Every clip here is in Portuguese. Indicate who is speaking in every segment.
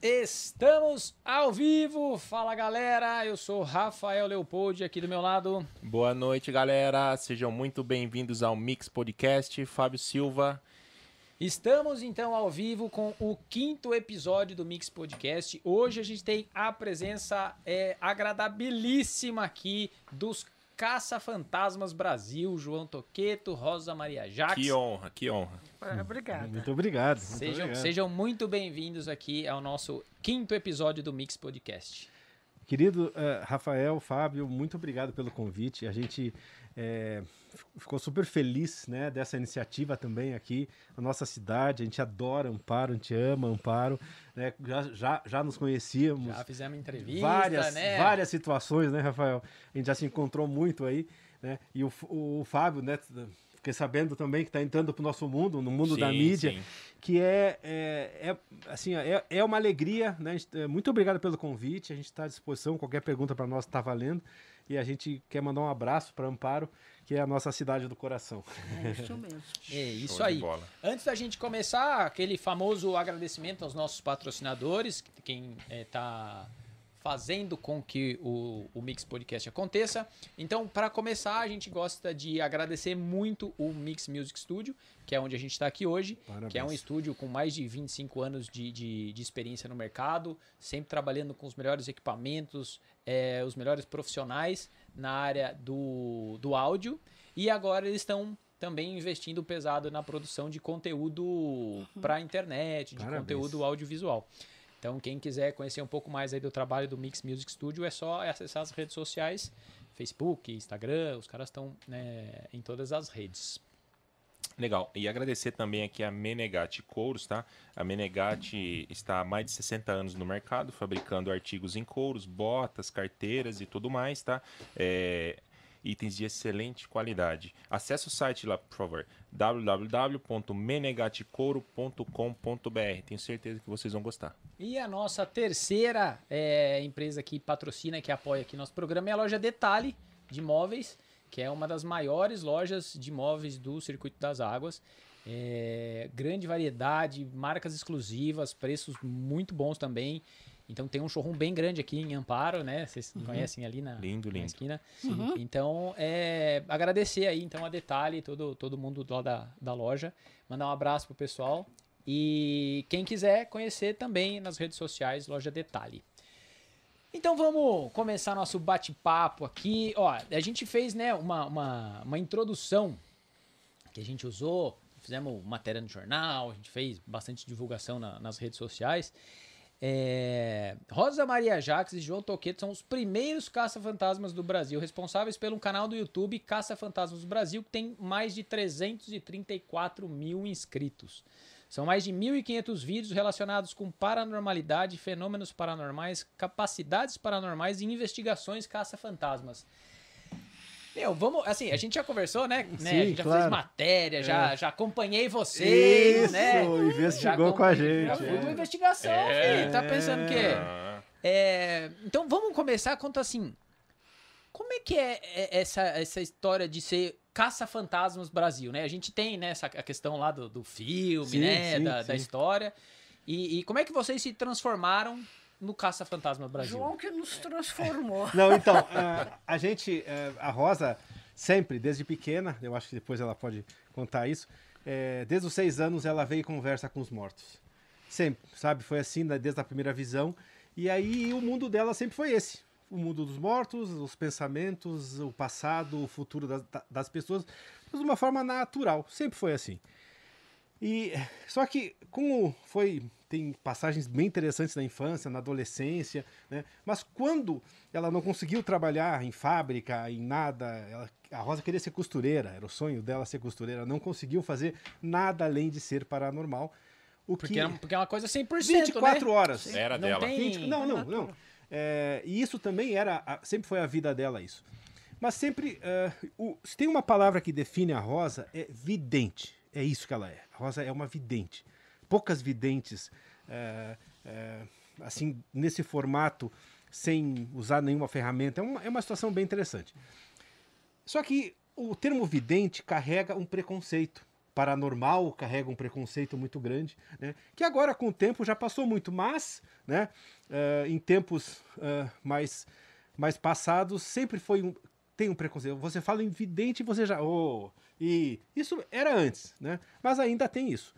Speaker 1: Estamos ao vivo! Fala galera, eu sou Rafael Leopoldi aqui do meu lado.
Speaker 2: Boa noite, galera. Sejam muito bem-vindos ao Mix Podcast. Fábio Silva.
Speaker 1: Estamos então ao vivo com o quinto episódio do Mix Podcast. Hoje a gente tem a presença é, agradabilíssima aqui dos Caça-Fantasmas Brasil, João Toqueto, Rosa Maria Jacques.
Speaker 2: Que honra, que honra.
Speaker 3: Obrigado.
Speaker 4: Muito obrigado. muito
Speaker 1: Sejam,
Speaker 4: obrigado.
Speaker 1: sejam muito bem-vindos aqui ao nosso quinto episódio do Mix Podcast.
Speaker 4: Querido eh, Rafael, Fábio, muito obrigado pelo convite. A gente f- ficou super feliz né, dessa iniciativa também aqui na nossa cidade. A gente adora Amparo, a gente ama Amparo. né? Já, já, já nos conhecíamos.
Speaker 1: Já fizemos entrevista,
Speaker 4: várias,
Speaker 1: né?
Speaker 4: várias situações, né, Rafael? A gente já se encontrou muito aí, né? E o, F- o Fábio, né? Fiquei sabendo também que está entrando para o nosso mundo, no mundo da
Speaker 2: Sim,
Speaker 4: mídia,
Speaker 2: sim.
Speaker 4: que é, é, é, assim, é, é uma alegria, né? Gente- é, Muito obrigado pelo convite, a gente está à disposição, qualquer pergunta para nós está valendo. E a gente quer mandar um abraço para Amparo, que é a nossa cidade do coração.
Speaker 3: É isso mesmo.
Speaker 1: É isso aí. Antes da gente começar, aquele famoso agradecimento aos nossos patrocinadores, quem está fazendo com que o, o Mix Podcast aconteça. Então, para começar, a gente gosta de agradecer muito o Mix Music Studio, que é onde a gente está aqui hoje,
Speaker 4: Parabéns.
Speaker 1: que é um estúdio com mais de 25 anos de, de, de experiência no mercado, sempre trabalhando com os melhores equipamentos, eh, os melhores profissionais na área do, do áudio. E agora eles estão também investindo pesado na produção de conteúdo para a internet, de
Speaker 4: Parabéns.
Speaker 1: conteúdo audiovisual. Então, quem quiser conhecer um pouco mais aí do trabalho do Mix Music Studio, é só acessar as redes sociais, Facebook, Instagram, os caras estão né, em todas as redes.
Speaker 2: Legal. E agradecer também aqui a Menegatti Couros, tá? A Menegatti está há mais de 60 anos no mercado, fabricando artigos em couros, botas, carteiras e tudo mais, tá? É, Itens de excelente qualidade. Acesse o site lá, por favor, www.menegaticouro.com.br. Tenho certeza que vocês vão gostar.
Speaker 1: E a nossa terceira é, empresa que patrocina, que apoia aqui nosso programa, é a loja Detalhe de Móveis, que é uma das maiores lojas de móveis do Circuito das Águas. É, grande variedade, marcas exclusivas, preços muito bons também. Então tem um showroom bem grande aqui em Amparo, né? Vocês conhecem ali na,
Speaker 2: Lindo,
Speaker 1: na
Speaker 2: lindo.
Speaker 1: esquina. Então, é, agradecer aí então a Detalhe, todo, todo mundo lá da, da loja. Mandar um abraço pro pessoal. E quem quiser conhecer também nas redes sociais, Loja Detalhe. Então vamos começar nosso bate-papo aqui. Ó, a gente fez né, uma, uma, uma introdução que a gente usou, fizemos matéria no jornal, a gente fez bastante divulgação na- nas redes sociais. É, Rosa Maria Jacques e João Toqueto são os primeiros caça-fantasmas do Brasil, responsáveis pelo canal do YouTube Caça-Fantasmas Brasil, que tem mais de 334 mil inscritos. São mais de 1.500 vídeos relacionados com paranormalidade, fenômenos paranormais, capacidades paranormais e investigações caça-fantasmas. Meu, vamos. Assim, a gente já conversou, né? né?
Speaker 4: Sim,
Speaker 1: a gente já
Speaker 4: claro.
Speaker 1: fez matéria, já, já acompanhei vocês,
Speaker 4: Isso,
Speaker 1: né?
Speaker 4: investigou
Speaker 1: Já
Speaker 4: com a
Speaker 1: acompanhei- Já
Speaker 4: gente,
Speaker 1: fui
Speaker 4: é.
Speaker 1: investigação, filho. Tá pensando o quê?
Speaker 2: Ah,
Speaker 1: É, então vamos começar conta assim. Como é que é é, essa, essa história de ser caça-fantasmas Brasil, né? A gente tem né, essa a questão lá do, do filme,
Speaker 4: Sim,
Speaker 1: né?
Speaker 4: sim,
Speaker 1: da, da
Speaker 4: sim.
Speaker 1: história. E, e como é que vocês se transformaram no caça-fantasma Brasil?
Speaker 3: João que nos transformou.
Speaker 4: Não, então, a, a gente, eh, a Rosa, sempre, desde pequena, eu acho que depois ela pode contar isso, eh, desde os seis anos ela veio e conversa com os mortos. Sempre, sabe? Foi assim né, desde a primeira visão. E aí o mundo dela sempre foi esse. O mundo dos mortos, os pensamentos, o passado, o futuro das, da- das pessoas, mas de uma forma natural. Sempre foi assim. E só que como foi tem passagens bem interessantes na infância, na adolescência, né? Mas quando ela não conseguiu trabalhar em fábrica, em nada, ela- a Rosa queria ser costureira, era o sonho dela ser costureira, não conseguiu fazer nada além de ser paranormal. O
Speaker 1: Porque,
Speaker 4: que
Speaker 1: é, porque é uma coisa 100%,
Speaker 4: 24
Speaker 1: né?
Speaker 4: horas.
Speaker 2: Era
Speaker 1: Não
Speaker 2: dela.
Speaker 1: tem-
Speaker 4: 20 não, não, não. É, e isso também era, sempre foi a vida dela isso. Mas sempre, é, o- se tem uma palavra que define a Rosa é vidente. É isso que ela é. A Rosa é uma vidente. Poucas videntes, é, é, assim, nesse formato, sem usar nenhuma ferramenta. É uma, é uma situação bem interessante. Só que o termo vidente carrega um preconceito paranormal carrega um preconceito muito grande, né? Que agora com o tempo já passou muito, mas, né? eh, em tempos eh, mais mais passados sempre foi um tem um preconceito. Você fala em vidente, você já oh, e isso era antes, né? Mas ainda tem isso.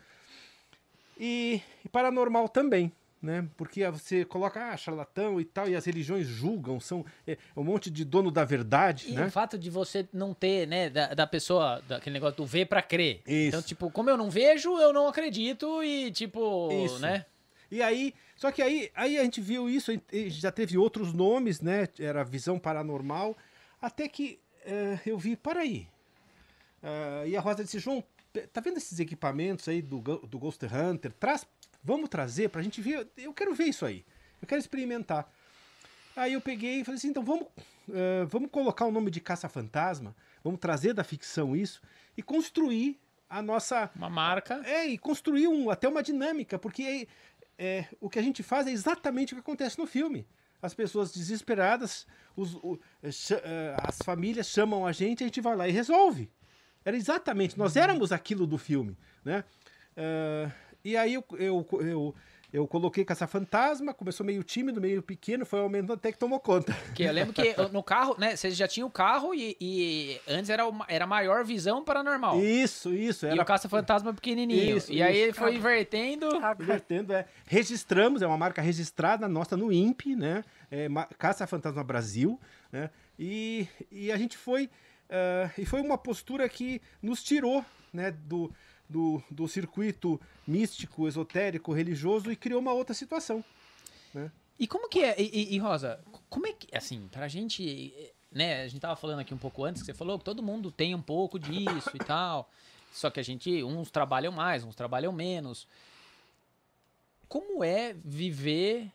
Speaker 4: E, e paranormal também, né? Porque você coloca ah, charlatão e tal, e as religiões julgam, são é, um monte de dono da verdade,
Speaker 1: E
Speaker 4: né?
Speaker 1: o fato de você não ter, né, da, da pessoa, daquele negócio do ver pra crer.
Speaker 4: Isso.
Speaker 1: Então, tipo, como eu não vejo, eu não acredito e, tipo,
Speaker 4: Isso.
Speaker 1: né?
Speaker 4: E aí, só que aí, aí a gente viu isso, já teve outros nomes, né? Era visão paranormal, até que eh, eu vi, para aí. Ah, e a Rosa disse, João, tá vendo esses equipamentos aí do, do Ghost Hunter? Traz, vamos trazer pra gente ver, eu quero ver isso aí, eu quero experimentar. Aí eu peguei e falei assim, então vamos, eh, vamos colocar o nome de Caça-Fantasma, vamos trazer da ficção isso e construir a nossa
Speaker 1: Uma marca.
Speaker 4: é, e construir um, até uma dinâmica, porque é, é, o que a gente faz é exatamente o que acontece no filme. As pessoas desesperadas, os- o- é, as famílias chamam a gente, a gente vai lá e resolve. Era exatamente, nós éramos aquilo do filme, né? É, e aí eu, eu, eu, eu coloquei Caça-Fantasma, começou meio tímido, meio pequeno, foi aumentando até que tomou conta.
Speaker 1: Que eu lembro que no carro, né, vocês já tinham o carro e, e antes era, uma, era maior visão paranormal.
Speaker 4: Isso, isso.
Speaker 1: E
Speaker 4: Era
Speaker 1: o caça-fantasma pequenininho.
Speaker 4: Isso,
Speaker 1: e aí
Speaker 4: isso.
Speaker 1: ele foi invertendo.
Speaker 4: Invertendo, é. Registramos, é uma marca registrada nossa no INPE, né? É, ma- Caça Fantasma Brasil, né? E, e a gente foi. Ah, e foi uma postura que nos tirou, né? Do, do, do circuito místico, esotérico, religioso e criou uma outra situação.
Speaker 1: E como que é? E- e, Rosa, como é que. Assim, pra gente. Né, a gente tava falando aqui um pouco antes, que você falou que todo mundo tem um pouco disso e tal. Só que a gente. Uns trabalham mais, uns trabalham menos. Como é viver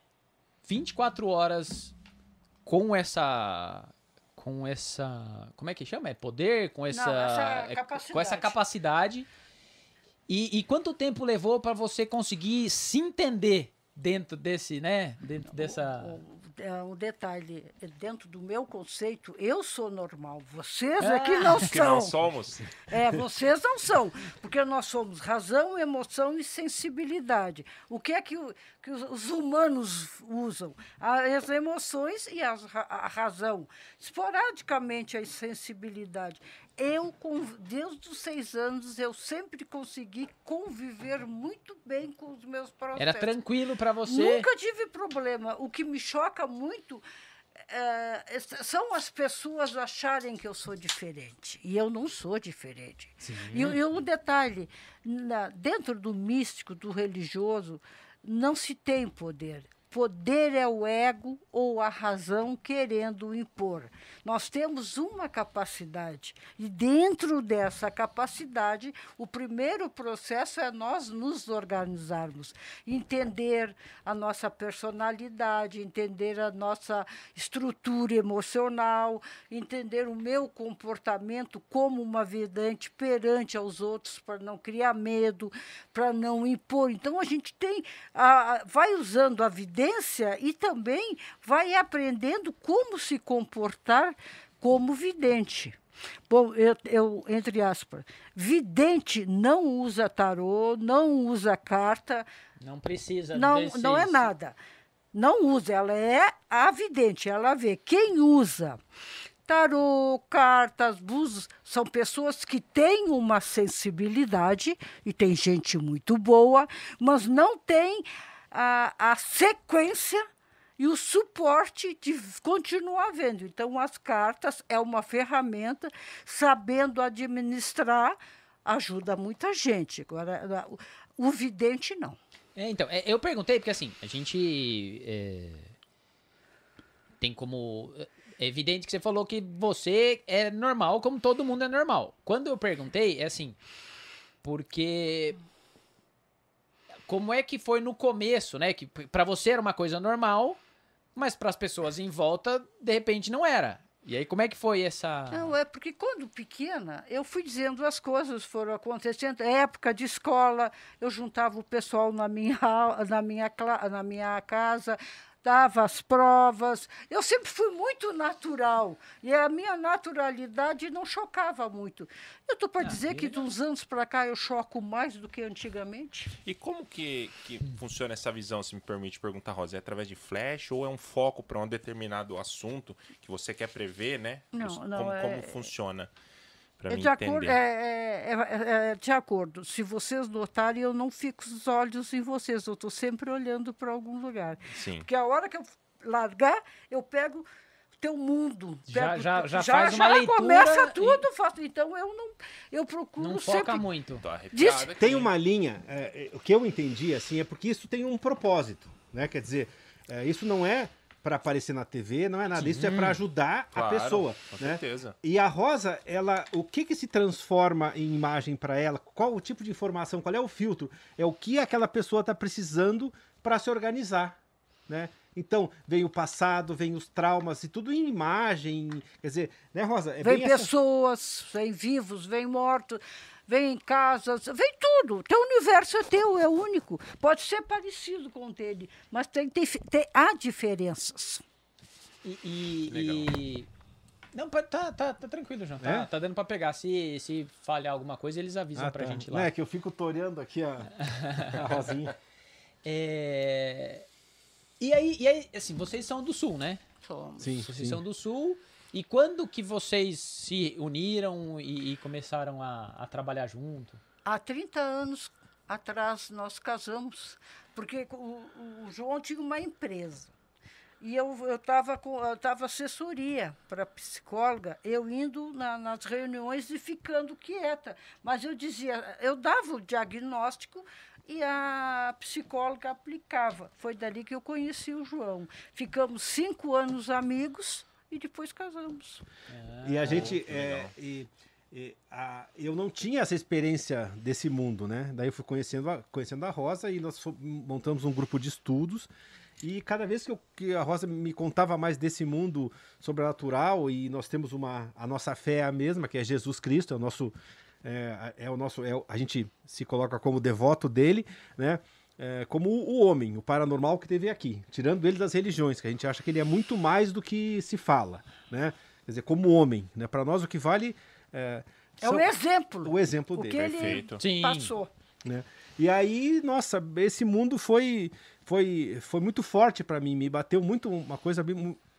Speaker 1: 24 horas com essa. Com essa. Como é que chama? É poder? Com essa.
Speaker 3: essa
Speaker 1: é, com essa
Speaker 3: capacidade.
Speaker 1: E, e quanto tempo levou pra você conseguir se entender dentro desse, né? Dentro dessa.
Speaker 3: O- é, Um detalhe, dentro do meu conceito, eu sou normal. Vocês é que não
Speaker 2: Que não
Speaker 3: são.
Speaker 2: somos.
Speaker 3: É, vocês não são, porque nós somos razão, emoção e sensibilidade. O que é que, o- que os, os humanos usam? As emoções e as ra- a razão. Esporadicamente a sensibilidade. Eu, com, desde os seis anos, eu sempre consegui conviver muito bem com os meus processos.
Speaker 1: Era tranquilo pra você.
Speaker 3: Nunca tive problema. O que me choca muito é, são as pessoas acharem que eu sou diferente. E eu não sou diferente. E, e um detalhe: na- dentro do místico, do religioso, não se tem poder. Poder é o ego ou a razão querendo impor. Nós temos uma capacidade, e dentro dessa capacidade, o primeiro processo é nós nos organizarmos, entender a nossa personalidade, entender a nossa estrutura emocional, entender o meu comportamento como uma vidente perante aos outros, para não criar medo, para não impor. Então, a gente tem, a- vai usando a vidência e também vai aprendendo como se comportar como vidente. Bom, eu, eu, entre aspas, vidente não usa tarô, não usa carta,
Speaker 1: Não precisa
Speaker 3: não,
Speaker 1: desses-
Speaker 3: não é nada. Não usa, ela é a vidente, ela vê. Quem usa tarô, cartas, búzios, são pessoas que têm uma sensibilidade, e tem gente muito boa, mas não tem a, a sequência e o suporte de continuar vendo. Então, as cartas é uma ferramenta, sabendo administrar, ajuda muita gente. Agora, o, vidente não.
Speaker 1: É, então, é, eu perguntei porque assim, a gente é, tem como. É evidente que você falou que você é normal, como todo mundo é normal. Quando eu perguntei, é assim, porque. Como é que foi no começo, né? Que pra você era uma coisa normal, mas para as pessoas em volta, de repente não era. E aí, como é que foi essa.
Speaker 3: Não, é porque quando pequena, eu fui dizendo as coisas foram acontecendo. Época de escola, eu juntava o pessoal na minha, na minha, na minha casa. Dava as provas. Eu sempre fui muito natural e a minha naturalidade não chocava muito. Eu estou para
Speaker 1: Ah,
Speaker 3: dizer que de uns anos para cá eu choco mais do que antigamente.
Speaker 2: E como que, que funciona essa visão, se me permite perguntar, Rosa? É através de flash ou é um foco para um determinado assunto que você quer prever, né?
Speaker 3: Não, não,
Speaker 2: como,
Speaker 3: é-
Speaker 2: como funciona? Para
Speaker 3: É
Speaker 2: mim
Speaker 3: de, acordo,
Speaker 2: entender.
Speaker 3: é, é- é- é de acordo. Se vocês notarem, eu não fico os olhos em vocês, eu estou sempre olhando para algum lugar.
Speaker 2: Sim.
Speaker 3: Porque a hora que eu largar, eu pego teu mundo.
Speaker 1: Já-
Speaker 3: pego-
Speaker 1: já- já faz uma leitura
Speaker 3: começa
Speaker 1: e-
Speaker 3: tudo, faço, então eu não, eu procuro
Speaker 1: Não foca
Speaker 3: sempre.
Speaker 1: muito.
Speaker 3: Diz-.
Speaker 4: Tem uma linha, é, é, o que eu entendi, assim, é porque isso tem um propósito, né? Quer dizer, é, isso não é para aparecer na TV, não é nada, isso é para ajudar
Speaker 2: Claro,
Speaker 4: a pessoa,
Speaker 2: Com
Speaker 4: né?
Speaker 2: certeza.
Speaker 4: E a Rosa, ela, o que que se transforma em imagem para ela? Qual o tipo de informação? Qual é o filtro? É o que aquela pessoa está precisando para se organizar, né? Então, vem o passado, vem os traumas e tudo em imagem, quer dizer, né, Rosa? É
Speaker 3: Vem
Speaker 4: bem essa-
Speaker 3: pessoas, vem vivos, vem mortos, vem casas, vem tudo. Teu universo é teu, é único. Pode ser parecido com o dele, mas tem, tem, tem- há diferenças.
Speaker 1: E. e-
Speaker 2: Legal.
Speaker 1: e- Não, tá, tá, tá tranquilo, João. Tá,
Speaker 4: É?
Speaker 1: tá dando pra pegar. Se, se falhar alguma coisa, eles avisam
Speaker 4: Ah,
Speaker 1: pra
Speaker 4: tá.
Speaker 1: gente
Speaker 4: Não
Speaker 1: lá.
Speaker 4: é que eu fico toreando aqui a, a Rosinha.
Speaker 1: É, E aí, e aí, assim, vocês são do sul, né?
Speaker 3: Somos.
Speaker 4: Sim,
Speaker 1: Vocês
Speaker 4: sim.
Speaker 1: são do sul. E quando que vocês se uniram e, e começaram a, a trabalhar junto?
Speaker 3: Há 30 anos atrás nós casamos, porque o, o João tinha uma empresa. E eu estava com eu tava assessoria para psicóloga, eu indo na- nas reuniões e ficando quieta. Mas eu dizia, eu dava o diagnóstico e a psicóloga aplicava. Foi dali que eu conheci o João. Ficamos cinco anos amigos e depois casamos.
Speaker 4: E a gente.
Speaker 2: que
Speaker 4: é, e, e, a- eu não tinha essa experiência desse mundo, né? Daí eu fui conhecendo a, conhecendo a Rosa e nós montamos um grupo de estudos. E cada vez que, eu- que a Rosa me contava mais desse mundo sobrenatural, e nós temos uma. A nossa fé é a mesma, que é Jesus Cristo, é o nosso. É, é o nosso. É, a gente se coloca como devoto dele, né? É, como o, o homem, o paranormal que teve aqui, tirando ele das religiões, que a gente acha que ele é muito mais do que se fala, né? Quer dizer, como homem, né? Para nós o que vale é,
Speaker 3: É o exemplo.
Speaker 4: o exemplo
Speaker 3: o
Speaker 4: dele.
Speaker 3: que ele
Speaker 2: Perfeito.
Speaker 1: Sim.
Speaker 3: passou.
Speaker 4: né? E aí, nossa, esse mundo foi foi foi muito forte para mim, me bateu muito uma coisa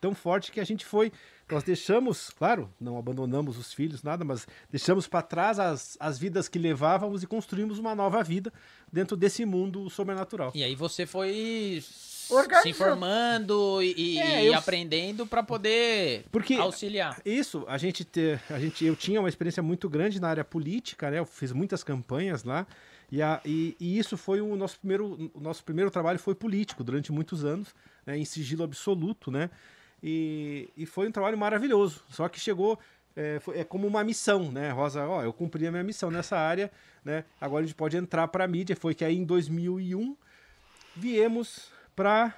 Speaker 4: tão forte que a gente foi, nós deixamos, claro, não abandonamos os filhos, nada, mas deixamos para trás as, as vidas que levávamos e construímos uma nova vida dentro desse mundo sobrenatural.
Speaker 1: E aí você foi se informando e, e-
Speaker 4: É,
Speaker 1: e
Speaker 4: eu-
Speaker 1: aprendendo para poder
Speaker 4: Porque
Speaker 1: auxiliar.
Speaker 4: Isso, a gente ter, a gente, eu tinha uma experiência muito grande na área política, né? Eu fiz muitas campanhas lá e, a, e, e isso foi o nosso primeiro, o nosso primeiro trabalho foi político durante muitos anos, né? Em sigilo absoluto, né? E, e foi um trabalho maravilhoso. Só que chegou é, foi- é como uma missão, né, Rosa? Ó, eu cumpri a minha missão nessa área, né? Agora a gente pode entrar para a mídia. Foi que aí em 2001 viemos para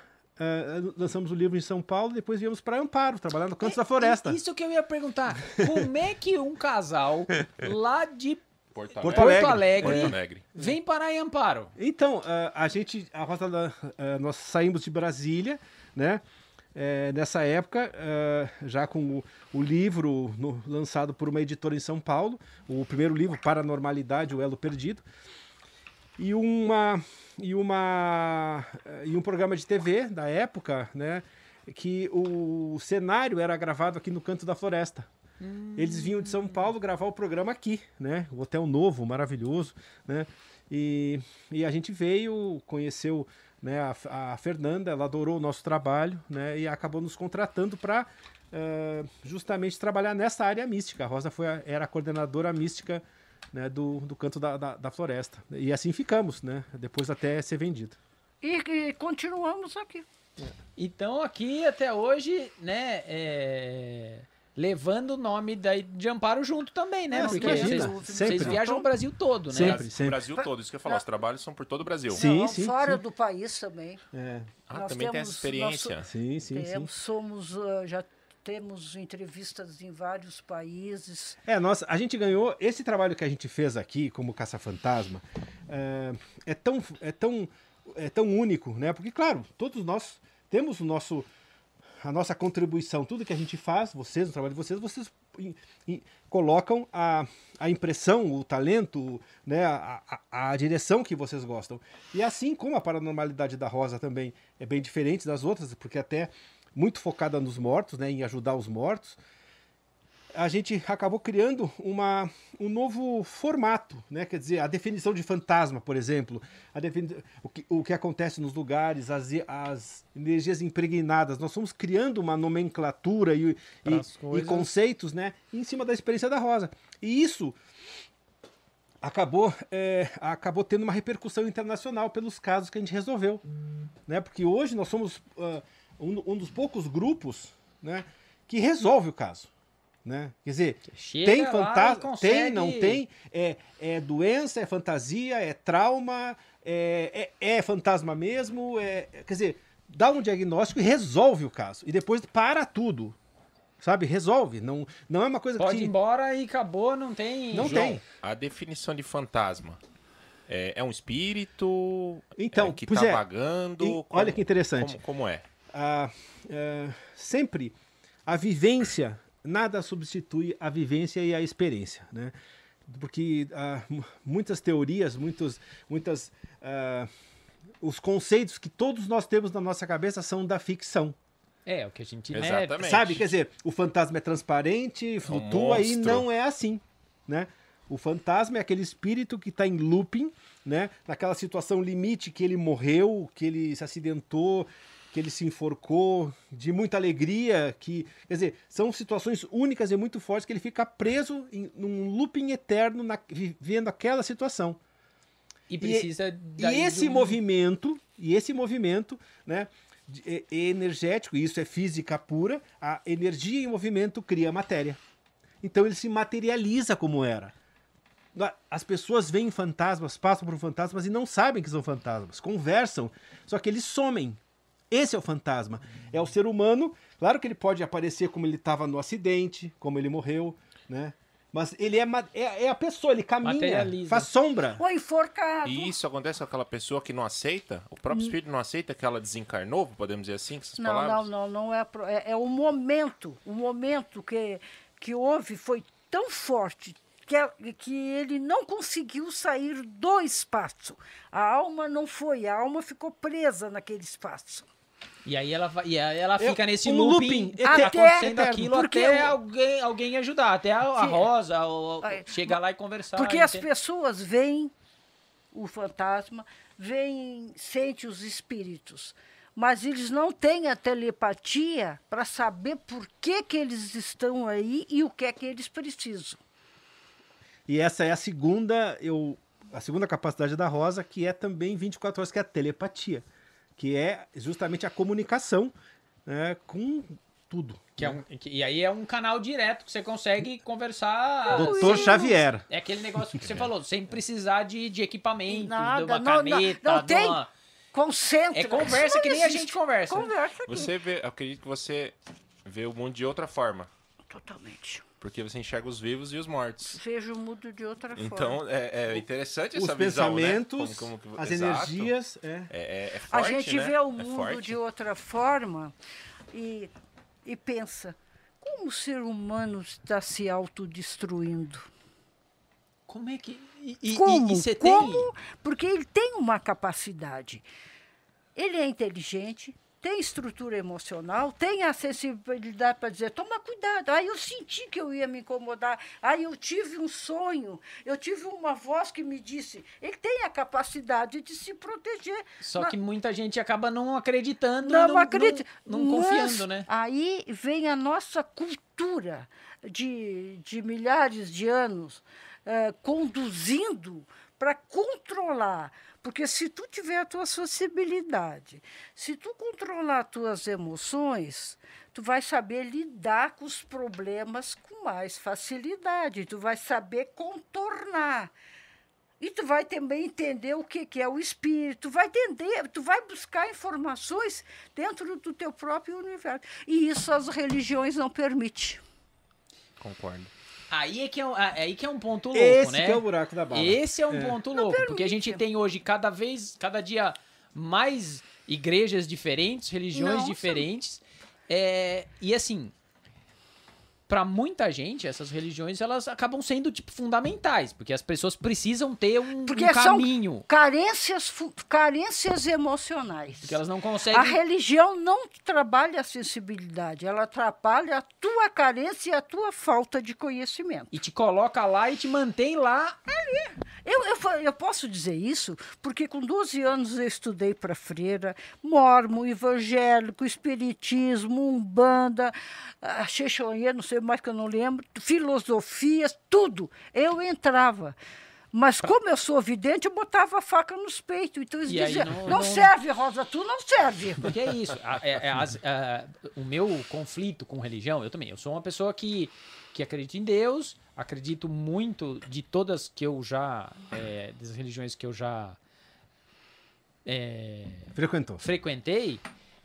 Speaker 4: lançamos o livro em São Paulo, depois viemos para Amparo, trabalhar no Canto da Floresta.
Speaker 1: É, Isso que eu ia perguntar. Como é que um casal lá de
Speaker 2: Porto
Speaker 4: Porto
Speaker 2: Alegre.
Speaker 1: Porto Alegre,
Speaker 2: Porto Alegre.
Speaker 1: vem parar em Amparo?
Speaker 4: Então, ah, a gente, a Rosa, ah, nós saímos de Brasília, né? É, nessa época, ah, já com o, o livro no- lançado por uma editora em São Paulo, o primeiro livro, Paranormalidade, o Elo Perdido, e uma e uma e um programa de TV da época, né? Que o cenário era gravado aqui no Canto da Floresta. Eles vinham de São Paulo gravar o programa aqui, né? O hotel novo, maravilhoso, né? E, e a gente veio, conheceu né, a, a Fernanda, ela adorou o nosso trabalho, né? E acabou nos contratando para justamente trabalhar nessa área mística. A Rosa foi a- era a coordenadora mística né, do, do canto da, da, da floresta. E assim ficamos, né? Depois até ser vendido.
Speaker 3: E, e continuamos aqui.
Speaker 1: Então aqui até hoje, né, é, levando o nome daí de Amparo junto também, né?
Speaker 4: Ah,
Speaker 1: Porque vocês, vocês viajam o Brasil todo, né?
Speaker 4: Sempre,
Speaker 2: Brasil,
Speaker 4: sempre.
Speaker 2: Brasil todo, isso que eu ia falar. Os trabalhos são por todo o Brasil.
Speaker 4: Sim,
Speaker 3: Não,
Speaker 4: sim,
Speaker 3: fora
Speaker 4: sim.
Speaker 3: do país também.
Speaker 4: É,
Speaker 2: Ah,
Speaker 3: Nós
Speaker 2: também tem essa
Speaker 3: temos
Speaker 2: experiência.
Speaker 3: nosso-
Speaker 4: sim, sim, sim.
Speaker 3: Temos, somos, ah, já temos entrevistas em vários países.
Speaker 4: É, nossa, a gente ganhou. Esse trabalho que a gente fez aqui, como Caça-Fantasma, é, é tão, é, tão, é tão único, né? Porque, claro, todos nós temos o nosso a nossa contribuição, tudo que a gente faz, vocês, no trabalho de vocês, vocês in, in, colocam a, a impressão, o talento, né, a, a, a, direção que vocês gostam. E assim como a paranormalidade da Rosa também é bem diferente das outras, porque até muito focada nos mortos, né, em ajudar os mortos, a gente acabou criando uma, um novo formato, né? Quer dizer, a definição de fantasma, por exemplo, defini o, que, o que acontece nos lugares, as, as energias impregnadas. Nós fomos criando uma nomenclatura e, e, e conceitos, né? Em cima da experiência da Rosa. E isso acabou, é, acabou tendo uma repercussão internacional pelos casos que a gente resolveu, hum. né? Porque hoje nós somos uh, um, um dos poucos grupos, né? Que resolve o caso. Né? Quer dizer, Chega tem fantasma, consegue... tem, não tem, é, é doença, é fantasia, é trauma, é, é, é, fantasma mesmo, é, quer dizer, dá um diagnóstico e resolve o caso. E depois para tudo. Sabe? Resolve. Não, não é uma coisa
Speaker 1: Pode
Speaker 4: que.
Speaker 1: Pode ir embora e acabou, não tem.
Speaker 4: Não João, tem.
Speaker 2: A definição de fantasma. É, é um espírito
Speaker 4: então,
Speaker 2: é, que está
Speaker 4: é.
Speaker 2: vagando?
Speaker 4: E, como, olha que interessante.
Speaker 2: Como, como é?
Speaker 4: Ah, é, sempre a vivência nada substitui a vivência e a experiência, né? Porque uh, muitas teorias, muitos, muitas, uh, os conceitos que todos nós temos na nossa cabeça são da ficção.
Speaker 1: É, o que a gente
Speaker 2: Exatamente.
Speaker 4: É, sabe, quer dizer, o fantasma é transparente, flutua um e não é assim, né? O fantasma é aquele espírito que está em looping, né? Naquela situação limite que ele morreu, que ele se acidentou, que ele se enforcou, de muita alegria, que, quer dizer, são situações únicas e muito fortes que ele fica preso em num looping eterno na, vivendo aquela situação.
Speaker 1: E precisa
Speaker 4: e, e esse movimento, e esse movimento, né, é, é energético, e isso é física pura, a energia em movimento cria matéria. Então ele se materializa como era. As pessoas veem fantasmas, passam por fantasmas e não sabem que são fantasmas, conversam, só que eles somem, esse é o fantasma. É o ser humano. Claro que ele pode aparecer como ele estava no acidente, como ele morreu, né? Mas ele é, é, é a pessoa, ele caminha, faz sombra.
Speaker 3: Ou enforcado.
Speaker 2: E isso acontece com aquela pessoa que não aceita? O próprio hum. espírito não aceita que ela desencarnou, podemos dizer assim,
Speaker 3: não,
Speaker 2: palavras?
Speaker 3: Não, não, não é, é, é o momento, o momento que, que houve foi tão forte, que, é, que ele não conseguiu sair do espaço. A alma não foi, a alma ficou presa naquele espaço.
Speaker 1: E aí ela, e aí ela fica nesse um looping,
Speaker 3: looping até,
Speaker 1: acontecendo aquilo até alguém, alguém ajudar, até a, a Rosa ou, chegar lá e conversar.
Speaker 3: Porque as pessoas veem o fantasma, veem, sentem os espíritos, mas eles não têm a telepatia para saber por que, que eles estão aí e o que é que eles precisam.
Speaker 4: E essa é a segunda, eu, a segunda capacidade da Rosa, que é também 24 horas, que é a telepatia que é justamente a comunicação né, com tudo.
Speaker 1: Que é
Speaker 4: né?
Speaker 1: um, que, e aí é um canal direto que você consegue conversar.
Speaker 4: Doutor Xavier.
Speaker 1: É aquele negócio que você falou, sem precisar de, de equipamento,
Speaker 3: Nada,
Speaker 1: de uma caneta,
Speaker 3: não, não, não
Speaker 1: de uma...
Speaker 3: tem. Concentra.
Speaker 1: É conversa que nem a gente conversa.
Speaker 3: Conversa
Speaker 2: aqui. Você vê, acredito que você vê o mundo de outra forma.
Speaker 3: Totalmente.
Speaker 2: Porque você enxerga os vivos e os mortos.
Speaker 3: Vejo o mundo de outra
Speaker 2: então,
Speaker 3: forma.
Speaker 2: Então, é, é interessante
Speaker 4: os
Speaker 2: essa visão,
Speaker 4: né? pensamentos,
Speaker 2: como, como,
Speaker 4: as Exato. energias. É.
Speaker 2: É, é, é forte,
Speaker 3: A gente
Speaker 2: né?
Speaker 3: vê o
Speaker 2: é
Speaker 3: mundo de outra forma e, e pensa, como o ser humano está se autodestruindo?
Speaker 1: Como é que... E,
Speaker 3: como?
Speaker 1: E, e
Speaker 3: como?
Speaker 1: Tem...
Speaker 3: Porque ele tem uma capacidade. Ele é inteligente, tem estrutura emocional, tem a sensibilidade para dizer, toma cuidado. Aí eu senti que eu ia me incomodar. Aí eu tive um sonho, eu tive uma voz que me disse, ele tem a capacidade de se proteger.
Speaker 1: Só que muita gente acaba não acreditando,
Speaker 3: não,
Speaker 1: não
Speaker 3: acredita,
Speaker 1: não, não confiando, né?
Speaker 3: Aí vem a nossa cultura de, de milhares de anos eh, conduzindo para controlar porque se tu tiver a tua sensibilidade, se tu controlar as tuas emoções, tu vai saber lidar com os problemas com mais facilidade, tu vai saber contornar. E tu vai também entender o que, que é o espírito, vai entender, tu vai buscar informações dentro do teu próprio universo. E isso as religiões não permitem.
Speaker 2: Concordo.
Speaker 1: Aí é que é, aí que é um ponto louco,
Speaker 4: Esse
Speaker 1: né?
Speaker 4: que é o buraco da bala.
Speaker 1: Esse é um é. ponto louco, porque a gente tem hoje cada vez, cada dia mais igrejas diferentes, religiões
Speaker 3: Não,
Speaker 1: diferentes. É, e assim, para muita gente, essas religiões elas acabam sendo tipo fundamentais, porque as pessoas precisam ter um,
Speaker 3: Porque
Speaker 1: um
Speaker 3: são
Speaker 1: caminho,
Speaker 3: carências, carências emocionais.
Speaker 1: porque elas não
Speaker 3: A
Speaker 1: conseguem
Speaker 3: religião não trabalha a sensibilidade, ela atrapalha a tua carência e a tua falta de conhecimento.
Speaker 1: e te coloca lá e te mantém lá.
Speaker 3: Eu, eu, fa- eu posso dizer isso porque com 12 anos eu estudei para freira, mormo, evangélico, espiritismo, umbanda, ah, xexonhê, não sei mais que eu não lembro, filosofias, tudo. Eu entrava. Mas como eu sou vidente, eu botava a faca nos peitos. Então eles
Speaker 1: E
Speaker 3: diziam,
Speaker 1: não-
Speaker 3: não,
Speaker 1: não-
Speaker 3: serve, Rosa, tu não serve.
Speaker 1: Porque é isso. a- é- é as- a- o meu conflito com religião, eu também. Eu sou uma pessoa que, que acredita em Deus, acredito muito de todas que eu já. é, das religiões que eu já é,
Speaker 4: Frequentou.
Speaker 1: frequentei.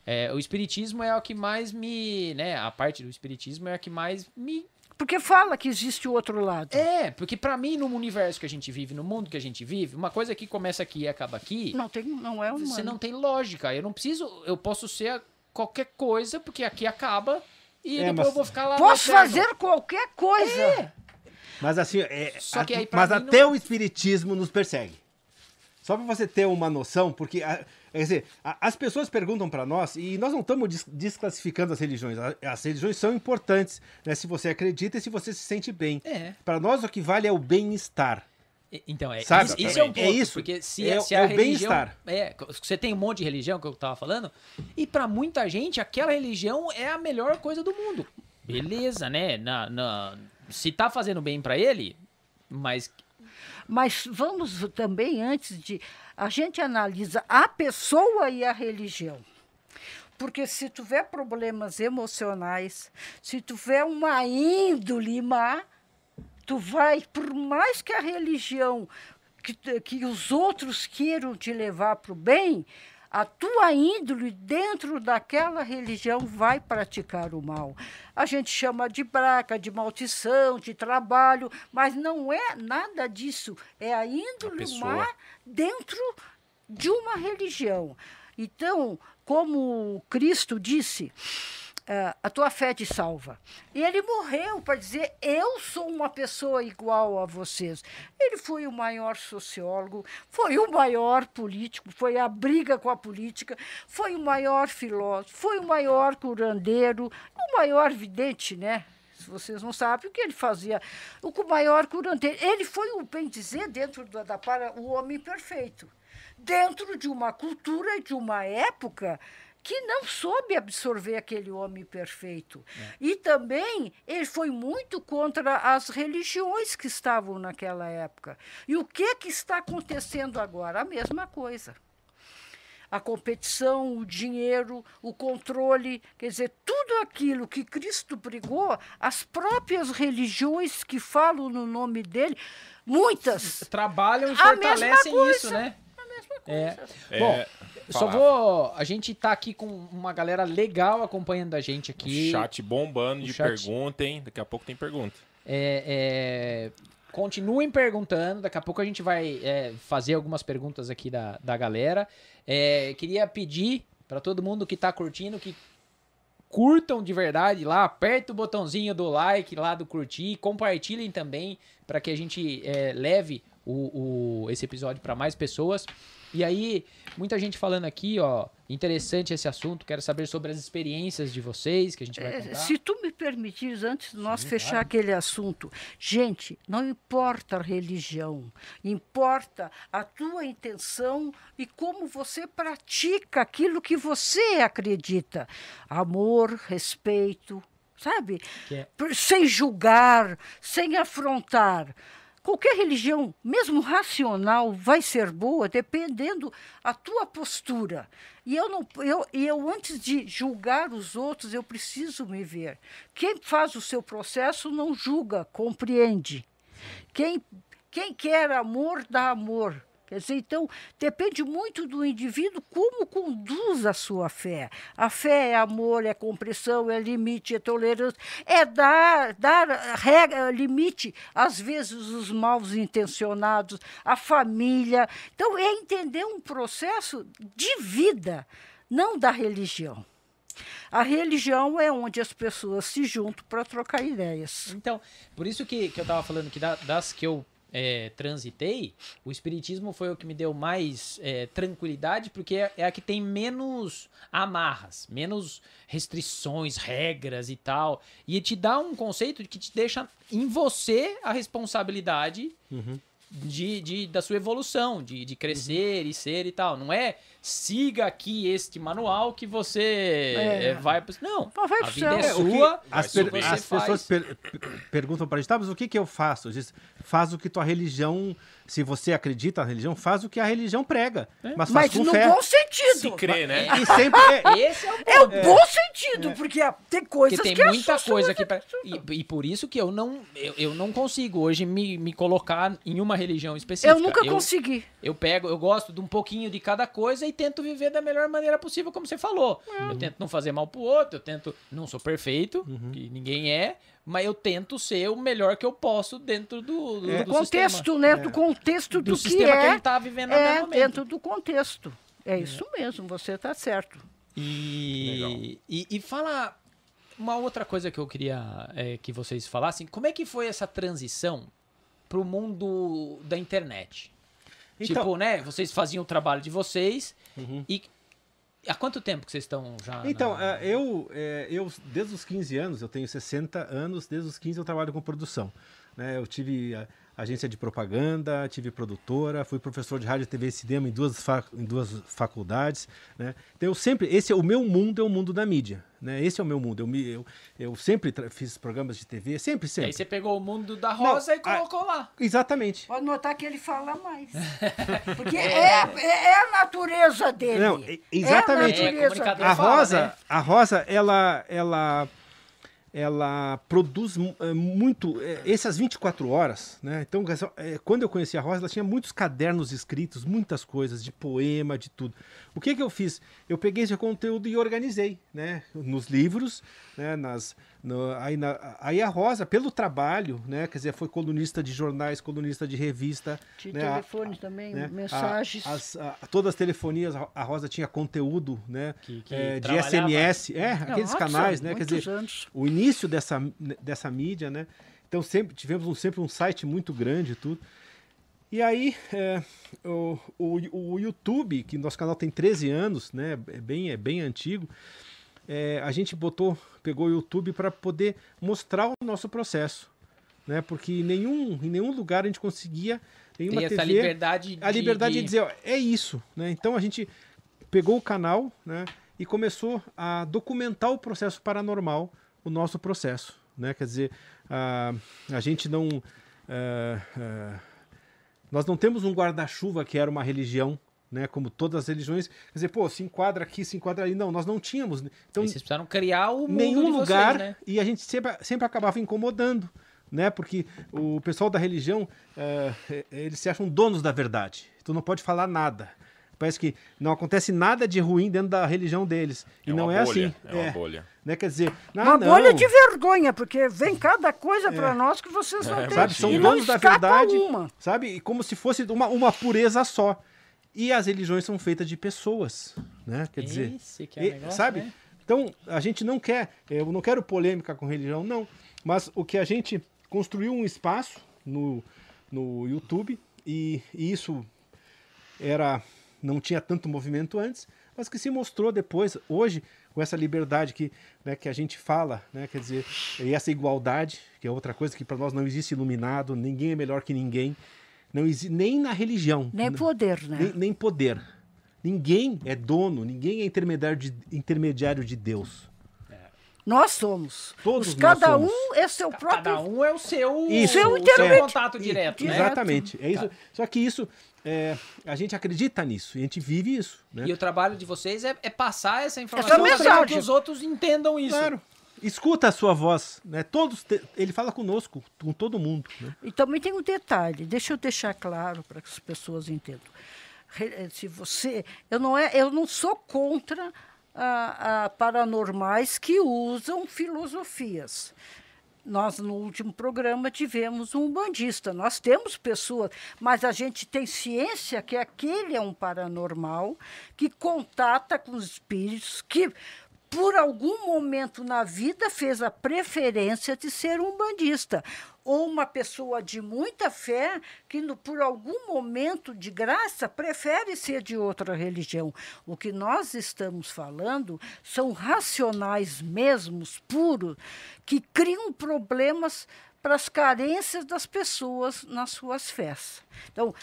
Speaker 1: É, o espiritismo é o que mais me. Né, a parte do espiritismo é a que mais me
Speaker 3: Porque fala que existe o outro lado.
Speaker 1: É, porque pra mim, no universo que a gente vive, no mundo que a gente vive, uma coisa que começa aqui e acaba aqui,
Speaker 3: Não, tem, não é humano.
Speaker 1: você não tem lógica. Eu não preciso, eu posso ser qualquer coisa, porque aqui acaba e
Speaker 4: É,
Speaker 1: depois eu vou ficar lá.
Speaker 3: Posso fazer qualquer coisa.
Speaker 4: Mas assim, é,
Speaker 1: Só que aí pra
Speaker 4: mas até
Speaker 1: não-
Speaker 4: o espiritismo nos persegue. Só para você ter uma noção, porque a- quer dizer, a- as pessoas perguntam para nós e nós não estamos des- desclassificando as religiões. As religiões são importantes, né, se você acredita e se você se sente bem.
Speaker 1: É.
Speaker 4: Para nós o que vale é o bem-estar.
Speaker 1: Então, é,
Speaker 4: Sabe?
Speaker 1: isso, isso é um
Speaker 4: É
Speaker 1: ponto.
Speaker 4: isso.
Speaker 1: Porque se,
Speaker 4: É-
Speaker 1: se
Speaker 4: é
Speaker 1: a
Speaker 4: o
Speaker 1: religião.
Speaker 4: bem-estar.
Speaker 1: É, você tem um monte de religião que eu tava falando, e pra muita gente, aquela religião é a melhor coisa do mundo. Beleza, né? Na, na- se tá fazendo bem pra ele, mas
Speaker 3: Mas vamos também, antes de. A gente analisa a pessoa e a religião. Porque se tiver problemas emocionais, se tiver uma índole má, tu vai, por mais que a religião, que, que os outros queiram te levar para o bem, a tua índole dentro daquela religião vai praticar o mal. A gente chama de braca, de maldição, de trabalho, mas não é nada disso. É a índole
Speaker 2: pessoa.
Speaker 3: má dentro de uma religião. Então, como Cristo disse, ah, a tua fé te salva. E ele morreu para dizer: eu sou uma pessoa igual a vocês. Ele foi o maior sociólogo, foi o maior político, foi a briga com a política, foi o maior filósofo, foi o maior curandeiro, o maior vidente, né? Se vocês não sabem o que ele fazia, o maior curandeiro. Ele foi, o bem dizer, dentro da, da para o homem perfeito dentro de uma cultura de uma época que não soube absorver aquele homem perfeito. E também ele foi muito contra as religiões que estavam naquela época. E o que, que está acontecendo agora? A mesma coisa. A competição, o dinheiro, o controle, quer dizer, tudo aquilo que Cristo brigou, as próprias religiões que falam no nome dele, muitas
Speaker 1: trabalham e fortalecem isso, né? É.
Speaker 2: É,
Speaker 1: Bom, só vou. A gente tá aqui com uma galera legal acompanhando a gente aqui.
Speaker 2: Chat bombando
Speaker 1: O
Speaker 2: de
Speaker 1: chat-
Speaker 2: pergunta, hein? Daqui a pouco tem pergunta.
Speaker 1: É, é, continuem perguntando, daqui a pouco a gente vai é, fazer algumas perguntas aqui da, da galera. É, queria pedir para todo mundo que tá curtindo que curtam de verdade lá, aperta o botãozinho do like lá do curtir, compartilhem também para que a gente é, leve o, o- esse episódio para mais pessoas. E aí, muita gente falando aqui, ó, interessante esse assunto, quero saber sobre as experiências de vocês que a gente vai
Speaker 3: É,
Speaker 1: contar.
Speaker 3: Se tu me permitires, antes de nós fechar aquele assunto, gente, não importa a religião, importa a tua intenção e como você pratica aquilo que você acredita. Amor, respeito, sabe?
Speaker 1: É-
Speaker 3: Sem julgar, sem afrontar. Qualquer religião, mesmo racional, vai ser boa dependendo a tua postura. E eu não, eu, eu antes de julgar os outros, eu preciso me ver. Quem faz o seu processo não julga, compreende. Quem, quem quer amor dá amor. Quer dizer, então, depende muito do indivíduo como conduz a sua fé. A fé é amor, é compreensão, é limite, é tolerância, é dar, dar regra, limite, às vezes, os maus intencionados, a família. Então, é entender um processo de vida, não da religião. A religião é onde as pessoas se juntam para trocar ideias.
Speaker 1: Então, por isso que, que eu estava falando que da, das que eu é, transitei, o Espiritismo foi o que me deu mais é, tranquilidade, porque é, é, a que tem menos amarras, menos restrições, regras e tal. E te dá um conceito que te deixa em você a responsabilidade. Uhum de, de, da sua evolução, de, de crescer uhum. e ser e tal. Não é siga aqui este manual que você é. vai. Não, vai a vida é, é sua.
Speaker 4: as, per as pessoas per perguntam para a gente, tá, mas o que, que eu faço? Diz, faz o que tua religião, se você acredita na religião, faz o que a religião prega. É. Mas, faz mas com
Speaker 3: no
Speaker 4: fé.
Speaker 3: bom sentido.
Speaker 2: Se crê, né?
Speaker 4: E sempre
Speaker 3: é, Esse é o é o bom sentido, porque tem coisas
Speaker 1: que
Speaker 3: tem
Speaker 1: muita coisa aqui pra... e, e, por isso que eu não, eu, eu não consigo hoje me, me colocar em uma religião específica.
Speaker 3: Eu nunca eu, consegui.
Speaker 1: Eu pego, eu gosto de um pouquinho de cada coisa e tento viver da melhor maneira possível, como você falou. Uhum. Eu tento não fazer mal pro outro, eu tento. Não sou perfeito, uhum. que ninguém é, mas eu tento ser o melhor que eu posso dentro do, do,
Speaker 3: é. do contexto, sistema. né? Do é. contexto do, do que sistema é, que ele tá vivendo é, dentro do contexto. É, é. isso mesmo, você tá certo.
Speaker 1: E, e, e, fala uma outra coisa que eu queria é, que vocês falassem. Como é que foi essa transição pro mundo da internet? Então, tipo, né? Vocês faziam o trabalho de vocês uhum. e há quanto tempo que vocês estão já?
Speaker 4: Então, na... É, eu, é, eu desde os 15 anos, eu tenho 60 anos, desde os 15 eu trabalho com produção. Né? Eu tive agência de propaganda, tive produtora, fui professor de rádio, TV e cinema em duas, em duas faculdades, né? Então eu sempre, esse é o meu mundo, é o mundo da mídia, né? Esse é o meu mundo. Eu, me, eu, eu sempre fiz programas de TV, sempre, sempre. E
Speaker 1: aí você pegou o mundo da Rosa Não, e colocou a, lá.
Speaker 4: Exatamente.
Speaker 3: Pode notar que ele fala mais. Porque é, é, é a natureza dele.
Speaker 4: Não, exatamente. É a, natureza a Rosa, fala, né? a Rosa, ela, ela ela produz é, muito é, essas 24 horas, né? Então, é, quando eu conheci a Rosa, ela tinha muitos cadernos escritos, muitas coisas de poema, de tudo. O que que eu fiz? Eu peguei esse conteúdo e organizei, né? Nos livros, né? Nas no, aí, na, aí a Rosa, pelo trabalho, né? Quer dizer, foi colunista de jornais, colunista de revista.
Speaker 3: De né, telefone a, também, né, mensagens.
Speaker 4: A, as, a, todas as telefonias, a Rosa tinha conteúdo, né? Que, que é, de SMS. É, aqueles Nossa, canais, né? Quer dizer, anos. o início dessa, dessa mídia, né? Então sempre tivemos um, sempre um site muito grande tudo. E aí, é, o, o, o YouTube, que nosso canal tem 13 anos, né? É bem, é bem antigo é, a gente botou, pegou o YouTube para poder mostrar o nosso processo, né? Porque em nenhum, em nenhum lugar a gente conseguia nenhuma
Speaker 1: Tem
Speaker 4: TV,
Speaker 1: essa liberdade
Speaker 4: a liberdade de... de dizer, ó, é isso, né? Então a gente pegou o canal, né? E começou a documentar o processo paranormal, o nosso processo, né? Quer dizer, a, a gente não uh, uh, nós não temos um guarda-chuva que era uma religião né? Como todas as religiões. Quer dizer, pô, se enquadra aqui, se enquadra ali. Não, nós não tínhamos. Então,
Speaker 1: e vocês precisaram criar o mundo
Speaker 4: nenhum lugar
Speaker 1: vocês, né?
Speaker 4: e a gente sempre, sempre acabava incomodando. Né? Porque o pessoal da religião, é, eles se acham donos da verdade. Tu não pode falar nada. Parece que não acontece nada de ruim dentro da religião deles. É e não é bolha, assim.
Speaker 2: É uma é, bolha.
Speaker 4: Né? Quer dizer,
Speaker 3: uma
Speaker 4: não.
Speaker 3: bolha de vergonha, porque vem cada coisa é. para nós que vocês não é, têm.
Speaker 4: Sabe, são donos da verdade. Uma. Sabe? E como se fosse uma, uma pureza só. E as religiões são feitas de pessoas, né? Quer dizer,
Speaker 1: Esse que é e, negócio,
Speaker 4: sabe?
Speaker 1: Né?
Speaker 4: Então, a gente não quer, eu não quero polêmica com religião, não. Mas o que a gente construiu um espaço no, no YouTube e, e isso era não tinha tanto movimento antes, mas que se mostrou depois, hoje, com essa liberdade que, né, que a gente fala, né, quer dizer, e essa igualdade, que é outra coisa que para nós não existe iluminado, ninguém é melhor que ninguém, não existe nem na religião.
Speaker 3: Nem poder, né?
Speaker 4: Nem, nem poder. Ninguém é dono, ninguém é intermediário de, intermediário de Deus.
Speaker 3: Nós somos.
Speaker 4: Todos Os,
Speaker 3: cada
Speaker 4: somos.
Speaker 3: um é seu próprio.
Speaker 1: Cada um é o seu,
Speaker 4: isso,
Speaker 1: seu,
Speaker 3: o seu
Speaker 1: contato direto. Né?
Speaker 4: Exatamente. É isso. Tá. Só que isso, é, a gente acredita nisso, e a gente vive isso. Né?
Speaker 1: E o trabalho de vocês é, é passar essa informação para que os outros entendam isso.
Speaker 4: Claro. escuta a sua voz, né? Todos, te- ele fala conosco, com todo mundo, né?
Speaker 3: E também tem um detalhe, deixa eu deixar claro para que as pessoas entendam. Eh, Se você, eu não é, eu não sou contra paranormais que usam filosofias. Nós no último programa tivemos um bandista. Nós temos pessoas, mas a gente tem ciência que aquele é um paranormal que contata com os espíritos que por algum momento na vida fez a preferência de ser um bandista. Ou uma pessoa de muita fé que, no- por algum momento de graça, prefere ser de outra religião. O que nós estamos falando são racionais mesmos, puros, que criam problemas para as carências das pessoas nas suas fés. Então,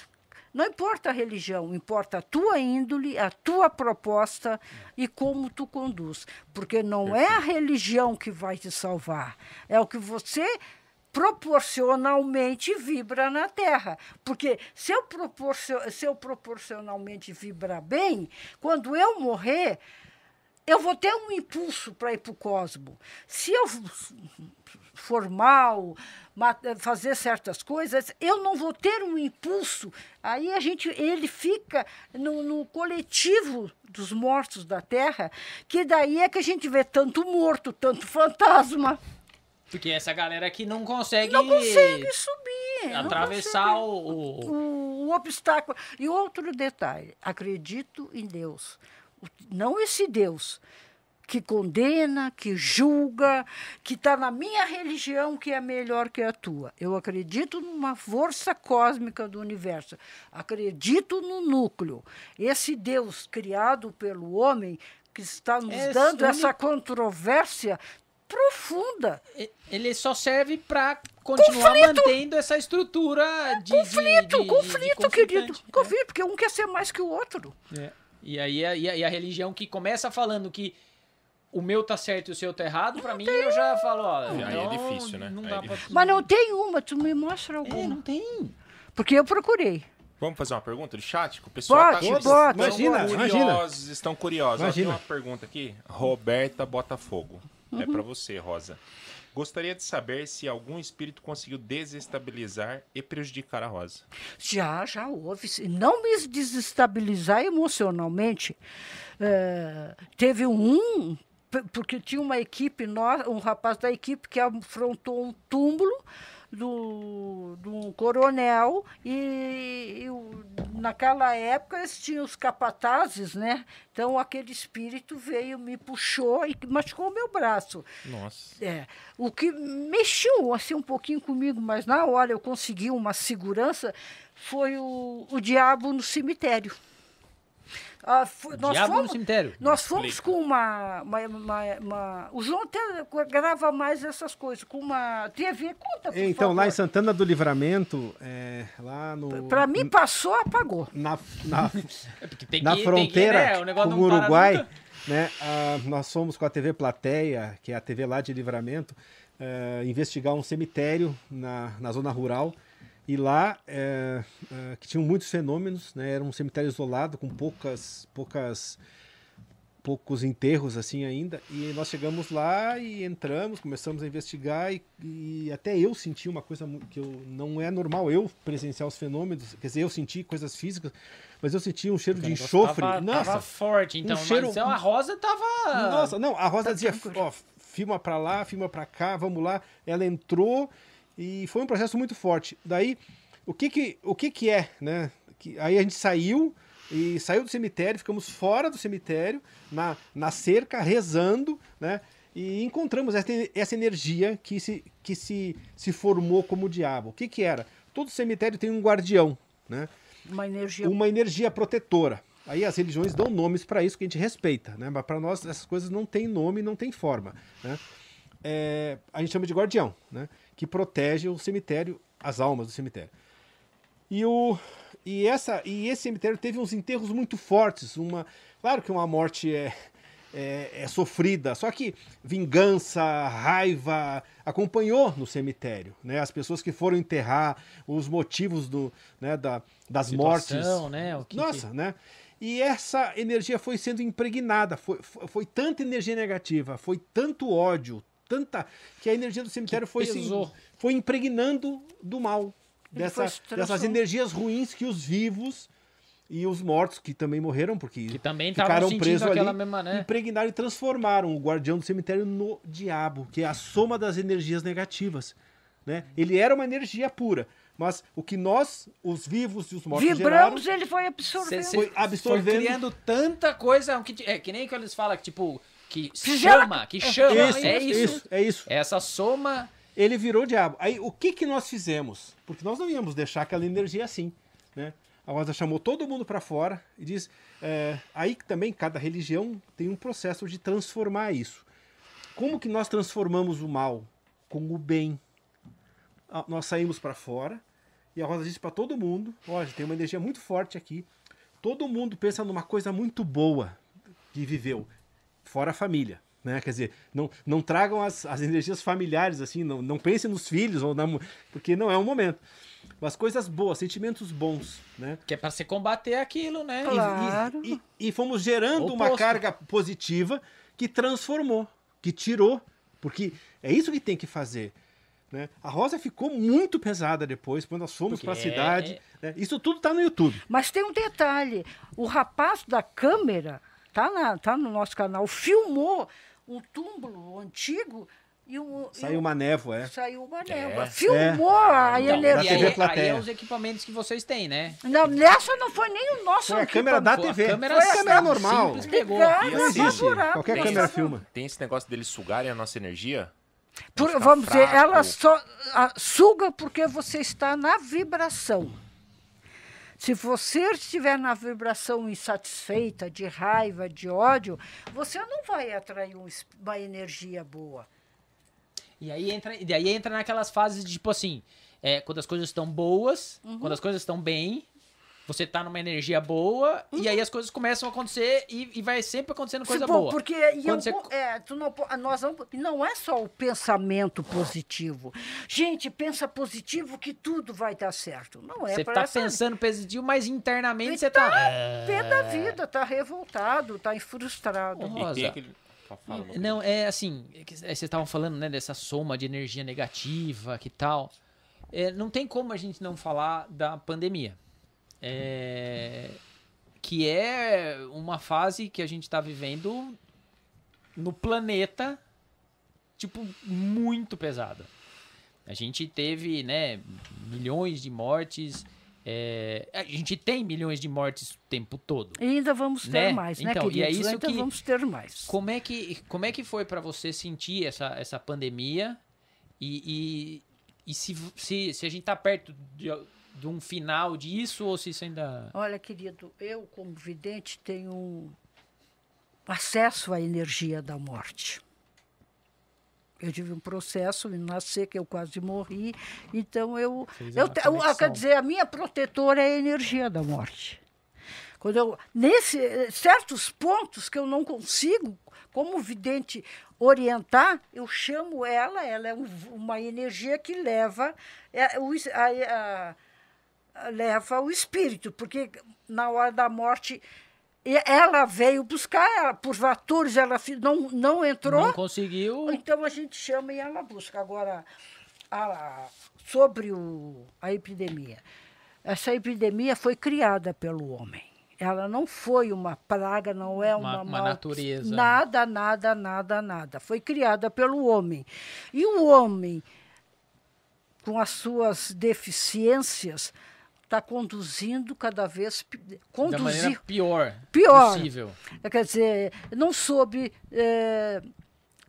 Speaker 3: não importa a religião, importa a tua índole, a tua proposta e como tu conduz. Porque não é a religião que vai te salvar, é o que você proporcionalmente vibra na Terra. Porque se eu, proporcio- se eu proporcionalmente vibrar bem, quando eu morrer, eu vou ter um impulso para ir para o cosmo. Se eu for mal, ma- fazer certas coisas, eu não vou ter um impulso. Aí a gente, ele fica no, no coletivo dos mortos da Terra, que daí é que a gente vê tanto morto, tanto fantasma.
Speaker 1: Porque essa galera aqui não consegue,
Speaker 3: Não consegue subir.
Speaker 1: atravessar
Speaker 3: consegue
Speaker 1: o, o-
Speaker 3: o, o obstáculo. E outro detalhe: acredito em Deus. Não esse Deus que condena, que julga, que está na minha religião que é melhor que a tua. Eu acredito numa força cósmica do universo. Acredito no núcleo. Esse Deus criado pelo homem que está nos
Speaker 1: É
Speaker 3: dando
Speaker 1: único-
Speaker 3: essa controvérsia profunda.
Speaker 1: Ele só serve pra continuar mantendo essa estrutura de.
Speaker 3: Conflito,
Speaker 1: de, de,
Speaker 3: conflito,
Speaker 1: de
Speaker 3: querido.
Speaker 1: É.
Speaker 3: Conflito, porque um quer ser mais que o outro.
Speaker 1: É. E aí e a, e a religião que começa falando que o meu tá certo e o seu tá errado, pra mim eu já falo, ó.
Speaker 2: Aí é difícil, né?
Speaker 1: Não dá
Speaker 2: é
Speaker 1: pra...
Speaker 2: difícil.
Speaker 3: Mas não tem uma, tu me mostra
Speaker 1: É,
Speaker 3: alguma.
Speaker 1: não tem.
Speaker 3: Porque eu procurei.
Speaker 2: Vamos fazer uma pergunta do chat? O pessoal
Speaker 3: Pode,
Speaker 2: tá
Speaker 4: Imagina,
Speaker 2: estão
Speaker 4: imagina.
Speaker 2: curiosos, estão curiosos. Ó,
Speaker 4: Imagina.
Speaker 2: tem uma pergunta aqui. Roberta Botafogo. É
Speaker 3: Uhum.
Speaker 2: pra você, Rosa. Gostaria de saber se algum espírito conseguiu desestabilizar e prejudicar a Rosa.
Speaker 3: Já, já houve. Se Não me desestabilizar emocionalmente. É, teve um, porque tinha uma equipe, um rapaz da equipe que afrontou um túmulo do, um coronel e, e naquela época eles tinham os capatazes, né? Então aquele espírito veio, me puxou e machucou o meu braço.
Speaker 2: Nossa.
Speaker 3: É, o que mexeu assim um pouquinho comigo, mas na hora eu consegui uma segurança, foi o, o diabo no cemitério. Ah, nós
Speaker 1: Diabo
Speaker 3: fomos,
Speaker 1: no cemitério.
Speaker 3: Nós fomos
Speaker 2: Explica.
Speaker 3: com uma, uma, uma- uma- O João até grava mais essas coisas, com uma TV. Conta, por
Speaker 4: Então, lá em
Speaker 3: favor.
Speaker 4: Santana do Livramento, é, lá no.
Speaker 3: Para mim, passou, apagou.
Speaker 4: Na, na,
Speaker 1: É
Speaker 4: na
Speaker 1: que,
Speaker 4: fronteira
Speaker 1: tem que, né,
Speaker 4: com o Uruguai,
Speaker 1: nunca.
Speaker 4: né? ah, nós fomos com a TV Plateia, que é a TV lá de Livramento, eh, investigar um cemitério na, na zona rural. E lá, eh, ah, que tinham muitos fenômenos, né? Era um cemitério isolado, com poucas, poucas, poucos enterros assim ainda. E nós chegamos lá e entramos, começamos a investigar e, e até eu senti uma coisa que eu, não é normal eu presenciar os fenômenos. Quer dizer, eu senti coisas físicas, mas eu senti um cheiro de enxofre.
Speaker 1: Tava,
Speaker 4: Nossa,
Speaker 1: tava forte, então.
Speaker 4: cheiro-
Speaker 1: Mas então a Rosa tava.
Speaker 4: nossa, não, a Rosa
Speaker 3: Tá
Speaker 4: dizia, ó, filma pra lá, filma pra cá, vamos lá. Ela entrou e foi um processo muito forte. Daí, o que que, o que, que é, né? Que, aí a gente saiu e saiu do cemitério, ficamos fora do cemitério, na, na cerca, rezando, né? E encontramos essa, essa energia que, se, que se, se formou como o diabo. O que que era? Todo cemitério tem um guardião, né?
Speaker 3: Uma energia.
Speaker 4: uma energia protetora. Aí as religiões dão nomes para isso que a gente respeita, né? Mas para nós essas coisas não têm nome, não têm forma, né? É, a gente chama de guardião, né? Que protege o cemitério, as almas do cemitério. E o e essa e esse cemitério teve uns enterros muito fortes, uma claro que uma morte é é, é sofrida, só que vingança, raiva acompanhou no cemitério, né? As pessoas que foram enterrar, os motivos do, né, da, das mortes,
Speaker 1: Situação, né? O que
Speaker 4: nossa,
Speaker 1: que-
Speaker 4: né? E essa energia foi sendo impregnada, foi, foi, foi tanta energia negativa, foi tanto ódio, tanta. que a energia do cemitério foi, assim, foi impregnando do mal. Dessa,
Speaker 3: foi
Speaker 4: dessas energias ruins que os vivos e os mortos, que também morreram, porque
Speaker 1: Que também estavam
Speaker 4: ficaram presos ali,
Speaker 1: mesma, né?
Speaker 4: impregnaram e transformaram o guardião do cemitério no diabo, que é a soma das energias negativas. Né? Ele era uma energia pura, mas o que nós, os vivos e os mortos,
Speaker 3: Vibramos,
Speaker 4: geraram,
Speaker 3: ele foi absorvendo.
Speaker 1: Cê-
Speaker 4: foi
Speaker 1: Foi
Speaker 4: absorvendo.
Speaker 1: criando tanta coisa. Que, é que nem que eles falam que, tipo, que chama, que chama.
Speaker 4: Isso,
Speaker 1: é isso.
Speaker 4: isso, é isso.
Speaker 1: Essa soma.
Speaker 4: Ele virou diabo. Aí o que, que nós fizemos? Porque nós não íamos deixar aquela energia assim. Né? A Rosa chamou todo mundo para fora e diz. é, aí que também cada religião tem um processo de transformar isso. Como que nós transformamos o mal com o bem? Nós saímos para fora e a Rosa disse para todo mundo: olha, tem uma energia muito forte aqui. Todo mundo pensa numa coisa muito boa que viveu, fora a família. Né? Quer dizer, não, não tragam as, as energias familiares, assim, não, não pensem nos filhos, ou na, porque não é o momento. Mas coisas boas, sentimentos bons. Né?
Speaker 1: Que é pra se combater aquilo, né?
Speaker 3: Claro.
Speaker 4: E, e- e fomos gerando uma
Speaker 1: Oposto.
Speaker 4: carga positiva que transformou, que tirou. Porque é isso que tem que fazer. Né? A Rosa ficou muito pesada depois, quando nós fomos para a
Speaker 1: é-
Speaker 4: cidade. né? Isso tudo está no YouTube.
Speaker 3: Mas tem um detalhe: o rapaz da câmera, tá, na, tá no nosso canal, filmou um túmulo antigo e um. e
Speaker 4: Saiu
Speaker 3: um-
Speaker 4: uma névoa, é.
Speaker 3: Saiu uma névoa.
Speaker 2: É.
Speaker 3: Filmou a
Speaker 1: Então,
Speaker 3: energia.
Speaker 1: e
Speaker 4: TV
Speaker 1: aí, aí é os equipamentos que vocês têm, né?
Speaker 3: Não, nessa não foi nem o nosso
Speaker 4: Foi a câmera da
Speaker 1: Foi a
Speaker 4: TV.
Speaker 1: câmera
Speaker 4: Foi a câmera normal.
Speaker 1: simples pegou.
Speaker 2: E
Speaker 3: favorável.
Speaker 4: Qualquer
Speaker 2: Tem
Speaker 4: câmera filma.
Speaker 2: Tem esse negócio deles sugarem a nossa energia?
Speaker 3: Por- vamos dizer,
Speaker 2: fraco.
Speaker 3: ela só ah, suga porque você está na vibração. Se você estiver na vibração insatisfeita, de raiva, de ódio, você não vai atrair um uma energia boa.
Speaker 1: E aí entra, e aí entra naquelas fases de, tipo assim, é, quando as coisas estão boas,
Speaker 3: Uhum.
Speaker 1: quando as coisas estão bem, você tá numa energia boa, e aí as coisas começam a acontecer e, e vai sempre acontecendo coisa
Speaker 3: pô,
Speaker 1: boa.
Speaker 3: Porque
Speaker 1: Quando você-
Speaker 3: é, tu não, nós não, não é só o pensamento positivo. Gente, pensa positivo que tudo vai dar certo. Não é
Speaker 1: Você tá
Speaker 3: essa-
Speaker 1: pensando positivo, mas internamente você tá.
Speaker 3: Pé da vida, tá revoltado, tá frustrado.
Speaker 1: Rosa. Não, é assim, é é, vocês estavam falando, né, dessa soma de energia negativa, que tal. É, não tem como a gente não falar da pandemia. É, que é uma fase que a gente está vivendo no planeta, tipo, muito pesada. A gente teve, né, milhões de mortes. é, a gente tem milhões de mortes o tempo todo.
Speaker 3: E ainda vamos ter
Speaker 1: Né?
Speaker 3: mais, né,
Speaker 1: Então, e
Speaker 3: queridos?
Speaker 1: é isso
Speaker 3: ainda
Speaker 1: que-
Speaker 3: vamos ter mais.
Speaker 1: Como é que, como é que foi pra você sentir essa, essa pandemia? E, e, e se, se, se a gente tá perto de, de um final disso ou se isso ainda.
Speaker 3: Olha, querido, eu, como vidente, tenho acesso à energia da morte. Eu tive um processo em nascer que eu quase morri, então eu,
Speaker 1: Fez
Speaker 3: eu eu-
Speaker 1: conexão.
Speaker 3: quer dizer, a minha protetora é a energia da morte. Quando eu nesse certos pontos que eu não consigo, como vidente orientar, eu chamo ela, ela é um- uma energia que leva é, o a- a- leva o espírito, porque na hora da morte ela veio buscar, ela, por fatores ela não, não entrou,
Speaker 1: Não conseguiu.
Speaker 3: então a gente chama e ela busca. Agora, a- sobre o, a epidemia. Essa epidemia foi criada pelo homem. Ela não foi uma praga, não é
Speaker 1: Uma-
Speaker 3: uma,
Speaker 1: uma natureza.
Speaker 3: Nada, nada, nada, nada. Foi criada pelo homem. E o homem, com as suas deficiências, está conduzindo cada vez conduzir
Speaker 1: pior,
Speaker 3: Pior.
Speaker 1: possível.
Speaker 3: é, Quer dizer, não soube é,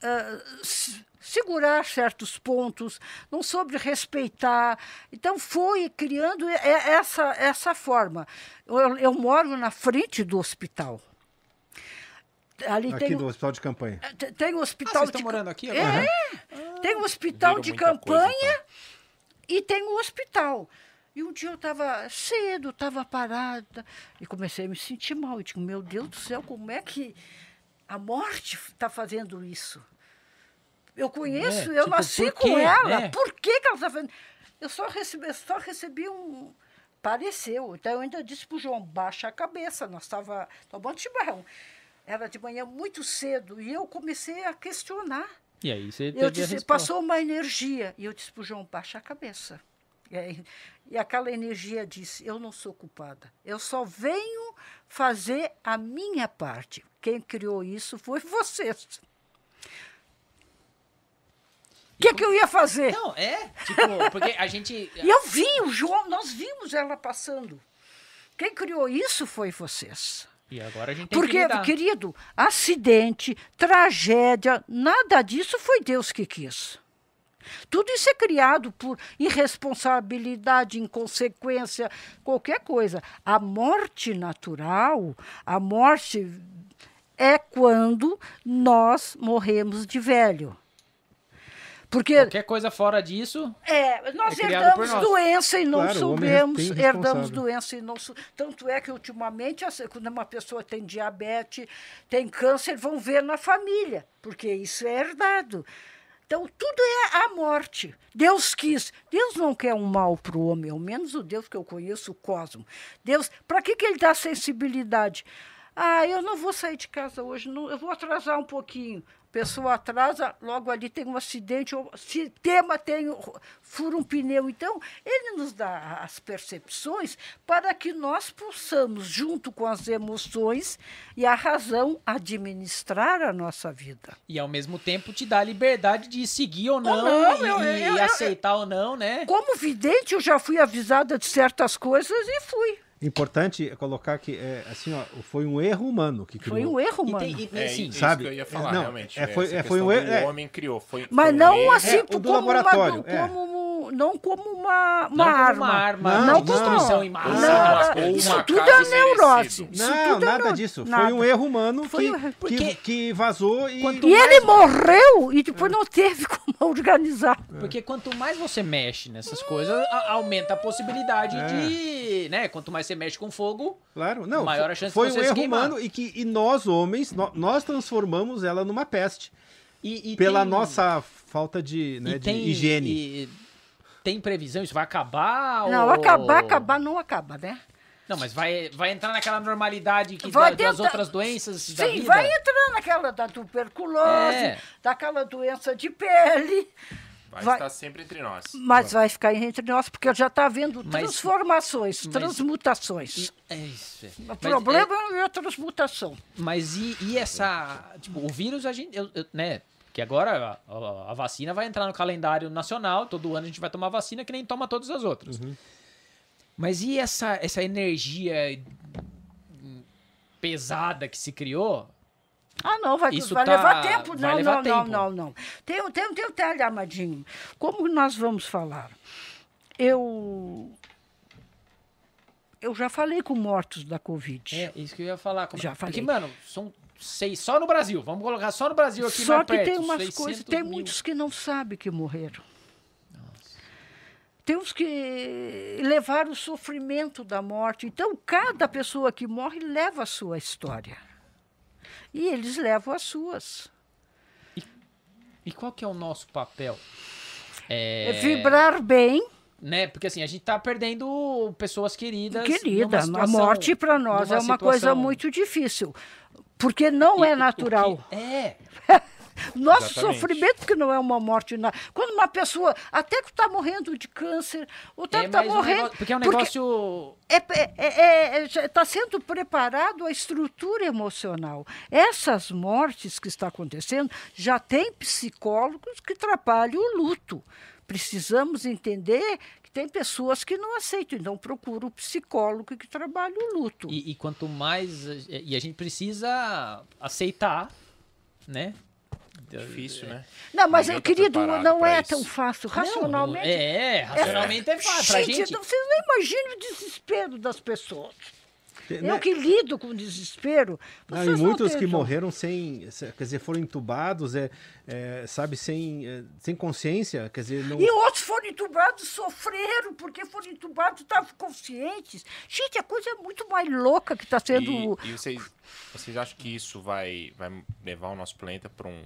Speaker 3: é, se- segurar certos pontos, não soube respeitar. Então, foi criando essa, essa forma. Eu, eu moro na frente do hospital. Ali
Speaker 4: Aqui
Speaker 3: tem,
Speaker 4: do hospital de campanha.
Speaker 3: te- tem o
Speaker 1: Ah,
Speaker 3: hospital
Speaker 1: vocês
Speaker 3: de
Speaker 1: morando aqui
Speaker 3: É,
Speaker 1: agora?
Speaker 3: tem o hospital
Speaker 2: Viram
Speaker 3: de
Speaker 2: coisa,
Speaker 3: campanha
Speaker 2: então.
Speaker 3: e tem o hospital. E um dia eu estava cedo, estava parada e comecei a me sentir mal. Eu digo, meu Deus do céu, como é que a morte está fazendo isso? Eu conheço,
Speaker 1: É,
Speaker 3: eu
Speaker 1: tipo,
Speaker 3: nasci com
Speaker 1: quê,
Speaker 3: ela.
Speaker 1: né?
Speaker 3: Por que, que ela está fazendo? Eu só recebi, eu só recebi um. Pareceu. Então eu ainda disse para o João, baixa a cabeça. Nós estávamos tomando chimarrão. Era de manhã muito cedo e eu comecei a questionar.
Speaker 1: E aí você
Speaker 3: Eu disse, passou uma energia. E eu disse para o João, baixa a cabeça. E, aí- e aquela energia disse, eu não sou culpada. Eu só venho fazer a minha parte. Quem criou isso foi vocês. O que, que eu ia fazer?
Speaker 1: Não, é, tipo, porque a gente...
Speaker 3: E eu vi o João, nós vimos ela passando. Quem criou isso foi vocês.
Speaker 1: E agora a gente que
Speaker 3: Porque,
Speaker 1: lidar.
Speaker 3: querido, acidente, tragédia, nada disso foi Deus que quis. Tudo isso é criado por irresponsabilidade, inconsequência, qualquer coisa. A morte natural, a morte é quando nós morremos de velho. Porque
Speaker 1: Qualquer coisa fora disso...
Speaker 3: é, nós
Speaker 1: É
Speaker 3: herdamos
Speaker 1: nós.
Speaker 3: doença e não
Speaker 4: Claro, homem
Speaker 3: soubemos, herdamos doença e não sou. Tanto é que ultimamente, quando uma pessoa tem diabetes, tem câncer, vão ver na família, porque isso é herdado. Então, tudo é a morte. Deus quis. Deus não quer um mal para o homem, ao menos o Deus que eu conheço, o Cosmo. Deus, para que, que ele dá sensibilidade? Ah, eu não vou sair de casa hoje, não, eu vou atrasar um pouquinho. Pessoa atrasa, logo ali tem um acidente, ou se tema tem, fura um pneu. Então, ele nos dá as percepções para que nós possamos, junto com as emoções e a razão, administrar a nossa vida.
Speaker 1: E ao mesmo tempo te dá a liberdade de seguir ou não,
Speaker 3: não,
Speaker 1: e,
Speaker 3: eu-
Speaker 1: e
Speaker 3: eu- eu-
Speaker 1: aceitar ou não, né?
Speaker 3: Como vidente, eu já fui avisada de certas coisas e fui.
Speaker 4: Importante é colocar que é, assim, ó, foi um erro humano que criou.
Speaker 3: Foi um erro,
Speaker 1: E
Speaker 3: mano.
Speaker 1: tem, e,
Speaker 2: É
Speaker 1: assim,
Speaker 2: isso
Speaker 4: sabe?
Speaker 2: que eu ia falar,
Speaker 4: É, não,
Speaker 2: realmente.
Speaker 4: é, foi-
Speaker 2: essa
Speaker 4: é, foi um
Speaker 2: do
Speaker 4: erro- é.
Speaker 2: homem criou. Foi,
Speaker 3: Mas
Speaker 2: foi um
Speaker 3: não assim
Speaker 4: É, o do
Speaker 3: como,
Speaker 4: laboratório,
Speaker 3: uma,
Speaker 4: é.
Speaker 3: como, não como uma, uma
Speaker 1: não como
Speaker 3: arma.
Speaker 1: uma arma
Speaker 4: Não,
Speaker 1: de
Speaker 4: não.
Speaker 1: destruição em massa.
Speaker 3: Não?
Speaker 2: Ou
Speaker 3: isso tudo é neurose.
Speaker 4: Não,
Speaker 3: tudo é
Speaker 4: nada disso.
Speaker 3: nada.
Speaker 4: Foi um erro humano
Speaker 3: Foi
Speaker 4: que,
Speaker 3: um.
Speaker 1: Porque-
Speaker 4: que, que vazou e.
Speaker 1: Quanto
Speaker 3: E
Speaker 1: mais
Speaker 3: ele morreu e depois não teve como organizar.
Speaker 1: Porque quanto mais você mexe nessas coisas, a- aumenta a possibilidade
Speaker 4: É.
Speaker 1: de, né? Quanto mais você mexe com fogo,
Speaker 4: Claro, não.
Speaker 1: Maior a chance de
Speaker 4: foi
Speaker 1: você
Speaker 4: um erro
Speaker 1: queimar.
Speaker 4: humano e que e nós, homens, nó- nós transformamos ela numa peste.
Speaker 1: e, e
Speaker 4: pela
Speaker 1: tem-
Speaker 4: nossa falta de,
Speaker 1: e
Speaker 4: né, de
Speaker 1: tem
Speaker 4: higiene.
Speaker 1: e- tem previsão? Isso vai acabar?
Speaker 3: Não,
Speaker 1: ou...
Speaker 3: acabar, acabar não acaba, né?
Speaker 1: Não, mas vai, vai entrar naquela normalidade que
Speaker 3: Vai
Speaker 1: da- das outras doenças da
Speaker 3: Sim,
Speaker 1: vida?
Speaker 3: vai entrar naquela da tuberculose,
Speaker 1: É.
Speaker 3: daquela doença de pele,
Speaker 2: Vai,
Speaker 3: Vai-
Speaker 2: estar sempre entre nós.
Speaker 3: mas vai ficar entre nós, porque já está havendo
Speaker 1: Mas-
Speaker 3: transformações,
Speaker 1: mas-
Speaker 3: transmutações.
Speaker 1: E- é isso. é.
Speaker 3: O problema é a transmutação.
Speaker 1: Mas e, e essa. Tipo, o vírus, a gente. eu- eu- né? Que agora a, a- a vacina vai entrar no calendário nacional, todo ano a gente vai tomar vacina que nem toma todas as outras. Mas e essa, essa energia pesada que se criou?
Speaker 3: Ah, não, vai,
Speaker 1: Isso
Speaker 3: vai
Speaker 1: tá-
Speaker 3: levar tempo.
Speaker 1: vai
Speaker 3: Não,
Speaker 1: levar
Speaker 3: não,
Speaker 1: tempo.
Speaker 3: não, não, não. Tem, um- tem, um- tem um detalhe, Amadinho. Como nós vamos falar? Eu. Eu já falei com mortos da Covid.
Speaker 1: É, isso que eu ia falar. Como-
Speaker 3: Já
Speaker 1: Porque,
Speaker 3: falei.
Speaker 1: mano, são seis só no Brasil. Vamos colocar só no Brasil aqui
Speaker 3: Só que
Speaker 1: perto.
Speaker 3: tem umas
Speaker 1: 600
Speaker 3: coisas, tem
Speaker 1: mil.
Speaker 3: muitos que não sabem que morreram. Tem uns que levaram o sofrimento da morte. Então, cada pessoa que morre leva a sua história. E eles levam as suas.
Speaker 1: E qual que é o nosso papel?
Speaker 3: É vibrar bem,
Speaker 1: Né? Porque assim, a gente tá perdendo pessoas queridas.
Speaker 3: querida.
Speaker 1: numa
Speaker 3: A
Speaker 1: situação-
Speaker 3: morte para nós é uma coisa
Speaker 1: situação-
Speaker 3: muito difícil. Porque não
Speaker 1: E-
Speaker 3: é natural.
Speaker 1: É.
Speaker 3: Nosso
Speaker 2: Exatamente.
Speaker 3: sofrimento que não é uma morte. na- Quando uma pessoa até que está morrendo de câncer,
Speaker 1: é
Speaker 3: está
Speaker 1: mais um
Speaker 3: morrendo.
Speaker 1: negócio- porque é um negócio.
Speaker 3: está é, é, é, tá sendo preparado a estrutura emocional. Essas mortes que está acontecendo já tem psicólogos que atrapalham o luto. Precisamos entender que tem pessoas que não aceitam, então procura o psicólogo que trabalha o luto.
Speaker 1: E, e quanto mais. E a gente precisa aceitar, né?
Speaker 2: Difícil, né?
Speaker 3: não, mas,
Speaker 2: Ninguém tá
Speaker 3: querido, não é
Speaker 2: isso.
Speaker 3: tão fácil.
Speaker 1: Não,
Speaker 3: Racionalmente.
Speaker 1: é, racionalmente é fácil. Pra
Speaker 3: gente,
Speaker 1: gente.
Speaker 3: não- vocês não imaginam o desespero das pessoas. Eu
Speaker 4: né?
Speaker 3: que lido com desespero.
Speaker 4: Não, e muitos que morreram sem, se- quer dizer, foram entubados, é, é, sabe, sem, é, sem consciência, quer dizer, não...
Speaker 3: E outros foram entubados, sofreram, porque foram entubados, estavam conscientes. Gente, a coisa é muito mais louca que está sendo.
Speaker 2: E, e vocês, vocês acham que isso vai, vai levar o nosso planeta para um.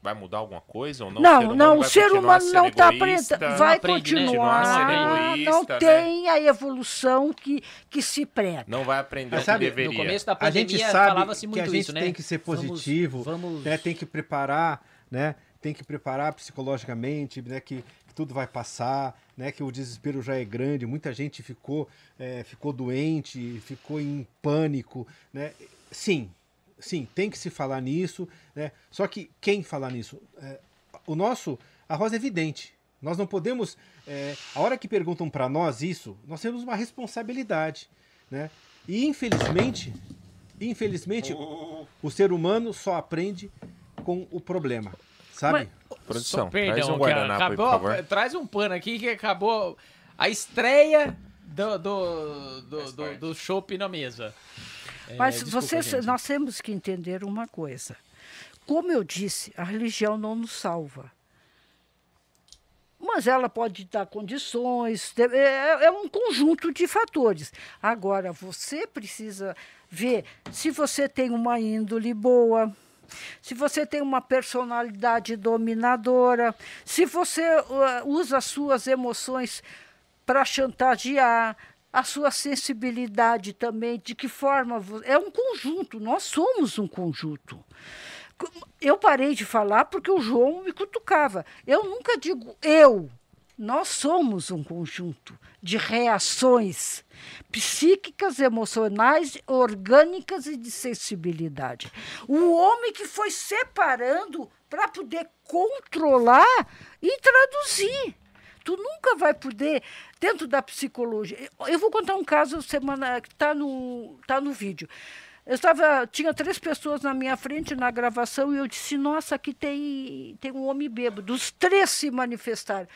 Speaker 2: Vai mudar alguma coisa ou não?
Speaker 3: Não, não, o
Speaker 2: vai
Speaker 3: ser humano não está aprendendo. Vai
Speaker 1: aprende, né?
Speaker 3: continuar.
Speaker 2: Sendo
Speaker 3: não
Speaker 2: né?
Speaker 3: tem a evolução que, que se prega.
Speaker 2: Não vai aprender
Speaker 4: Mas
Speaker 2: o que
Speaker 4: sabe, no
Speaker 2: deveria.
Speaker 1: No começo da
Speaker 4: a gente
Speaker 1: pandemia
Speaker 4: sabe
Speaker 1: falava-se
Speaker 4: que
Speaker 1: muito
Speaker 4: a gente
Speaker 1: isso, né?
Speaker 4: tem que ser
Speaker 1: Vamos-
Speaker 4: positivo,
Speaker 1: Vamos.
Speaker 4: né, tem que preparar, né? tem que preparar psicologicamente, né? Que, que tudo vai passar, né? Que o desespero já é grande, muita gente ficou, é, ficou doente, ficou em pânico, né? Sim, sim, tem que se falar nisso, né? Só que quem falar nisso? É, o nosso, a Rosa é evidente. Nós não podemos, é, a hora que perguntam para nós isso, nós temos uma responsabilidade, né? E infelizmente, infelizmente,
Speaker 2: Oh.
Speaker 4: o ser humano só aprende com o problema, sabe?
Speaker 2: Produção,
Speaker 1: Só-
Speaker 2: traz um guardanapo aí, por
Speaker 1: acabou,
Speaker 2: favor.
Speaker 1: Traz um pano aqui que acabou a estreia do, do, do, do, do chopp na mesa. É,
Speaker 3: Mas
Speaker 1: desculpa,
Speaker 3: vocês,
Speaker 1: gente.
Speaker 3: nós temos que entender uma coisa. Como eu disse, a religião não nos salva. Mas ela pode dar condições, te- é, é um conjunto de fatores. Agora, você precisa ver se você tem uma índole boa, se você tem uma personalidade dominadora, se você uh, usa as suas emoções para chantagear, a sua sensibilidade também, de que forma. É um conjunto, nós somos um conjunto. Eu parei de falar porque o João me cutucava. Eu nunca digo eu. Nós somos um conjunto de reações psíquicas, emocionais, orgânicas e de sensibilidade. O homem que foi separando para poder controlar e traduzir. Tu nunca vai poder, dentro da psicologia. Eu- vou contar um caso semana que está no, tá no vídeo. Eu estava, tinha três pessoas na minha frente na gravação e eu disse: Nossa, aqui tem, tem um homem bêbado. Os três se manifestaram.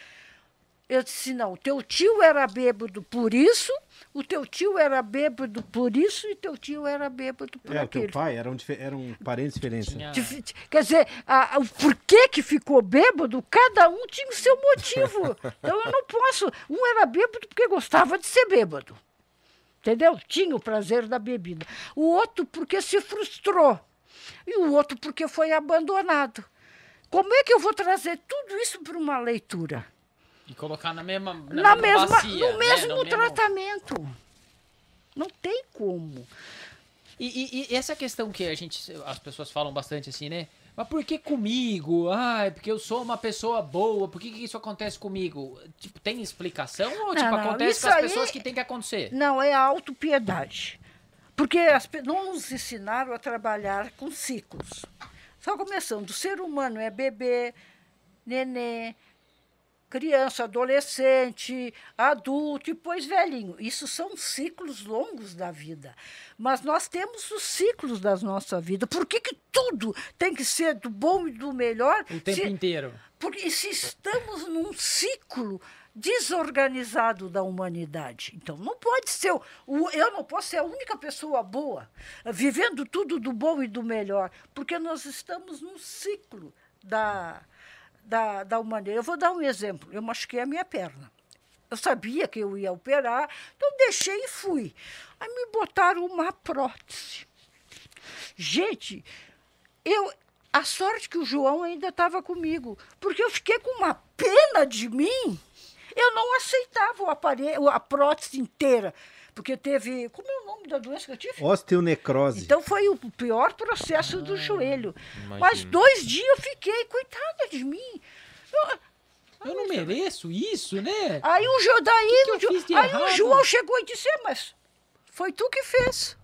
Speaker 3: Eu disse: Não, teu tio era bêbado por isso, o teu tio era bêbado por isso e teu tio era bêbado por
Speaker 4: É, o teu
Speaker 3: aquilo.
Speaker 4: pai era um, dife- era um parente diferente.
Speaker 1: Tinha-
Speaker 3: Dif- Quer dizer, a- a- o porquê que ficou bêbado, cada um tinha o seu motivo. Então eu não posso. Um era bêbado porque gostava de ser bêbado. Entendeu? Tinha o prazer da bebida. O outro porque se frustrou. E o outro porque foi abandonado. Como é que eu vou trazer tudo isso para uma leitura?
Speaker 1: E colocar na mesma.
Speaker 3: Na, mesma,
Speaker 1: bacia,
Speaker 3: no
Speaker 1: né?
Speaker 3: mesmo tratamento. Não tem como.
Speaker 1: E, e- e essa questão que a gente, as pessoas falam bastante assim, né? Mas por que comigo? Ai, porque eu sou uma pessoa boa. Por que, que isso acontece comigo? Tipo, tem explicação ou
Speaker 3: Não,
Speaker 1: tipo,
Speaker 3: não,
Speaker 1: acontece com as
Speaker 3: aí-
Speaker 1: pessoas que tem que acontecer?
Speaker 3: Não, é a autopiedade. Porque as, não nos ensinaram a trabalhar com ciclos. Só começando, o ser humano é bebê, nenê, criança, adolescente, adulto e depois velhinho. Isso são ciclos longos da vida. Mas nós temos os ciclos da nossa vida. Por que, que tudo tem que ser do bom e do melhor?
Speaker 1: O tempo
Speaker 3: se-
Speaker 1: inteiro.
Speaker 3: porque se estamos num ciclo desorganizado da humanidade, então não pode ser. o- o- Eu não posso ser a única pessoa boa, vivendo tudo do bom e do melhor, porque nós estamos num ciclo da, da, da humanidade. Eu vou dar um exemplo. Eu machuquei a minha perna. Eu sabia que eu ia operar, então deixei e fui. Aí me botaram uma prótese. Gente, eu a sorte que o João ainda estava comigo, porque eu fiquei com uma pena de mim. Eu não aceitava o aparelho, a prótese inteira, porque teve, como é o nome da doença que eu tive?
Speaker 4: Osteonecrose.
Speaker 3: Então foi o pior processo do joelho. Mas
Speaker 2: imagino.
Speaker 3: dois dias eu fiquei, coitada de mim. Eu-
Speaker 1: Eu não mereço isso, né?
Speaker 3: Aí o Jo- daí,
Speaker 1: que eu
Speaker 3: o Jo- aí
Speaker 1: errado?
Speaker 3: o João chegou e disse: "É, mas foi tu que fez.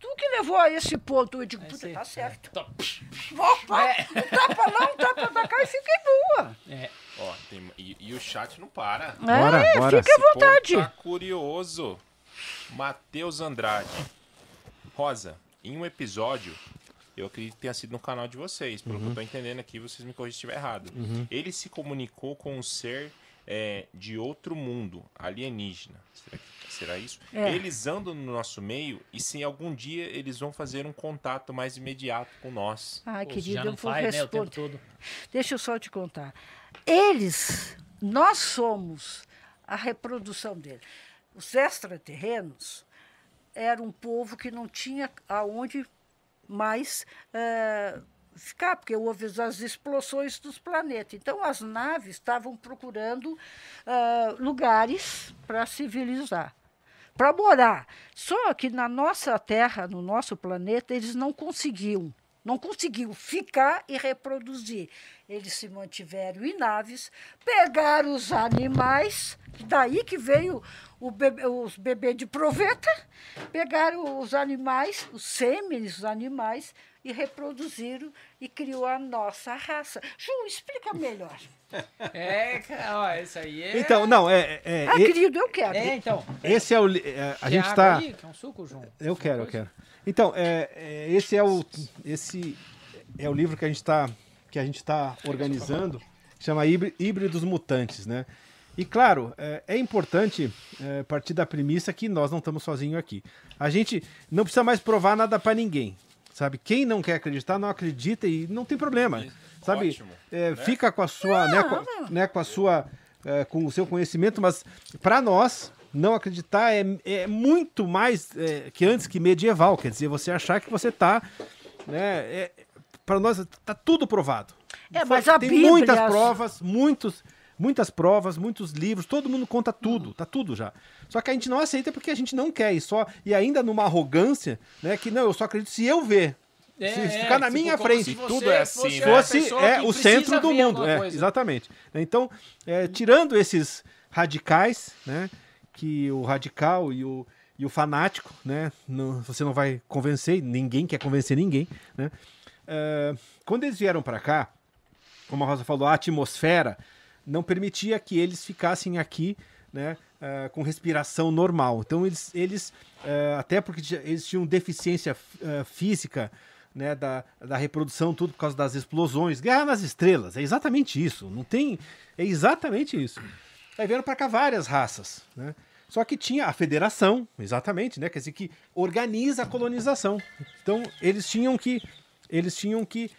Speaker 3: Tu que levou a esse ponto. Eu digo, puta, tá certo.
Speaker 1: Tá-
Speaker 3: Opa,
Speaker 1: É.
Speaker 3: um tapa lá, um tapa pra cá e fiquei boa.
Speaker 1: É.
Speaker 2: Ó, tem- e, e o chat não para.
Speaker 4: Bora,
Speaker 3: é,
Speaker 4: bora.
Speaker 3: fique à
Speaker 2: Esse povo
Speaker 3: vontade.
Speaker 2: Tá curioso. Matheus Andrade. Rosa, em um episódio, eu acredito que tenha sido no canal de vocês, pelo que eu tô entendendo aqui, vocês me corrigem se estiver errado. Ele se comunicou com um ser é, de outro mundo, alienígena. Será, que- será isso?
Speaker 3: É.
Speaker 2: Eles andam no nosso meio e se algum dia eles vão fazer um contato mais imediato com nós.
Speaker 1: Pô,
Speaker 3: querido, eu
Speaker 1: não
Speaker 3: vou
Speaker 1: faz, né,
Speaker 3: responder.
Speaker 1: todo.
Speaker 3: Deixa eu só te contar. Eles, nós somos a reprodução deles. Os extraterrenos eram um povo que não tinha aonde mais eh, ficar, porque houve as explosões dos planetas. Então, as naves estavam procurando ah, lugares para civilizar, para morar. Só que na nossa Terra, no nosso planeta, eles não conseguiam Não conseguiu ficar e reproduzir. Eles se mantiveram em naves, pegaram os animais, daí que veio bebê, os bebês de proveta, pegaram os animais, os sêmenes, os animais, e reproduziram e criou a nossa raça. Ju, explica melhor.
Speaker 1: É, ó, isso aí é.
Speaker 4: Então, não, é. é
Speaker 3: ah,
Speaker 4: e-
Speaker 3: querido, eu quero.
Speaker 1: É, então.
Speaker 4: esse é o. é, a gente está.
Speaker 1: aí? Quer um suco, João?
Speaker 4: Eu quero, eu quero. Então, é, é, esse é o esse é o livro que a gente está que a gente está organizando, que chama Híbri- Híbridos Mutantes, né? E claro, é, é importante é, partir da premissa que nós não estamos sozinhos aqui. A gente não precisa mais provar nada para ninguém, sabe? Quem não quer acreditar não acredita e não tem problema, sabe?
Speaker 2: Ótimo,
Speaker 4: É, Fica com a sua, né, com, a- né, com a sua, é, com o seu conhecimento, mas para nós não acreditar é, é muito mais é, que antes que medieval, quer dizer, você achar que você tá, né, é, para nós tá tudo provado.
Speaker 3: É, mas a
Speaker 4: tem
Speaker 3: Bíblia-
Speaker 4: muitas provas, muitos Muitas provas, muitos livros, todo mundo conta tudo, tá tudo já. Só que a gente não aceita porque a gente não quer, e só e ainda numa arrogância, né, que não, eu só acredito se eu ver.
Speaker 1: É,
Speaker 4: se
Speaker 1: é,
Speaker 4: ficar na
Speaker 1: tipo,
Speaker 4: minha frente.
Speaker 2: Tudo é assim,
Speaker 1: fosse
Speaker 2: né?
Speaker 4: é
Speaker 1: que
Speaker 4: o centro do mundo, é,
Speaker 1: coisa.
Speaker 4: exatamente. Então, é, tirando esses radicais, né, que o radical e o, e o fanático, né, não- você não vai convencer, ninguém quer convencer ninguém, né. É, quando eles vieram para cá, como a Rosa falou, a atmosfera não permitia que eles ficassem aqui, né, eh, com respiração normal. Então eles, eles eh, até porque eles tinham deficiência eh, física, né, da, da reprodução, tudo por causa das explosões, guerra nas estrelas, é exatamente isso. Não tem, é exatamente isso. Aí vieram para cá várias raças, né? Só que tinha a federação, exatamente, né? Quer dizer que organiza a colonização. Então eles tinham que eles tinham que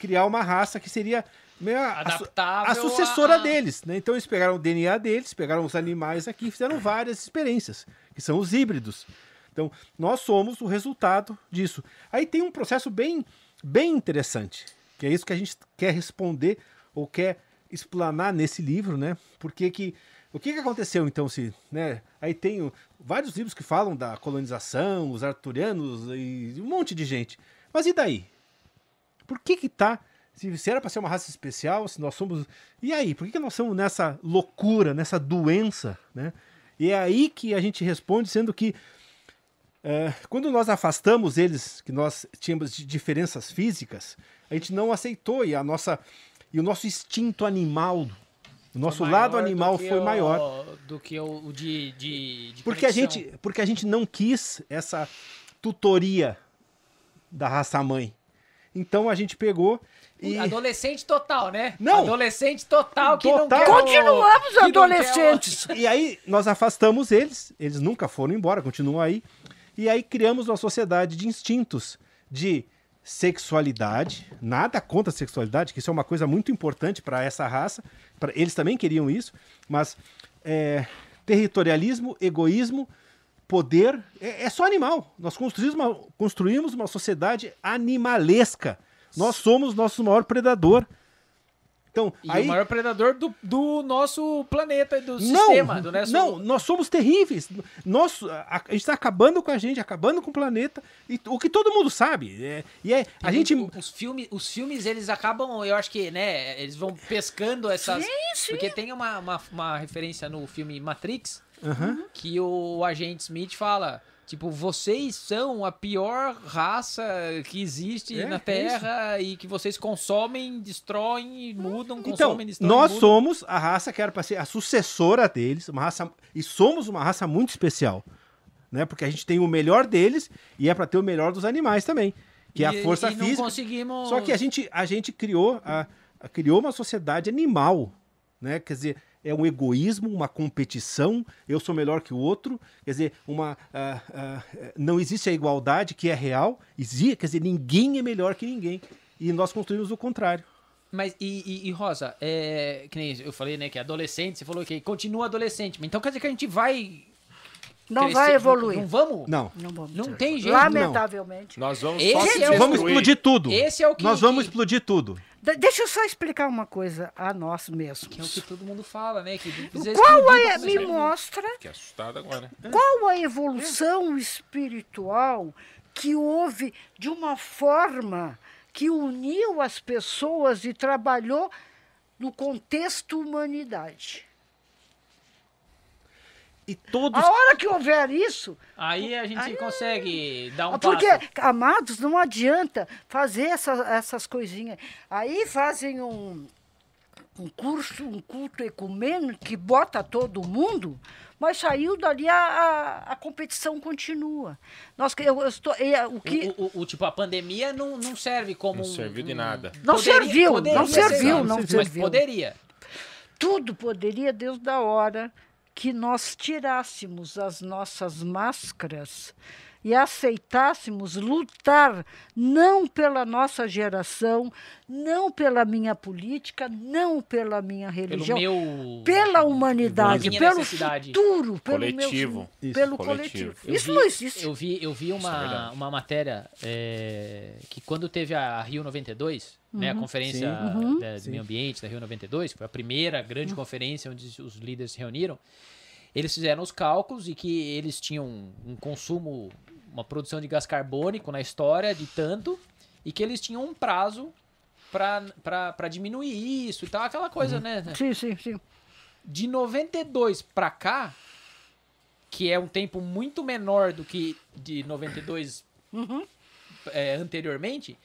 Speaker 4: criar uma raça que seria meio a, a su-
Speaker 1: Adaptável
Speaker 4: a sucessora
Speaker 1: a-
Speaker 4: deles, né? Então eles pegaram o DNA deles, pegaram os animais aqui e fizeram várias experiências, que são os híbridos. Então, nós somos o resultado disso. Aí tem um processo bem, bem interessante, que é isso que a gente quer responder ou quer explanar nesse livro, né? Porque que o que, que aconteceu então se, né? Aí tem vários livros que falam da colonização, os arturianos e um monte de gente. Mas e daí? Por que que tá se, se era para ser uma raça especial, se nós somos. E aí, por que, que nós somos nessa loucura, nessa doença, né? E é aí que a gente responde, sendo que é, quando nós afastamos eles, que nós tínhamos diferenças físicas, a gente não aceitou e a nossa e o nosso instinto animal, o nosso lado animal foi
Speaker 1: o-
Speaker 4: maior.
Speaker 1: Do que o de. de, de
Speaker 4: Porque a, gente, porque a gente não quis essa tutoria da raça mãe. Então a gente pegou e.
Speaker 1: Adolescente total, né?
Speaker 4: Não.
Speaker 1: Adolescente total que
Speaker 4: Total.
Speaker 1: não quer.
Speaker 3: Continuamos
Speaker 1: que não quer
Speaker 3: adolescentes.
Speaker 4: E aí nós afastamos eles, eles nunca foram embora, continuam aí. E aí criamos uma sociedade de instintos, de sexualidade, nada contra a sexualidade, que isso é uma coisa muito importante para essa raça. Pra, eles também queriam isso, mas é, territorialismo, egoísmo, poder, é, é só animal. Nós construímos uma, construímos uma sociedade animalesca. Nós somos nosso maior predador. Então,
Speaker 1: E
Speaker 4: aí,
Speaker 1: o maior predador do, do nosso planeta e do
Speaker 4: não,
Speaker 1: sistema. Do nosso...
Speaker 4: não, nós somos terríveis. Nós, a, a gente está acabando com a gente, acabando com o planeta. E, o que todo mundo sabe. É, e é, a gente.
Speaker 1: os, filmes, os filmes, eles acabam, eu acho que, né, eles vão pescando essas...
Speaker 3: Sim, sim.
Speaker 1: Porque tem uma, uma, uma referência no filme Matrix,
Speaker 4: Aham.
Speaker 1: que o agente Smith fala, tipo, vocês são a pior raça que existe
Speaker 4: É,
Speaker 1: na
Speaker 4: é
Speaker 1: Terra e que vocês consomem, destroem, e mudam,
Speaker 4: Então,
Speaker 1: consomem, destroem,
Speaker 4: nós
Speaker 1: mudam.
Speaker 4: somos a raça que era para ser a sucessora deles, uma raça e somos uma raça muito especial, né? Porque a gente tem o melhor deles e é para ter o melhor dos animais também, que é a
Speaker 1: E-
Speaker 4: força
Speaker 1: e não
Speaker 4: física.
Speaker 1: conseguimos...
Speaker 4: Só que a gente, a gente criou, a, a- criou uma sociedade animal, né? Quer dizer, é um egoísmo, uma competição, eu sou melhor que o outro, quer dizer, uma, ah, ah, não existe a igualdade que é real, existe, quer dizer, ninguém é melhor que ninguém. E nós construímos o contrário.
Speaker 1: Mas, e, e- e, Rosa, é, que nem eu falei, né, que é adolescente, você falou que continua adolescente, mas então quer dizer que a gente vai...
Speaker 3: Não
Speaker 1: crescer-
Speaker 3: vai
Speaker 1: Não,
Speaker 3: evoluir.
Speaker 1: não vamos?
Speaker 4: Não.
Speaker 3: Não, vamos
Speaker 1: Não tem jeito,
Speaker 3: Lamentavelmente.
Speaker 2: Nós vamos
Speaker 1: Esse
Speaker 2: só
Speaker 1: é.
Speaker 4: Vamos explodir tudo.
Speaker 1: Esse é o que...
Speaker 4: Nós vamos
Speaker 1: que-
Speaker 4: explodir tudo.
Speaker 3: De- deixa eu só explicar uma coisa a nós mesmos.
Speaker 1: Que é o que todo mundo fala, né? Que
Speaker 3: Qual é, me mostra
Speaker 2: Fiquei assustado agora.
Speaker 3: qual a evolução espiritual que houve de uma forma que uniu as pessoas e trabalhou no contexto humanidade.
Speaker 4: E todos.
Speaker 3: A hora que houver isso,
Speaker 1: Aí a gente
Speaker 3: Aí-
Speaker 1: consegue dar um
Speaker 3: porque,
Speaker 1: passo.
Speaker 3: amados, não adianta fazer essa- essas coisinhas. Aí fazem um, um curso, um culto ecumênico que bota todo mundo, mas saiu dali a, a, a competição continua. Nós, eu, eu estou, é, o que,
Speaker 1: O, o- o- tipo, a pandemia não, não serve como
Speaker 2: Não
Speaker 1: um-
Speaker 2: serviu de
Speaker 1: um-
Speaker 2: nada.
Speaker 3: Não serviu,
Speaker 1: poderia
Speaker 3: não
Speaker 1: ser,
Speaker 3: serviu, não
Speaker 1: Mas
Speaker 3: serviu.
Speaker 1: poderia.
Speaker 3: tudo poderia, Deus da hora, que nós tirássemos as nossas máscaras e aceitássemos lutar não pela nossa geração, não pela minha política, não pela minha
Speaker 1: Pelo
Speaker 3: religião,
Speaker 1: meu...
Speaker 3: pela humanidade,
Speaker 1: minha
Speaker 3: pelo futuro, pelo
Speaker 2: Coletivo.
Speaker 3: meu,
Speaker 4: Isso,
Speaker 3: pelo
Speaker 2: coletivo.
Speaker 3: coletivo. Isso
Speaker 1: vi-
Speaker 3: não existe.
Speaker 1: Eu vi, eu vi
Speaker 2: Isso é
Speaker 1: uma, uma matéria é, que quando teve a Rio 92, né, a conferência
Speaker 4: Sim.
Speaker 3: Uhum.
Speaker 1: da- do
Speaker 4: Sim.
Speaker 1: meio ambiente da Rio 92, foi a primeira grande conferência onde os líderes se reuniram. Eles fizeram os cálculos e que eles tinham um consumo, uma produção de gás carbônico na história de tanto e que eles tinham um prazo para diminuir isso e tal, aquela coisa, né?
Speaker 3: Sim, sim, sim.
Speaker 1: de 92 pra cá, que é um tempo muito menor do que de 92
Speaker 3: Uhum.
Speaker 1: é, anteriormente,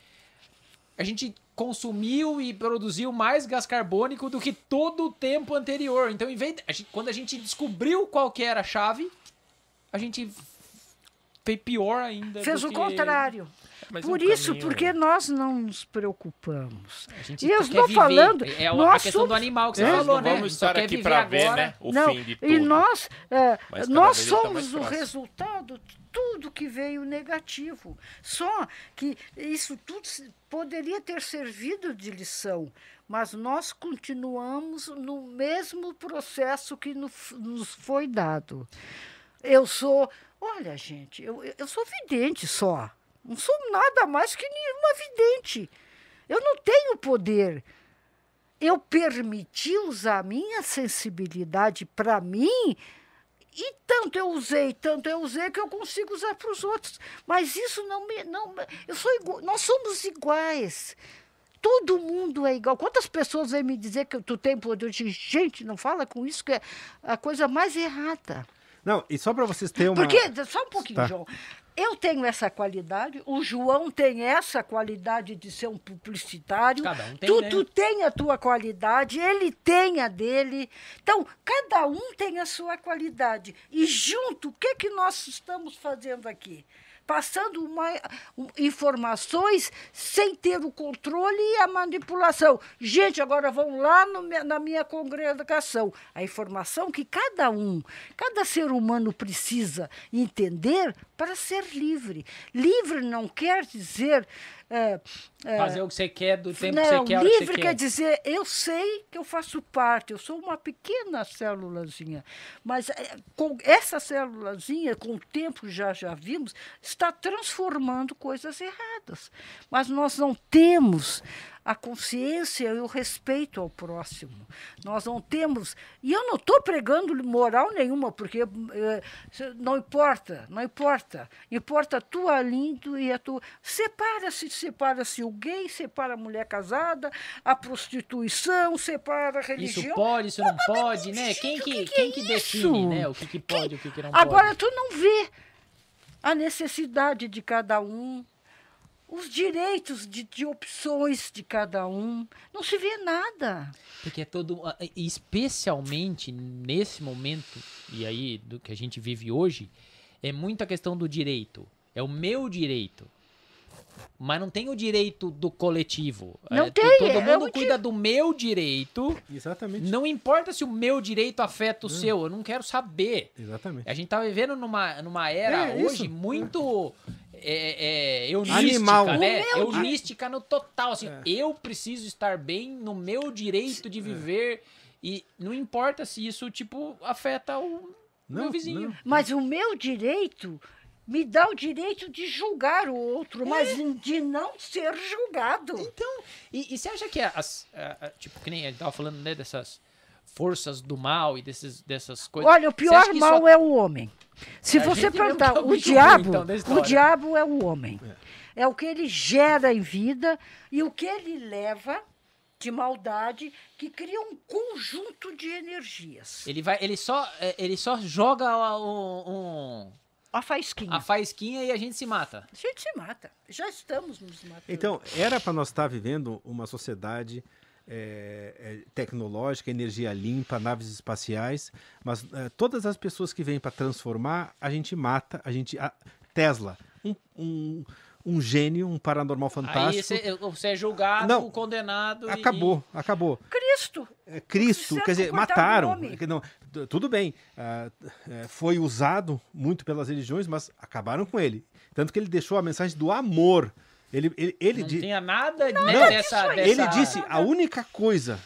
Speaker 1: a gente consumiu e produziu mais gás carbônico do que todo o tempo anterior. Então, em vez de- a gente- quando a gente descobriu qual que era a chave, a gente pior ainda.
Speaker 3: Fez
Speaker 1: do
Speaker 3: o
Speaker 1: que-
Speaker 3: contrário.
Speaker 2: Mas
Speaker 3: Por
Speaker 2: um
Speaker 3: isso,
Speaker 2: caminho-
Speaker 3: porque nós não nos preocupamos.
Speaker 1: A gente
Speaker 3: E eu estou
Speaker 1: viver.
Speaker 3: falando,
Speaker 1: É a- a
Speaker 3: nós
Speaker 1: questão do
Speaker 3: somos-
Speaker 1: animal que você
Speaker 2: Nós
Speaker 1: falou,
Speaker 2: não
Speaker 1: né?
Speaker 2: vamos
Speaker 1: Só
Speaker 2: estar
Speaker 1: quer
Speaker 2: aqui para ver, né? O
Speaker 3: não,
Speaker 2: fim de
Speaker 3: e
Speaker 2: tudo.
Speaker 3: nós, é,
Speaker 2: cada
Speaker 3: nós
Speaker 2: vez ele tá
Speaker 3: somos o resultado de tudo que veio negativo. Só que isso tudo poderia ter servido de lição, mas nós continuamos no mesmo processo que no- nos foi dado. Eu sou, olha, gente, eu, eu sou vidente só. Não sou nada mais que nenhuma vidente. Eu não tenho poder. Eu permiti usar a minha sensibilidade para mim e tanto eu usei, tanto eu usei que eu consigo usar para os outros. Mas isso não me. Não, eu sou igual, nós somos iguais. Todo mundo é igual. Quantas pessoas vêm me dizer que tu tem poder? Eu digo, gente, não fala com isso, que é a coisa mais errada.
Speaker 4: Não, e só para vocês terem uma.
Speaker 3: Porque, só um pouquinho,
Speaker 4: Tá.
Speaker 3: João. Eu tenho essa qualidade, o João tem essa qualidade de ser um publicitário.
Speaker 1: Cada um tem,
Speaker 3: tu,
Speaker 1: né?
Speaker 3: tu tem a tua qualidade, ele tem a dele. Então, cada um tem a sua qualidade. E junto, o que, que nós estamos fazendo aqui? Passando uma- um, informações sem ter o controle e a manipulação. Gente, agora vão lá no na minha congregação. A informação que cada um, cada ser humano precisa entender para ser livre. Livre não quer dizer. é, é,
Speaker 1: Fazer o que você quer do tempo que
Speaker 3: não,
Speaker 1: você quer. que
Speaker 3: livre
Speaker 1: você
Speaker 3: quer
Speaker 1: quer.
Speaker 3: dizer, eu sei que eu faço parte, eu sou uma pequena célulazinha, mas é, com essa célulazinha, com o tempo já já vimos, está transformando coisas erradas. Mas nós não temos a consciência e o respeito ao próximo. Nós não temos. E eu não estou pregando moral nenhuma, porque eh, não importa, não importa. Importa a tua lindo e a tua. Separa-se, separa-se o gay, separa a mulher casada, a prostituição, separa a
Speaker 1: Isso
Speaker 3: religião.
Speaker 1: pode, isso não pode, né? Quem que,
Speaker 3: que que
Speaker 1: quem
Speaker 3: é
Speaker 1: que
Speaker 3: isso?
Speaker 1: define, né? O que, que pode e o que, que não
Speaker 3: Agora
Speaker 1: pode.
Speaker 3: tu não vê a necessidade de cada um, os direitos de, de opções de cada um. Não se vê nada.
Speaker 1: Porque é todo. Especialmente nesse momento, e aí do que a gente vive hoje, é muita questão do direito. É o meu direito. Mas não tem o direito do coletivo.
Speaker 3: Não
Speaker 1: É,
Speaker 3: tem,
Speaker 1: Todo
Speaker 3: é
Speaker 1: mundo
Speaker 3: o
Speaker 1: cuida do meu direito.
Speaker 4: Exatamente.
Speaker 1: Não importa se o meu direito afeta o seu, eu não quero saber.
Speaker 4: Exatamente.
Speaker 1: A gente tá vivendo numa, numa era
Speaker 4: É, isso.
Speaker 1: hoje muito é, é, eunística,
Speaker 4: Animal.
Speaker 1: né?
Speaker 3: Meu
Speaker 1: Eunística no total. Assim,
Speaker 4: É.
Speaker 1: eu preciso estar bem no meu direito de viver. E não importa se isso, tipo, afeta o meu
Speaker 4: Não,
Speaker 1: vizinho.
Speaker 4: não.
Speaker 3: Mas o meu direito me dá o direito de julgar o outro, mas de não ser julgado.
Speaker 1: Então, e, e você acha que as. a- a- tipo, que nem a gente tava falando, né, dessas forças do mal e desses, dessas coisas.
Speaker 3: Olha, o pior mal
Speaker 1: só-
Speaker 3: é o homem. Se
Speaker 1: A
Speaker 3: você perguntar,
Speaker 1: tá
Speaker 3: o diabo,
Speaker 1: ruim, então,
Speaker 3: o diabo é o homem. É. o que ele gera em vida e o que ele leva de maldade que cria um conjunto de energias.
Speaker 1: Ele vai, ele só, é, ele só joga a- um, um-
Speaker 3: A faísquinha.
Speaker 1: a faísquinha e a gente se mata.
Speaker 3: A gente se mata. Já estamos nos matando.
Speaker 4: Então, era para nós estar vivendo uma sociedade é, é, tecnológica, energia limpa, naves espaciais, mas é, todas as pessoas que vêm para transformar, a gente mata, a gente. a- Tesla, um, um, um gênio, um paranormal
Speaker 1: Aí
Speaker 4: fantástico.
Speaker 1: você, você é julgado,
Speaker 4: Não,
Speaker 1: condenado. e-
Speaker 4: Acabou, acabou.
Speaker 3: Cristo.
Speaker 4: É, Cristo, quer dizer, mataram. Não, tudo bem, é, foi usado muito pelas religiões, mas acabaram com ele. Tanto que ele deixou a mensagem do amor. Ele, ele, ele
Speaker 1: não
Speaker 4: di-
Speaker 1: tinha nada
Speaker 3: Não,
Speaker 1: dessa, dessa...
Speaker 4: ele disse: a única coisa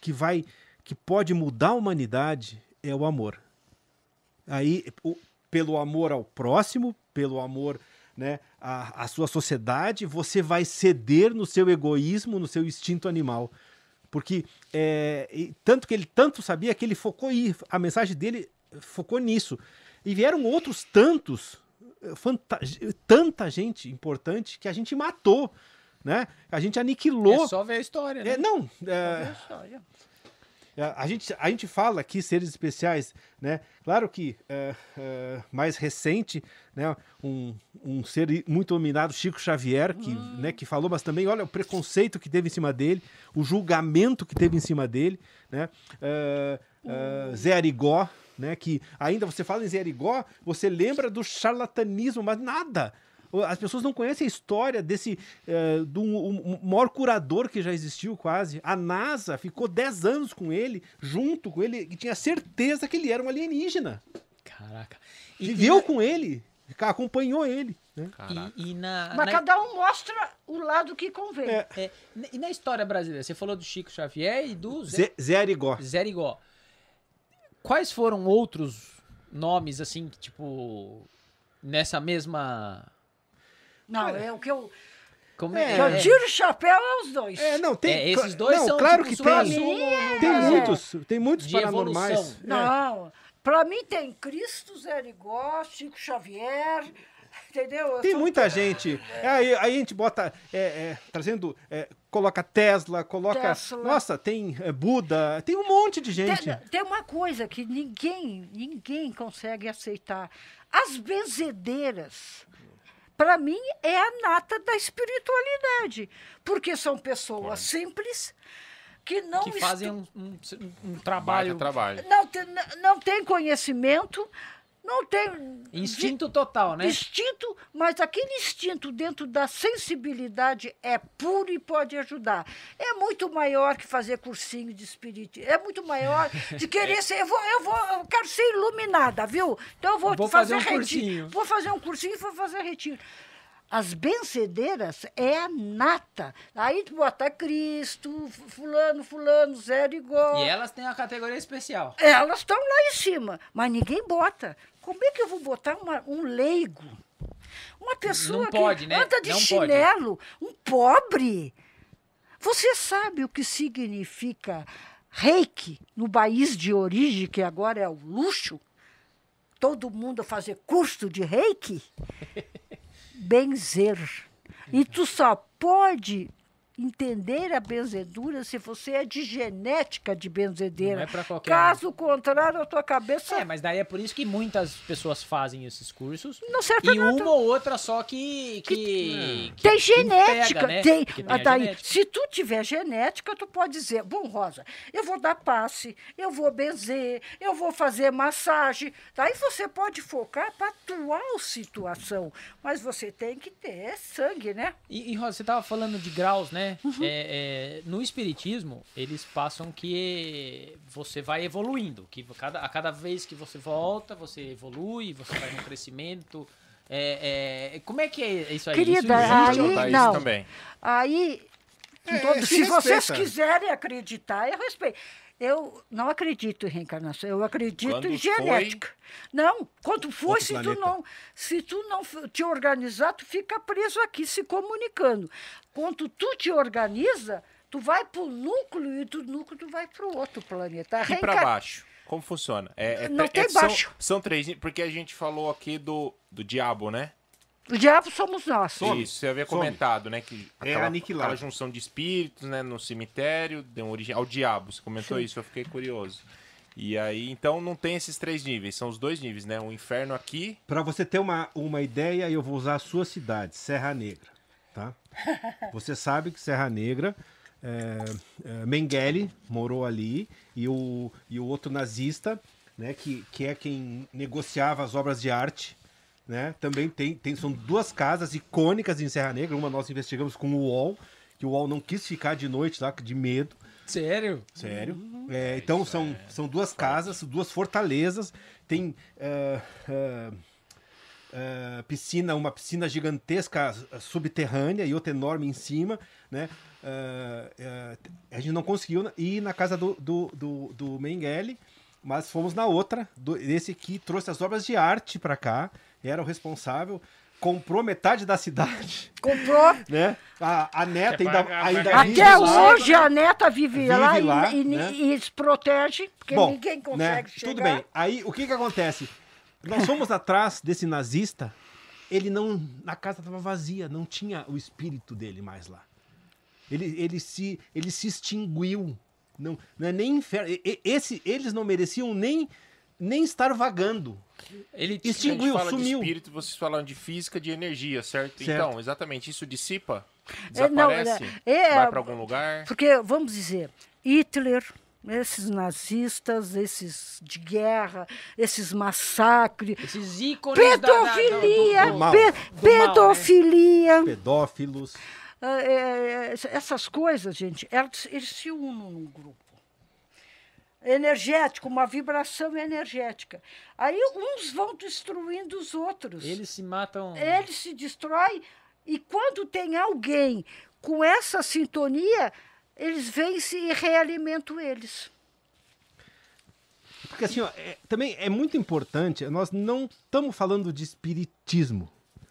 Speaker 4: que vai, que pode mudar a humanidade é o amor. Aí, o- pelo amor ao próximo, pelo amor né, à, à sua sociedade, você vai ceder no seu egoísmo, no seu instinto animal. Porque é, e tanto que ele tanto sabia que ele focou aí, a mensagem dele focou nisso. E vieram outros tantos, tanta gente importante que a gente matou, né? A gente aniquilou.
Speaker 1: É só ver a história, né?
Speaker 4: É, não, é, é, a, gente, a gente fala aqui seres especiais, né? Claro que é, é, mais recente, né? Um, um ser muito dominado, Chico Xavier, que, né, que falou, mas também olha o preconceito que teve em cima dele, o julgamento que teve em cima dele, né? É, é, Zé Arigó, né? Que ainda você fala em Zé Arigó, você lembra do charlatanismo, mas nada. As pessoas não conhecem a história desse eh, do um- um maior curador que já existiu quase. A NASA ficou 10 anos com ele, junto com ele, e tinha certeza que ele era um alienígena.
Speaker 1: Caraca. E,
Speaker 4: Viveu
Speaker 1: e,
Speaker 4: com ele, acompanhou ele. né?
Speaker 2: Caraca.
Speaker 1: e, e na,
Speaker 3: Mas
Speaker 1: na-
Speaker 3: cada um mostra o lado que convém.
Speaker 4: É.
Speaker 1: é, e na história brasileira, você falou do Chico Xavier e do Zé,
Speaker 4: Zé, Zé Arigó.
Speaker 1: Zé Arigó. Quais foram outros nomes, assim, que, tipo, nessa mesma...
Speaker 3: Não, é o que eu,
Speaker 1: Como
Speaker 4: É,
Speaker 3: que eu tiro o chapéu é os dois.
Speaker 4: É, não, tem.
Speaker 1: É, esses dois
Speaker 4: não,
Speaker 1: são,
Speaker 4: claro
Speaker 1: tipo,
Speaker 4: que
Speaker 1: os
Speaker 4: tem. Tem
Speaker 3: É.
Speaker 4: muitos, tem muitos
Speaker 1: De
Speaker 4: paranormais.
Speaker 1: evolução.
Speaker 4: É.
Speaker 3: Não, para mim tem Cristo, Zé Arigó, Chico Xavier, entendeu? Eu
Speaker 4: Tem
Speaker 3: sou-
Speaker 4: muita gente. Aí, aí a gente bota, é, é, trazendo, é, coloca Tesla, coloca.
Speaker 3: Tesla.
Speaker 4: Nossa, tem é, Buda, tem um monte de
Speaker 3: Tem,
Speaker 4: gente.
Speaker 3: tem uma coisa que ninguém, ninguém consegue aceitar. As benzedeiras, para mim, é a nata da espiritualidade. Porque são pessoas simples que não
Speaker 1: que fazem
Speaker 3: estu-
Speaker 1: um, um, um trabalho...
Speaker 2: trabalho.
Speaker 3: não, tem, não tem conhecimento, não tem
Speaker 1: Instinto total, né?
Speaker 3: Instinto, mas aquele instinto dentro da sensibilidade é puro e pode ajudar. É muito maior que fazer cursinho de espírito. É muito maior de querer ser. Eu, vou, eu, vou, eu quero ser iluminada, viu? Então eu vou,
Speaker 1: Vou
Speaker 3: fazer,
Speaker 1: fazer um
Speaker 3: retiro.
Speaker 1: cursinho.
Speaker 3: Vou fazer um cursinho e vou fazer retiro. As benzedeiras é a nata. Aí tu bota Cristo, fulano, fulano, Zé Igor.
Speaker 1: E elas têm uma categoria especial.
Speaker 3: Elas estão lá em cima, mas ninguém bota. Como é que eu vou botar uma- um leigo? Uma pessoa
Speaker 1: pode,
Speaker 3: que
Speaker 1: né?
Speaker 3: anda de
Speaker 1: Não pode.
Speaker 3: chinelo, um pobre. Você sabe o que significa reiki no país de origem, que agora é o luxo? Todo mundo fazer curso de reiki? Benzer. E tu só pode entender a benzedura se você é de genética de benzedeira.
Speaker 1: Não é pra qualquer.
Speaker 3: Caso contrário, a tua cabeça
Speaker 1: É, mas daí é por isso que muitas pessoas fazem esses cursos.
Speaker 3: não serve
Speaker 1: E uma ou outra só que. que, que
Speaker 3: Tem
Speaker 1: que
Speaker 3: genética,
Speaker 1: pega, né?
Speaker 3: tem.
Speaker 1: Que
Speaker 3: Ah,
Speaker 1: a
Speaker 3: daí,
Speaker 1: genética.
Speaker 3: se tu tiver genética, tu pode dizer, bom, Rosa, eu vou dar passe, eu vou benzer, eu vou fazer massagem. Daí você pode focar para a atual situação, mas você tem que ter sangue, né?
Speaker 1: E, e Rosa, você tava falando de graus, né?
Speaker 3: Uhum.
Speaker 1: É, é, no espiritismo, eles passam que você vai evoluindo, que cada, a cada vez que você volta, você evolui, você vai no crescimento. É, é, como é que é isso aí?
Speaker 3: Querida,
Speaker 1: isso
Speaker 3: aí- não.
Speaker 2: também.
Speaker 3: Aí,
Speaker 4: É,
Speaker 3: todo-
Speaker 4: se
Speaker 3: se vocês quiserem acreditar, eu respeito. Eu não acredito em reencarnação, eu acredito
Speaker 2: Quando
Speaker 3: em
Speaker 2: foi-
Speaker 3: genética. Não, quando for,
Speaker 4: Outro
Speaker 3: se tu, não, se tu não te organizar, tu fica preso aqui se comunicando. Quando tu te organiza, Tu vai para o núcleo e do núcleo tu vai para o outro planeta.
Speaker 2: E para
Speaker 3: reencar-
Speaker 2: baixo? Como funciona? É, é-
Speaker 3: Não
Speaker 2: é-
Speaker 3: tem
Speaker 2: são,
Speaker 3: baixo.
Speaker 2: São três, porque a gente falou aqui do, do diabo, né?
Speaker 3: O diabo somos nós.
Speaker 2: Isso, você havia
Speaker 4: Some.
Speaker 2: comentado, né? Que
Speaker 4: É
Speaker 2: aquela,
Speaker 4: aniquilado.
Speaker 2: aquela junção de espíritos, né? No cemitério, deu origem ao diabo. Você comentou
Speaker 3: Sim.
Speaker 2: isso, eu fiquei curioso. E aí, então não tem esses três níveis, são os dois níveis, né? O inferno aqui.
Speaker 4: Para você ter uma, uma ideia, eu vou usar a sua cidade, Serra Negra. Tá? Você sabe que Serra Negra, é, é, Mengele morou ali e o, e o outro nazista, né, que, que é quem negociava as obras de arte, né, também tem, tem. São duas casas icônicas em Serra Negra. Uma nós investigamos com o UOL, que o UOL não quis ficar de noite lá, de medo.
Speaker 1: Sério?
Speaker 4: Sério. É, então são, são duas casas, duas fortalezas. Tem ah, ah, ah, piscina, uma piscina gigantesca subterrânea e outra enorme em cima, né? A gente não conseguiu ir na casa do, do, do, do Mengele, mas fomos na outra. Do, esse aqui trouxe as obras de arte para cá, era o responsável. Comprou metade da cidade,
Speaker 3: Comprou.
Speaker 4: né? A, a neta ainda,
Speaker 2: pagar,
Speaker 4: ainda
Speaker 2: pagar.
Speaker 4: vive
Speaker 3: Até
Speaker 4: lá.
Speaker 3: hoje a neta vive,
Speaker 4: Vive
Speaker 3: lá, e-
Speaker 4: lá,
Speaker 3: e,
Speaker 4: né?
Speaker 3: e se protege, porque
Speaker 4: Bom,
Speaker 3: ninguém consegue
Speaker 4: né,
Speaker 3: chegar.
Speaker 4: Tudo bem. Aí o que que acontece? Nós fomos atrás desse nazista. Ele não. A casa estava vazia, não tinha o espírito dele mais lá. Ele, ele, se, ele se extinguiu. Não, não é nem inferno. E- e- Esse, eles não mereciam nem, nem estar vagando.
Speaker 1: Ele
Speaker 2: a
Speaker 4: Extinguiu.
Speaker 2: gente fala
Speaker 4: sumiu.
Speaker 2: de espírito, vocês falam de física, de energia, certo?
Speaker 4: Certo.
Speaker 2: Então, exatamente, isso dissipa?
Speaker 3: É, não,
Speaker 2: Desaparece?
Speaker 3: é-
Speaker 2: vai para algum lugar?
Speaker 3: Porque, vamos dizer, Hitler, esses nazistas, esses de guerra, esses massacres,
Speaker 1: Esses ícones da- da- do-
Speaker 3: pedofilia,
Speaker 1: do- do-
Speaker 4: mal.
Speaker 3: pe-
Speaker 1: do mal, né?
Speaker 3: pedofilia,
Speaker 4: Pedófilos.
Speaker 3: ah, é, essas coisas, gente, elas, eles se unem num grupo. Energético, uma vibração energética. Aí uns vão destruindo os outros.
Speaker 1: Eles se matam.
Speaker 3: ele se destrói e quando tem alguém com essa sintonia, eles vencem e realimentam eles.
Speaker 4: Porque assim, ó, é- também é muito importante, nós não estamos falando de espiritismo.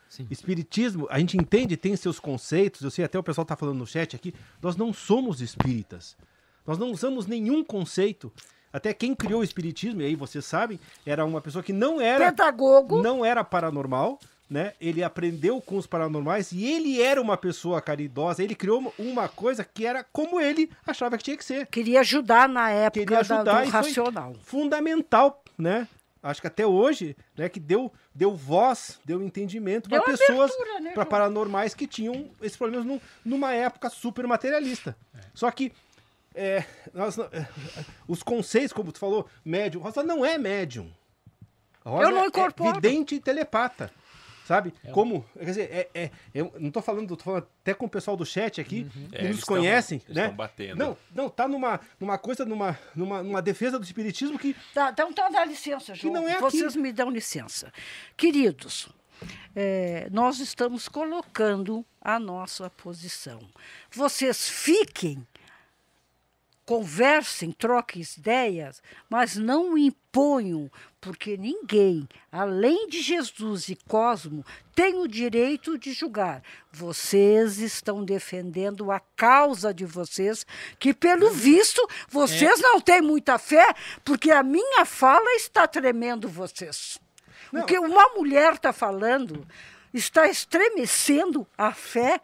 Speaker 1: Sim.
Speaker 4: Espiritismo, a gente entende, tem seus conceitos, eu sei até o pessoal está falando no chat aqui, nós não somos espíritas. Nós não usamos nenhum conceito. Até quem criou o espiritismo, e aí vocês sabem, era uma pessoa que não era
Speaker 3: Pedagogo,
Speaker 4: não era paranormal, né? Ele aprendeu com os paranormais e ele era uma pessoa caridosa. Ele criou uma- coisa que era como ele achava que tinha que ser.
Speaker 3: queria ajudar na época
Speaker 4: Queria
Speaker 3: da-
Speaker 4: ajudar
Speaker 3: do
Speaker 4: e foi
Speaker 3: racional.
Speaker 4: fundamental, né? Acho que até hoje, né, que deu, deu voz, deu entendimento para pessoas,
Speaker 3: né,
Speaker 4: para paranormais que tinham esses problemas num- numa época super materialista. Só que é, nós não- é, os conceitos, como tu falou, médium, Rosa não é médium. Rosa
Speaker 3: Eu não
Speaker 4: é
Speaker 3: incorporo.
Speaker 4: vidente e telepata. Sabe?
Speaker 1: É
Speaker 4: Como. Quer dizer, é, é- eu não tô falando, tô falando até com o pessoal do chat aqui, que
Speaker 2: É,
Speaker 4: nos conhecem,
Speaker 2: eles
Speaker 4: né?
Speaker 2: tão batendo.
Speaker 4: Não, não, tá numa, numa coisa, numa, numa, numa defesa do espiritismo que
Speaker 3: Tá, então, então dá licença, João.
Speaker 4: não é aqui.
Speaker 3: Vocês me dão licença. Queridos, é, nós estamos colocando a nossa posição. Vocês fiquem, conversem, troquem ideias, mas não imponham, porque ninguém, além de Jesus e Cosmo, tem o direito de julgar. Vocês estão defendendo a causa de vocês, que pelo visto vocês não têm muita fé, porque a minha fala está tremendo vocês. O que uma mulher está falando está estremecendo a fé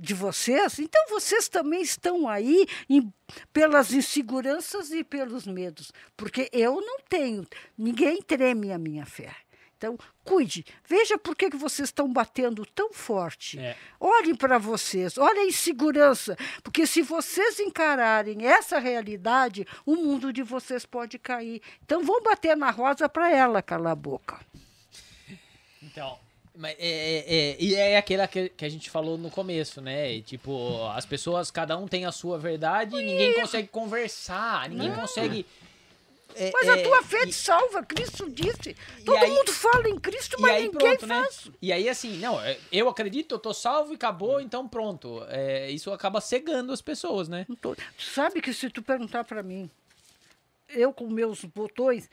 Speaker 3: de vocês, então vocês também estão aí em- pelas inseguranças e pelos medos, porque eu não tenho, ninguém treme a minha fé. Então, cuide, veja por que, que vocês estão batendo tão forte.
Speaker 1: É.
Speaker 3: Olhem para vocês, olhem a insegurança, porque se vocês encararem essa realidade, o mundo de vocês pode cair. Então, vão bater na rosa para ela calar a boca.
Speaker 1: Então, mas é, é, é- e é aquela que, que a gente falou no começo, né? E, tipo, as pessoas, cada um tem a sua verdade e ninguém consegue conversar, ninguém consegue. é,
Speaker 3: Mas
Speaker 1: é,
Speaker 3: a tua fé te salva, Cristo disse. Todo
Speaker 1: aí-
Speaker 3: mundo fala em Cristo, mas
Speaker 1: aí
Speaker 3: ninguém
Speaker 1: pronto, né?
Speaker 3: faz.
Speaker 1: E aí assim, não, é, eu acredito, eu tô salvo e acabou, então pronto. É, isso acaba cegando as pessoas, né?
Speaker 3: Tô- Tu sabe que se tu perguntar para mim, eu com meus botões,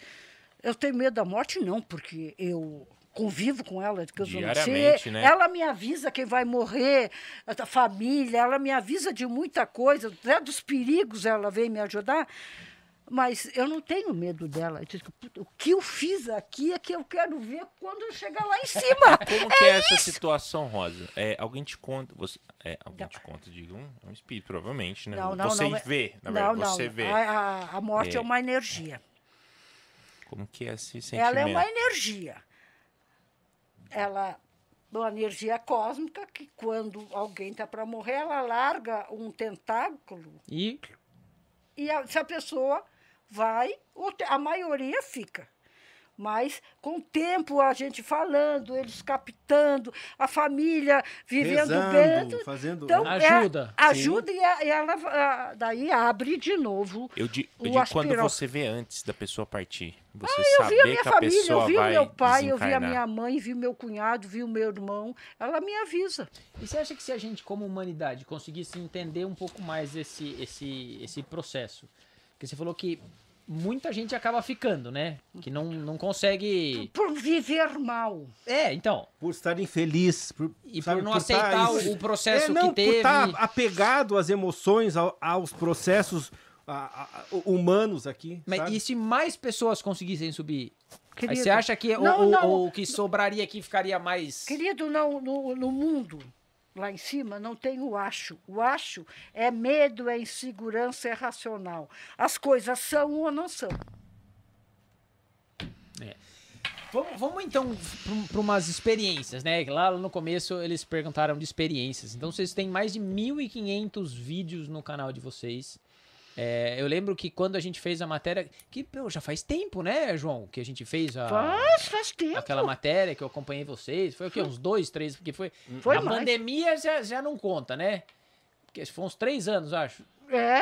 Speaker 3: eu tenho medo da morte? Não, porque eu convivo com ela, que eu não
Speaker 2: Diariamente,
Speaker 3: sei.
Speaker 2: né?
Speaker 3: Ela me avisa quem vai morrer, a família, ela me avisa de muita coisa, até dos perigos ela vem me ajudar. Mas eu não tenho medo dela. Eu digo, "Puta, O que eu fiz aqui é que eu quero ver quando eu chegar lá em cima.
Speaker 2: Como que é essa situação, Rosa? É, alguém te conta, você, é, alguém
Speaker 3: Não.
Speaker 2: te conta, diga um, é um espírito, provavelmente, né?
Speaker 3: Não, não,
Speaker 2: você
Speaker 3: não, é-
Speaker 2: vê, na
Speaker 3: não,
Speaker 2: verdade,
Speaker 3: não.
Speaker 2: você vê.
Speaker 3: A, a- a morte é.
Speaker 2: É.
Speaker 3: uma energia.
Speaker 2: Como que é esse sentimento?
Speaker 3: Ela é uma energia. Ela é uma energia cósmica que, quando alguém está para morrer, ela larga um tentáculo
Speaker 1: E
Speaker 3: e a, se a pessoa vai, a maioria fica. Mas com o tempo a gente falando, eles captando, a família vivendo
Speaker 4: Rezando,
Speaker 3: bem.
Speaker 4: fazendo-
Speaker 3: Então, é-
Speaker 1: Ajuda.
Speaker 3: ajuda e, a- e ela daí abre de novo.
Speaker 2: Eu, di- eu
Speaker 3: O
Speaker 2: digo quando você vê antes da pessoa partir. Você
Speaker 3: Ah, Eu vi a minha
Speaker 2: que a
Speaker 3: família,
Speaker 2: pessoa
Speaker 3: eu vi o meu pai, eu vi a minha mãe, vi o meu cunhado, vi o meu irmão. Ela me avisa.
Speaker 1: E você acha que se a gente, como humanidade, conseguisse entender um pouco mais esse, esse, esse processo? Porque você falou que muita gente acaba ficando, né? Que não, não consegue.
Speaker 3: Por viver mal.
Speaker 1: É, então.
Speaker 4: Por estar infeliz. Por,
Speaker 1: E
Speaker 4: sabe,
Speaker 1: por não
Speaker 4: tá
Speaker 1: aceitar o, o processo
Speaker 4: é, não,
Speaker 1: que teve.
Speaker 4: Por estar apegado às emoções, ao- aos processos a- a- humanos aqui.
Speaker 1: Mas
Speaker 4: sabe?
Speaker 1: e se mais pessoas conseguissem subir? Aí
Speaker 3: Querido,
Speaker 1: você acha que o,
Speaker 3: não,
Speaker 1: o-
Speaker 3: não.
Speaker 1: o que sobraria aqui ficaria mais.
Speaker 3: Querido, não, no, no mundo, lá em cima, não tem o acho. O acho é medo, é insegurança, é racional. As coisas são ou não são.
Speaker 1: Vamos, vamos então para umas experiências, né? Lá no começo eles perguntaram de experiências. Então vocês têm mais de 1.500 vídeos no canal de vocês. É, eu lembro que quando a gente fez a matéria, que pô, já faz tempo, né, João, que a gente fez a,
Speaker 3: Faz, faz tempo.
Speaker 1: aquela matéria que eu acompanhei vocês. Foi o quê? Uns dois, três? Porque foi.
Speaker 3: Foi
Speaker 1: a
Speaker 3: mais.
Speaker 1: pandemia já, já não conta, né? Porque foi uns três anos, acho.
Speaker 3: É,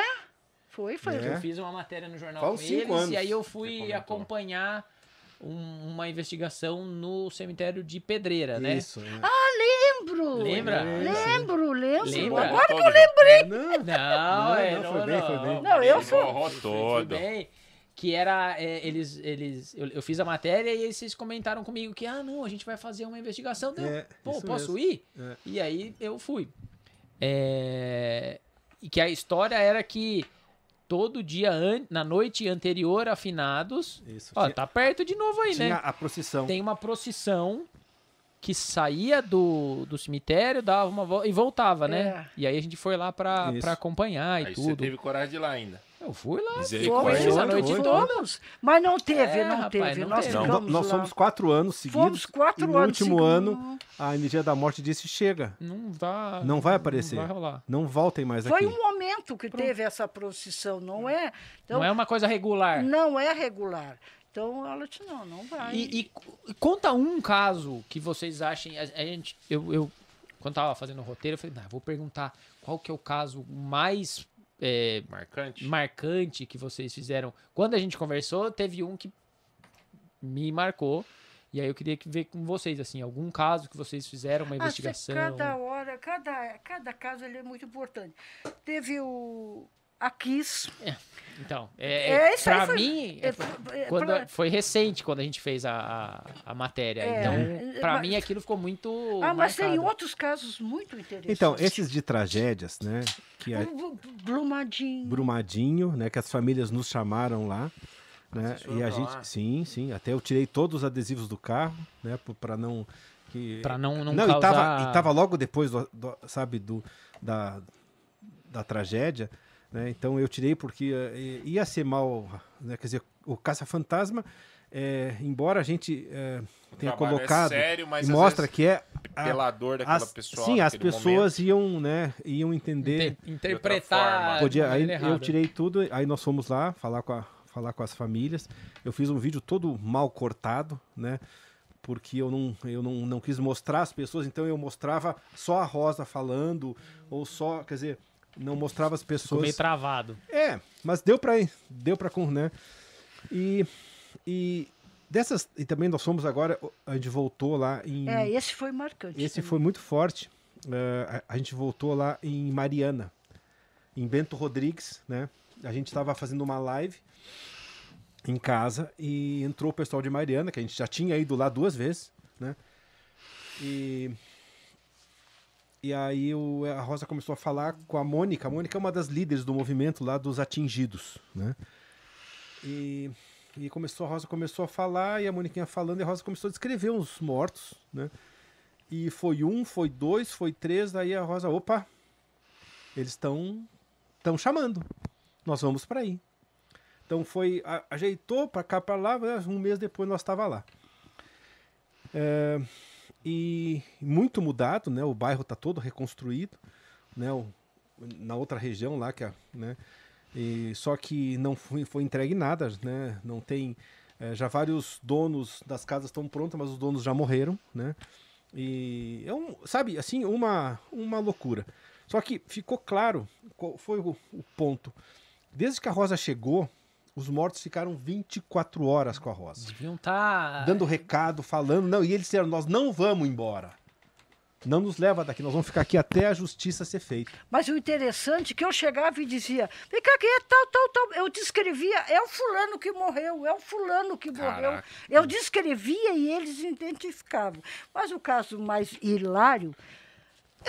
Speaker 3: foi, foi.
Speaker 1: que
Speaker 4: É.
Speaker 1: eu fiz uma matéria no jornal
Speaker 4: Faz
Speaker 1: com eles
Speaker 4: anos,
Speaker 1: e aí eu fui acompanhar um- uma investigação no cemitério de Pedreira, né?
Speaker 4: Isso. é.
Speaker 3: Lembro.
Speaker 1: Lembra?
Speaker 3: Lembro, lembro.
Speaker 1: Lembra?
Speaker 3: Agora que eu lembrei.
Speaker 4: Não,
Speaker 1: Não,
Speaker 4: Não,
Speaker 1: é,
Speaker 4: não,
Speaker 1: não,
Speaker 4: foi bem, foi bem.
Speaker 3: Não, eu sou-
Speaker 1: Foi- bem. Que era, é, eles, eles, eu, eu fiz a matéria e eles comentaram comigo que, ah, não, a gente vai fazer uma investigação. Deu,
Speaker 4: É,
Speaker 1: Pô, posso
Speaker 4: mesmo.
Speaker 1: ir?
Speaker 4: É.
Speaker 1: E aí eu fui. É, E que a história era que todo dia, an... na noite anterior a finados,
Speaker 4: Isso.
Speaker 1: ó,
Speaker 4: Tinha-
Speaker 1: tá perto de novo aí,
Speaker 4: Tinha
Speaker 1: né?
Speaker 4: a procissão.
Speaker 1: Tem uma procissão que saía do, do cemitério, dava uma volta e voltava, né?
Speaker 3: É.
Speaker 1: E aí a gente foi lá pra,
Speaker 4: Isso.
Speaker 1: pra acompanhar e
Speaker 2: Aí você
Speaker 1: tudo.
Speaker 2: teve coragem de ir lá ainda.
Speaker 1: Eu fui lá,
Speaker 3: Fomos,
Speaker 1: a noite
Speaker 4: Foi,
Speaker 1: toda.
Speaker 3: Mas não teve,
Speaker 1: É,
Speaker 3: não
Speaker 1: rapaz,
Speaker 3: teve.
Speaker 1: não
Speaker 3: Nós
Speaker 1: teve.
Speaker 4: Não, nós
Speaker 3: lá.
Speaker 4: fomos quatro anos seguidos.
Speaker 3: Fomos quatro
Speaker 4: e no
Speaker 3: anos
Speaker 4: último
Speaker 3: seguidos.
Speaker 4: ano, a energia da morte disse: chega,
Speaker 1: Não vai.
Speaker 4: Não vai aparecer.
Speaker 1: Não vai rolar.
Speaker 4: não voltem mais
Speaker 3: Foi
Speaker 4: aqui.
Speaker 3: um momento que teve essa procissão, não é? Então,
Speaker 1: não é uma coisa regular.
Speaker 3: não é regular. Então ela disse, não, não vai.
Speaker 1: E, e- conta um caso que vocês achem. A, a gente, eu, eu, quando tava fazendo o roteiro, eu falei, vou perguntar qual que é o caso mais é,
Speaker 2: Marcante.
Speaker 1: marcante que vocês fizeram. Quando a gente conversou, teve um que me marcou. E aí eu queria que ver com vocês, assim, algum caso que vocês fizeram, uma
Speaker 3: Ah,
Speaker 1: investigação.
Speaker 3: Cada hora, cada, cada caso ele é muito importante. Teve o a Kiss.
Speaker 1: Então, é,
Speaker 3: É, isso aí
Speaker 1: pra
Speaker 3: foi-
Speaker 1: mim,
Speaker 3: é,
Speaker 1: é,
Speaker 3: é,
Speaker 1: quando,
Speaker 3: pra-
Speaker 1: foi recente quando a gente fez a, a, a matéria.
Speaker 3: É,
Speaker 1: então,
Speaker 3: é,
Speaker 1: pra
Speaker 3: mas-
Speaker 1: mim aquilo ficou muito.
Speaker 3: Ah, mas tem
Speaker 1: marcado.
Speaker 3: outros casos muito interessantes.
Speaker 4: Então, esses de tragédias, né? Que é
Speaker 3: Brumadinho.
Speaker 4: Brumadinho, né? Que as famílias nos chamaram lá. Né? E a gente,
Speaker 2: lá?
Speaker 4: sim, sim. Até eu tirei todos os adesivos do carro, né? para não que
Speaker 1: Pra não, não,
Speaker 4: não,
Speaker 1: causar...
Speaker 4: e, tava, e tava logo depois, do, do- sabe, do, da, da tragédia, né? Então eu tirei porque eh, ia ser mal, né? Quer dizer, o caça-fantasma, eh, embora a gente eh, tenha
Speaker 2: trabalho é
Speaker 4: colocado
Speaker 2: sério, mas
Speaker 4: e mostra que é a-
Speaker 2: Pelador daquela
Speaker 4: as,
Speaker 2: pessoa.
Speaker 4: sim, as pessoas iam, né, iam entender.
Speaker 1: Inter- interpretar.
Speaker 4: Podia, aí eu tirei tudo, aí nós fomos lá falar com, a, falar com as famílias. Eu fiz um vídeo todo mal cortado, né? Porque eu não, eu não, não quis mostrar as pessoas, então eu mostrava só a Rosa falando, ou só, quer dizer, não mostrava as
Speaker 1: Ficou
Speaker 4: pessoas.
Speaker 1: meio travado.
Speaker 4: É, mas deu pra ir, deu pra com, né? E, e dessas, e também nós fomos agora, a gente voltou lá em.
Speaker 3: É, esse foi marcante.
Speaker 4: Esse
Speaker 3: também.
Speaker 4: foi muito forte. Eh, a, a gente voltou lá em Mariana, em Bento Rodrigues, né? A gente estava fazendo uma live em casa e entrou o pessoal de Mariana, que a gente já tinha ido lá duas vezes, né? E e aí o, a Rosa começou a falar com a Mônica. A Mônica é uma das líderes do movimento lá dos atingidos, né? E, e começou a Rosa começou a falar e a Mônica falando e a Rosa começou a descrever os mortos, né? E foi um, foi dois, foi três. Aí a Rosa, opa, eles estão estão chamando. Nós vamos para aí. Então foi a, ajeitou para cá para lá. Um mês depois nós estava lá. É, e muito mudado, né? O bairro está todo reconstruído, né? O, na outra região lá que é, né? E, só que não foi, foi entregue nada, né? Não tem é, já vários donos das casas estão prontas, mas os donos já morreram, né? E é um, sabe, assim, uma uma loucura. Só que ficou claro qual foi o, o ponto. Desde que a Rosa chegou, os mortos ficaram 24 horas com a Rosa.
Speaker 1: Deviam estar.
Speaker 4: Dando recado, falando. Não, e eles disseram: nós não vamos embora. Não nos leva daqui, nós vamos ficar aqui até a justiça ser feita.
Speaker 3: Mas o interessante é que eu chegava e dizia: vem cá, que é tal, tal, tal. Eu descrevia: é o fulano que morreu, é o fulano que Caraca. morreu. Eu descrevia e eles identificavam. Mas o caso mais hilário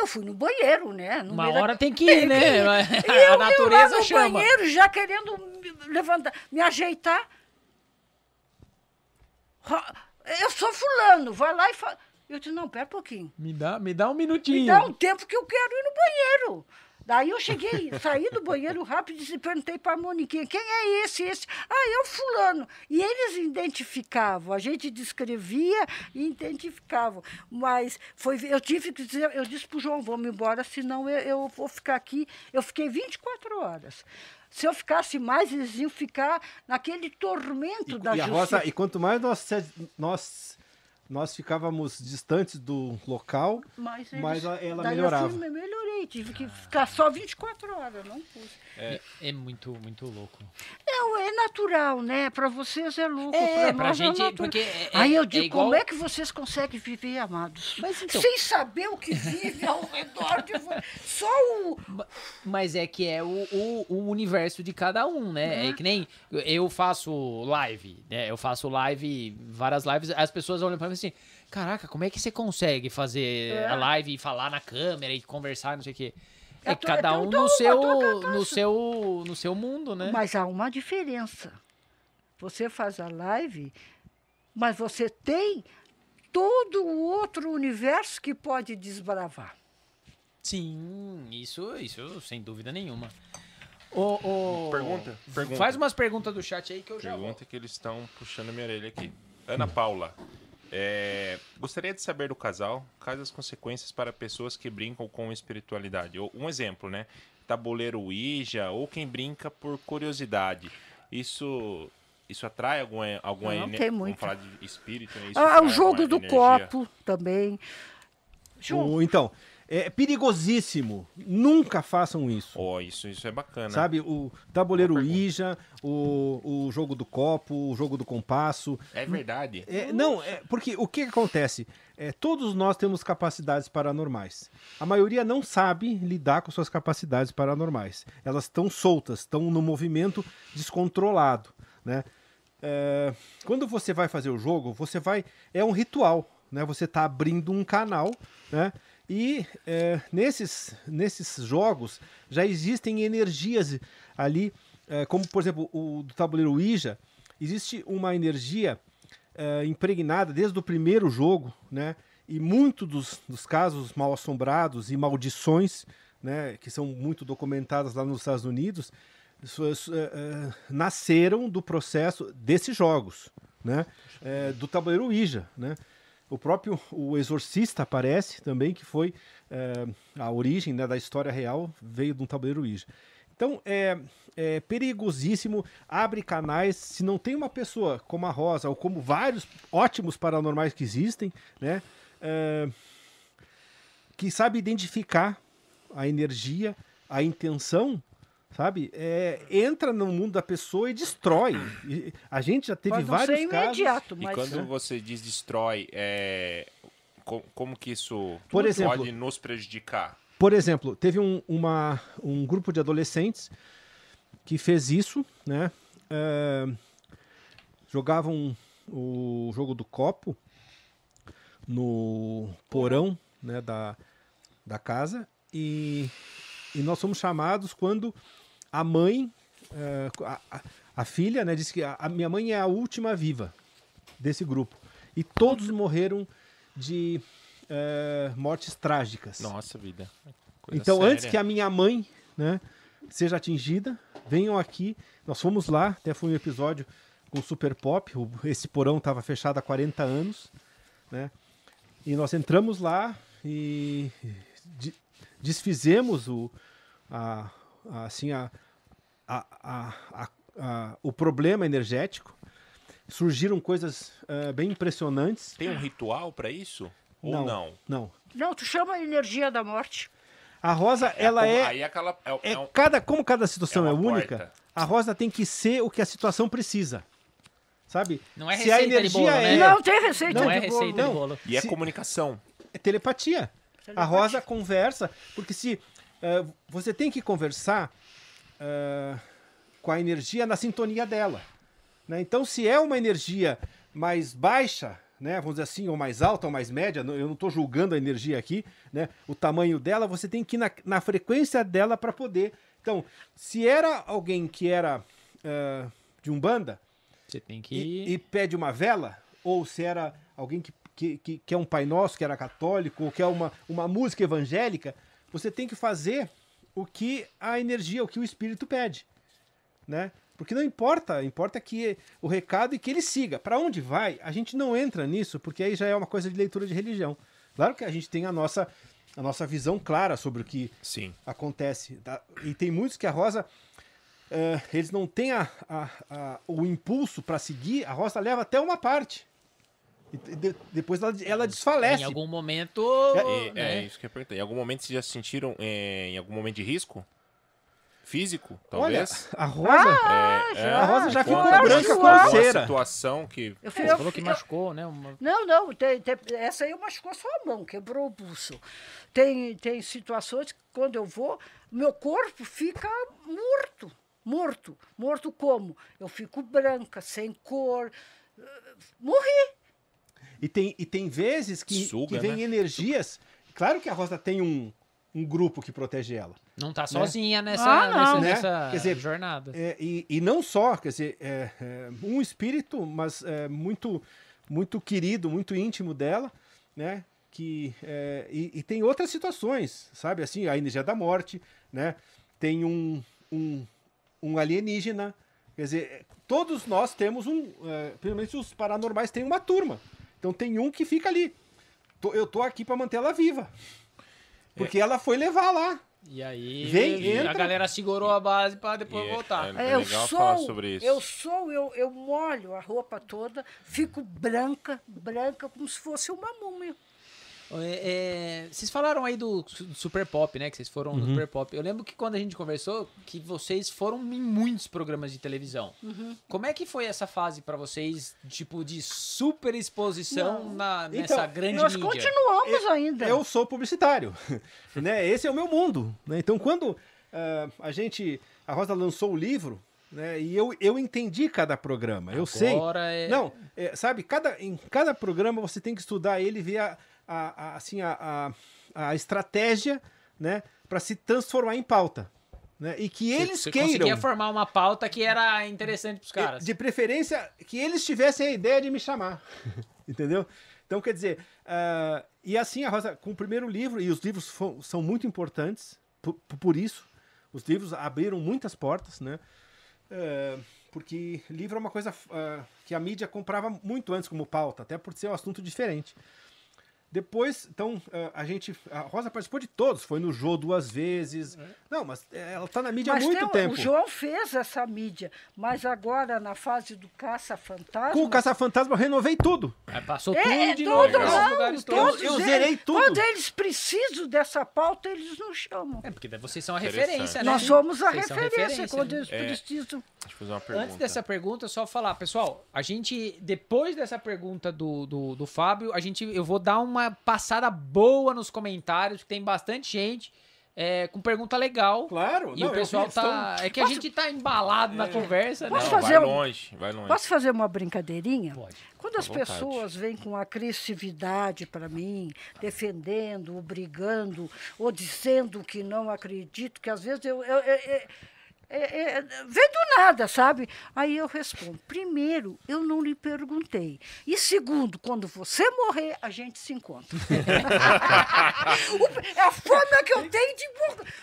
Speaker 3: eu fui no banheiro, né? No
Speaker 1: Uma hora da... tem que ir, né?
Speaker 3: Eu, a natureza eu lá no chama. banheiro já querendo me levantar, me ajeitar. Eu sou fulano, vai lá e fala. Eu disse, não, pera um pouquinho.
Speaker 1: Me dá, me dá um minutinho. Me
Speaker 3: dá um tempo que eu quero ir no banheiro. Daí eu cheguei, saí do banheiro rápido e perguntei para a Moniquinha, quem é esse, esse? Ah, é o fulano. E eles identificavam, a gente descrevia e identificavam. Mas foi, eu tive que dizer, eu disse para o João, vamos embora, senão eu, eu vou ficar aqui. Eu fiquei 24 horas. Se eu ficasse mais, eles iam ficar naquele tormento
Speaker 4: e,
Speaker 3: da
Speaker 4: e
Speaker 3: justiça.
Speaker 4: Rosa, e quanto mais nós, nós nós ficávamos distantes do local, mas, eles, mais ela melhorava. Eu
Speaker 3: melhorei, tive que ficar só 24 horas, não pude.
Speaker 1: É, é muito, muito louco.
Speaker 3: Não, é natural, né? Para vocês é louco.
Speaker 1: É,
Speaker 3: para
Speaker 1: é gente. É porque é,
Speaker 3: Aí eu digo, é igual... como é que vocês conseguem viver, amados?
Speaker 1: Então...
Speaker 3: Sem saber o que vive ao redor de vocês. Só o.
Speaker 1: Mas é que é o, o, o universo de cada um, né? É. é que nem eu faço live, né? Eu faço live, várias lives, as pessoas olham para mim assim. Caraca, como é que você consegue fazer é. a live e falar na câmera e conversar, não sei o quê? É, cada um no seu, no seu, no seu mundo, né?
Speaker 3: Mas há uma diferença. Você faz a live, mas você tem todo o outro universo que pode desbravar.
Speaker 1: Sim, isso, isso sem dúvida nenhuma. O, o...
Speaker 2: Pergunta, pergunta.
Speaker 1: Faz umas perguntas do chat aí que eu
Speaker 2: já
Speaker 1: Pergunta
Speaker 2: que eles estão puxando a minha orelha aqui. Ana Paula. É, gostaria de saber do casal quais as consequências para pessoas que brincam com espiritualidade. Um exemplo, né? Tabuleiro Ouija ou quem brinca por curiosidade. Isso isso atrai alguma alguma
Speaker 3: Não, energia? Vamos
Speaker 2: falar de espírito, né?
Speaker 3: Isso ah, o jogo do energia? copo também.
Speaker 4: Jogo. Então, é perigosíssimo. Nunca façam isso.
Speaker 2: Oh, isso, isso é bacana.
Speaker 4: Sabe, o tabuleiro Ija, o, o jogo do copo, o jogo do compasso.
Speaker 2: É verdade.
Speaker 4: É, não, é, porque o que, acontece? É, todos nós temos capacidades paranormais. A maioria não sabe lidar com suas capacidades paranormais. Elas estão soltas, estão no movimento descontrolado. Né? É, quando você vai fazer o jogo, você vai. É um ritual. Né? Você está abrindo um canal. Né? E é, nesses, nesses jogos já existem energias ali, é, como por exemplo o do tabuleiro Ouija, existe uma energia é, impregnada desde o primeiro jogo, né? E muitos dos, dos casos mal assombrados e maldições, né, que são muito documentadas lá nos Estados Unidos, nasceram do processo desses jogos, né? Do tabuleiro Ouija, né? O próprio o Exorcista aparece também, que foi é, a origem né, da história real, veio de um tabuleiro Ouija. Então é, é, perigosíssimo, abre canais. Se não tem uma pessoa como a Rosa, ou como vários ótimos paranormais que existem, né, é, que sabe identificar a energia, a intenção, sabe? É, entra no mundo da pessoa e destrói. E a gente já teve vários ser casos. Imediato,
Speaker 2: mas... E quando você diz destrói, é... como que isso
Speaker 4: Por exemplo,
Speaker 2: pode nos prejudicar?
Speaker 4: Por exemplo, teve um, uma, um grupo de adolescentes que fez isso, né? É, jogavam o jogo do copo no porão né, da, da casa e, e nós fomos chamados quando a mãe, eh, a, a- filha, né, disse que a, a minha mãe é a última viva desse grupo. E todos morreram de eh, mortes trágicas.
Speaker 2: Nossa vida. Coisa
Speaker 4: Então,
Speaker 2: séria.
Speaker 4: antes que a minha mãe né, seja atingida, venham aqui. Nós fomos lá, até foi um episódio com o Super Pop. Esse porão estava fechado há 40 anos. Né? E nós entramos lá e de- desfizemos o, a- assim, a, a- a- a- a- o problema energético. Surgiram coisas eh, bem impressionantes.
Speaker 2: Tem um ritual pra isso? Ou
Speaker 4: Não.
Speaker 2: não?
Speaker 4: Não.
Speaker 3: Não, tu chama a energia da morte.
Speaker 4: A rosa, ela
Speaker 2: como-
Speaker 4: é.
Speaker 2: Aí aquela. É,
Speaker 4: É
Speaker 2: é um-
Speaker 4: cada, como cada situação
Speaker 2: é
Speaker 4: é, única,
Speaker 2: porta.
Speaker 4: a rosa tem que ser o que a situação precisa. Sabe?
Speaker 1: Não é
Speaker 4: Se a
Speaker 1: receita de
Speaker 4: energia
Speaker 1: bolo,
Speaker 4: é,
Speaker 1: né?
Speaker 3: Não tem receita
Speaker 1: Não
Speaker 3: de
Speaker 1: é
Speaker 3: bolo.
Speaker 1: receita
Speaker 4: não.
Speaker 1: de bolo.
Speaker 2: E é comunicação.
Speaker 4: é telepatia. A
Speaker 3: Telepatia.
Speaker 4: rosa conversa, porque se eh, você tem que conversar eh, com a energia na sintonia dela. né? Então, se é uma energia mais baixa, né, vamos dizer assim, ou mais alta ou mais média, eu não estou julgando a energia aqui, né, o tamanho dela, você tem que ir na, na frequência dela para poder. Então, se era alguém que era eh, de Umbanda,
Speaker 1: Você tem que.
Speaker 4: e, e pede uma vela, ou se era alguém que, que, que, que é um Pai Nosso, que era católico, ou que é uma, uma música evangélica, você tem que fazer o que a energia, o que o espírito pede, né? Porque não importa, importa que o recado e que ele siga. Para onde vai, a gente não entra nisso, porque aí já é uma coisa de leitura de religião. Claro que a gente tem a nossa, a nossa visão clara sobre o que
Speaker 2: Sim.
Speaker 4: acontece. tá? E tem muitos que a Rosa, eh, eles não têm a- a- a- o impulso para seguir, a Rosa leva até uma parte. E de- depois ela, ela desfalece.
Speaker 1: Em algum momento.
Speaker 2: E-
Speaker 1: né?
Speaker 2: É isso que eu ia perguntar. Em algum momento vocês já se sentiram é, em algum momento de risco? Físico,
Speaker 4: Olha,
Speaker 2: talvez?
Speaker 4: a Rosa,
Speaker 2: é, é,
Speaker 4: a Rosa já ficou branca com cera.
Speaker 2: situação que
Speaker 3: Eu,
Speaker 1: Você
Speaker 3: eu-
Speaker 1: falou que
Speaker 3: eu-
Speaker 1: machucou, né? Uma-
Speaker 3: Não, não, tem, tem- essa aí machucou só a mão, quebrou o pulso. Tem, tem situações que quando eu vou, meu corpo fica morto. Morto. Morto como? Eu fico branca, sem cor. Morri.
Speaker 4: E, tem, e tem vezes que,
Speaker 2: Suga,
Speaker 4: que vem
Speaker 2: né?
Speaker 4: energias. Claro que a Rosa tem um, um grupo que protege ela.
Speaker 1: Não tá sozinha nessa,
Speaker 3: Ah, não.
Speaker 1: nessa,
Speaker 4: Né?
Speaker 1: nessa
Speaker 4: Quer dizer,
Speaker 1: jornada.
Speaker 4: É, e, e não só, quer dizer, é, é, um espírito, mas é, muito, muito querido, muito íntimo dela, né? Que, é, e, e tem outras situações, sabe? Assim, a energia da morte, né? Tem um, um, um alienígena, quer dizer, todos nós temos um, é, pelo menos os paranormais têm uma turma. Então tem um que fica ali. Tô- eu tô aqui para manter ela viva. Porque ela foi levar lá.
Speaker 1: E aí
Speaker 4: Vem,
Speaker 1: a
Speaker 4: entra.
Speaker 1: galera segurou a base pra depois
Speaker 2: E é-
Speaker 1: voltar.
Speaker 2: é-
Speaker 3: eu
Speaker 2: legal
Speaker 3: sou,
Speaker 2: falar sobre isso.
Speaker 3: eu sou, eu, eu molho a roupa toda, fico branca, branca, como se fosse uma múmia.
Speaker 1: É, é, vocês falaram aí do, do Super Pop, né? Que vocês foram no Super Pop. Eu lembro que quando a gente conversou, que vocês foram em muitos programas de televisão. Como é que foi essa fase pra vocês, tipo, de super exposição na, nessa
Speaker 4: Então,
Speaker 1: grande
Speaker 3: Nós
Speaker 1: mídia?
Speaker 3: continuamos ainda.
Speaker 4: Eu sou publicitário, né? Esse é o meu mundo. né? Então, quando ah, a gente, a Rosa lançou o livro, né? E eu, eu entendi cada programa. Eu sei.
Speaker 1: Agora é-
Speaker 4: Não, é, sabe? Cada, em cada programa você tem que estudar ele e ver a, a- a- assim a, a, a estratégia, né? Para se transformar em pauta, né? E que eles
Speaker 1: Você
Speaker 4: queiram.
Speaker 1: conseguia formar uma pauta que era interessante pros caras.
Speaker 4: De preferência, que eles tivessem a ideia de me chamar. Entendeu? Então, quer dizer, ah, e assim a Rosa, com o primeiro livro, e os livros são muito importantes por, por isso, os livros abriram muitas portas, né? Ah, porque livro é uma coisa ah, que a mídia comprava muito antes como pauta, até por ser um assunto diferente. Depois, então, a gente. A Rosa participou de todos, foi no Jô duas vezes. Não, mas eh, ela tá na mídia há
Speaker 3: Mas
Speaker 4: muito
Speaker 3: tem-
Speaker 4: tempo.
Speaker 3: o João fez essa mídia, mas agora na fase do caça-fantasma.
Speaker 4: Com o Caça-Fantasma eu renovei tudo.
Speaker 1: Aí passou
Speaker 3: É,
Speaker 1: tudo
Speaker 3: é
Speaker 1: de novo.
Speaker 3: não,
Speaker 1: lugares
Speaker 3: todos
Speaker 4: Eu
Speaker 3: eles-
Speaker 4: zerei tudo.
Speaker 3: Quando eles precisam dessa pauta, eles nos chamam.
Speaker 1: É, porque daí vocês são a referência, né?
Speaker 3: Nós somos a
Speaker 1: são
Speaker 3: referência, quando
Speaker 1: né?
Speaker 3: eles
Speaker 2: É.
Speaker 3: precisam.
Speaker 2: Deixa eu fazer uma pergunta.
Speaker 1: Antes dessa pergunta, só falar, pessoal, a gente, depois dessa pergunta do, do, do Fábio, a gente, eu vou dar uma passada boa nos comentários, que tem bastante gente é, com pergunta legal.
Speaker 4: Claro.
Speaker 1: E
Speaker 4: não,
Speaker 1: o
Speaker 4: eu
Speaker 1: pessoal
Speaker 4: vi,
Speaker 1: tá.
Speaker 4: estão-
Speaker 1: É que a gente tá embalado na conversa,
Speaker 3: Posso
Speaker 1: né?
Speaker 3: Fazer
Speaker 2: vai
Speaker 3: um-
Speaker 2: longe, vai longe.
Speaker 3: Posso fazer uma brincadeirinha?
Speaker 1: Pode.
Speaker 3: Quando as
Speaker 2: vontade.
Speaker 3: pessoas vêm com agressividade para mim, defendendo, ou brigando, ou dizendo que não acredito, que às vezes eu. eu- eu- eu- é- é- vem do nada, sabe? Aí eu respondo: primeiro, eu não lhe perguntei. E segundo, quando você morrer, a gente se encontra. É a forma que eu tenho de,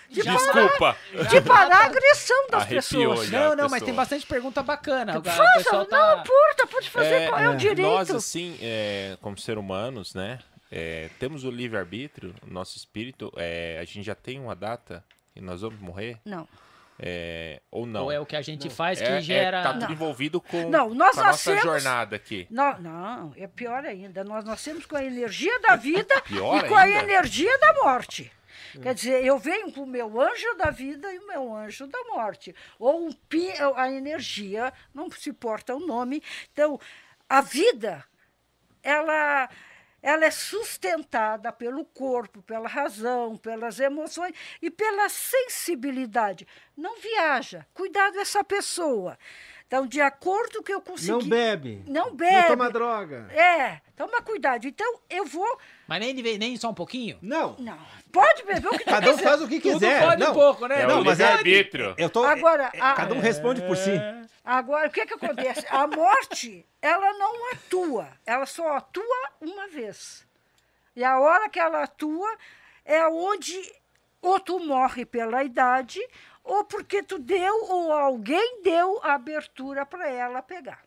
Speaker 3: de, parar,
Speaker 2: Desculpa.
Speaker 3: de parar a agressão das
Speaker 2: Arrepiou
Speaker 3: pessoas.
Speaker 1: Não, não, mas
Speaker 2: pessoa.
Speaker 1: tem bastante pergunta bacana.
Speaker 3: Faça, não
Speaker 1: tá.
Speaker 3: importa, pode fazer, qual é, o direito.
Speaker 2: Nós, assim, é, como ser humanos, né? é, temos o livre-arbítrio, nosso espírito. é, a gente já tem uma data e nós vamos morrer?
Speaker 3: Não.
Speaker 2: É, ou não?
Speaker 1: Ou é o que a gente faz
Speaker 2: É-
Speaker 1: que
Speaker 2: é-
Speaker 1: gera.
Speaker 2: tá tudo
Speaker 3: Não.
Speaker 2: envolvido com,
Speaker 3: Não, nós
Speaker 2: com a nossa
Speaker 3: nascemos-
Speaker 2: jornada aqui.
Speaker 3: Não, não, é pior ainda. Nós nascemos com a energia da vida
Speaker 2: Pior
Speaker 3: e com a
Speaker 2: ainda?
Speaker 3: energia da morte. Quer dizer, eu venho com o meu anjo da vida e o meu anjo da morte. Ou um pi, a energia, não se importa o nome. Então, a vida, ela, ela é sustentada pelo corpo, pela razão, pelas emoções e pela sensibilidade. Não viaja. Cuidado essa pessoa. Então, de acordo com o que eu consegui...
Speaker 4: Não bebe.
Speaker 3: Não bebe.
Speaker 4: Não toma droga.
Speaker 3: É, toma cuidado. Então, eu vou.
Speaker 1: Mas nem, nem só um pouquinho?
Speaker 4: Não.
Speaker 3: Não, pode beber o que
Speaker 4: Cada um
Speaker 3: quiser.
Speaker 4: faz o que
Speaker 1: Tudo
Speaker 4: quiser.
Speaker 1: pode
Speaker 4: não.
Speaker 1: um pouco, né?
Speaker 2: É
Speaker 4: Não, mas é-
Speaker 2: livre-arbítrio.
Speaker 4: Eu tô,
Speaker 3: Agora,
Speaker 4: é-
Speaker 3: a-
Speaker 4: cada um responde por si.
Speaker 3: Agora, o que, que acontece? A morte, ela não atua. Ela só atua uma vez. E a hora que ela atua é onde ou tu morre pela idade, ou porque tu deu, ou alguém deu a abertura para ela pegar.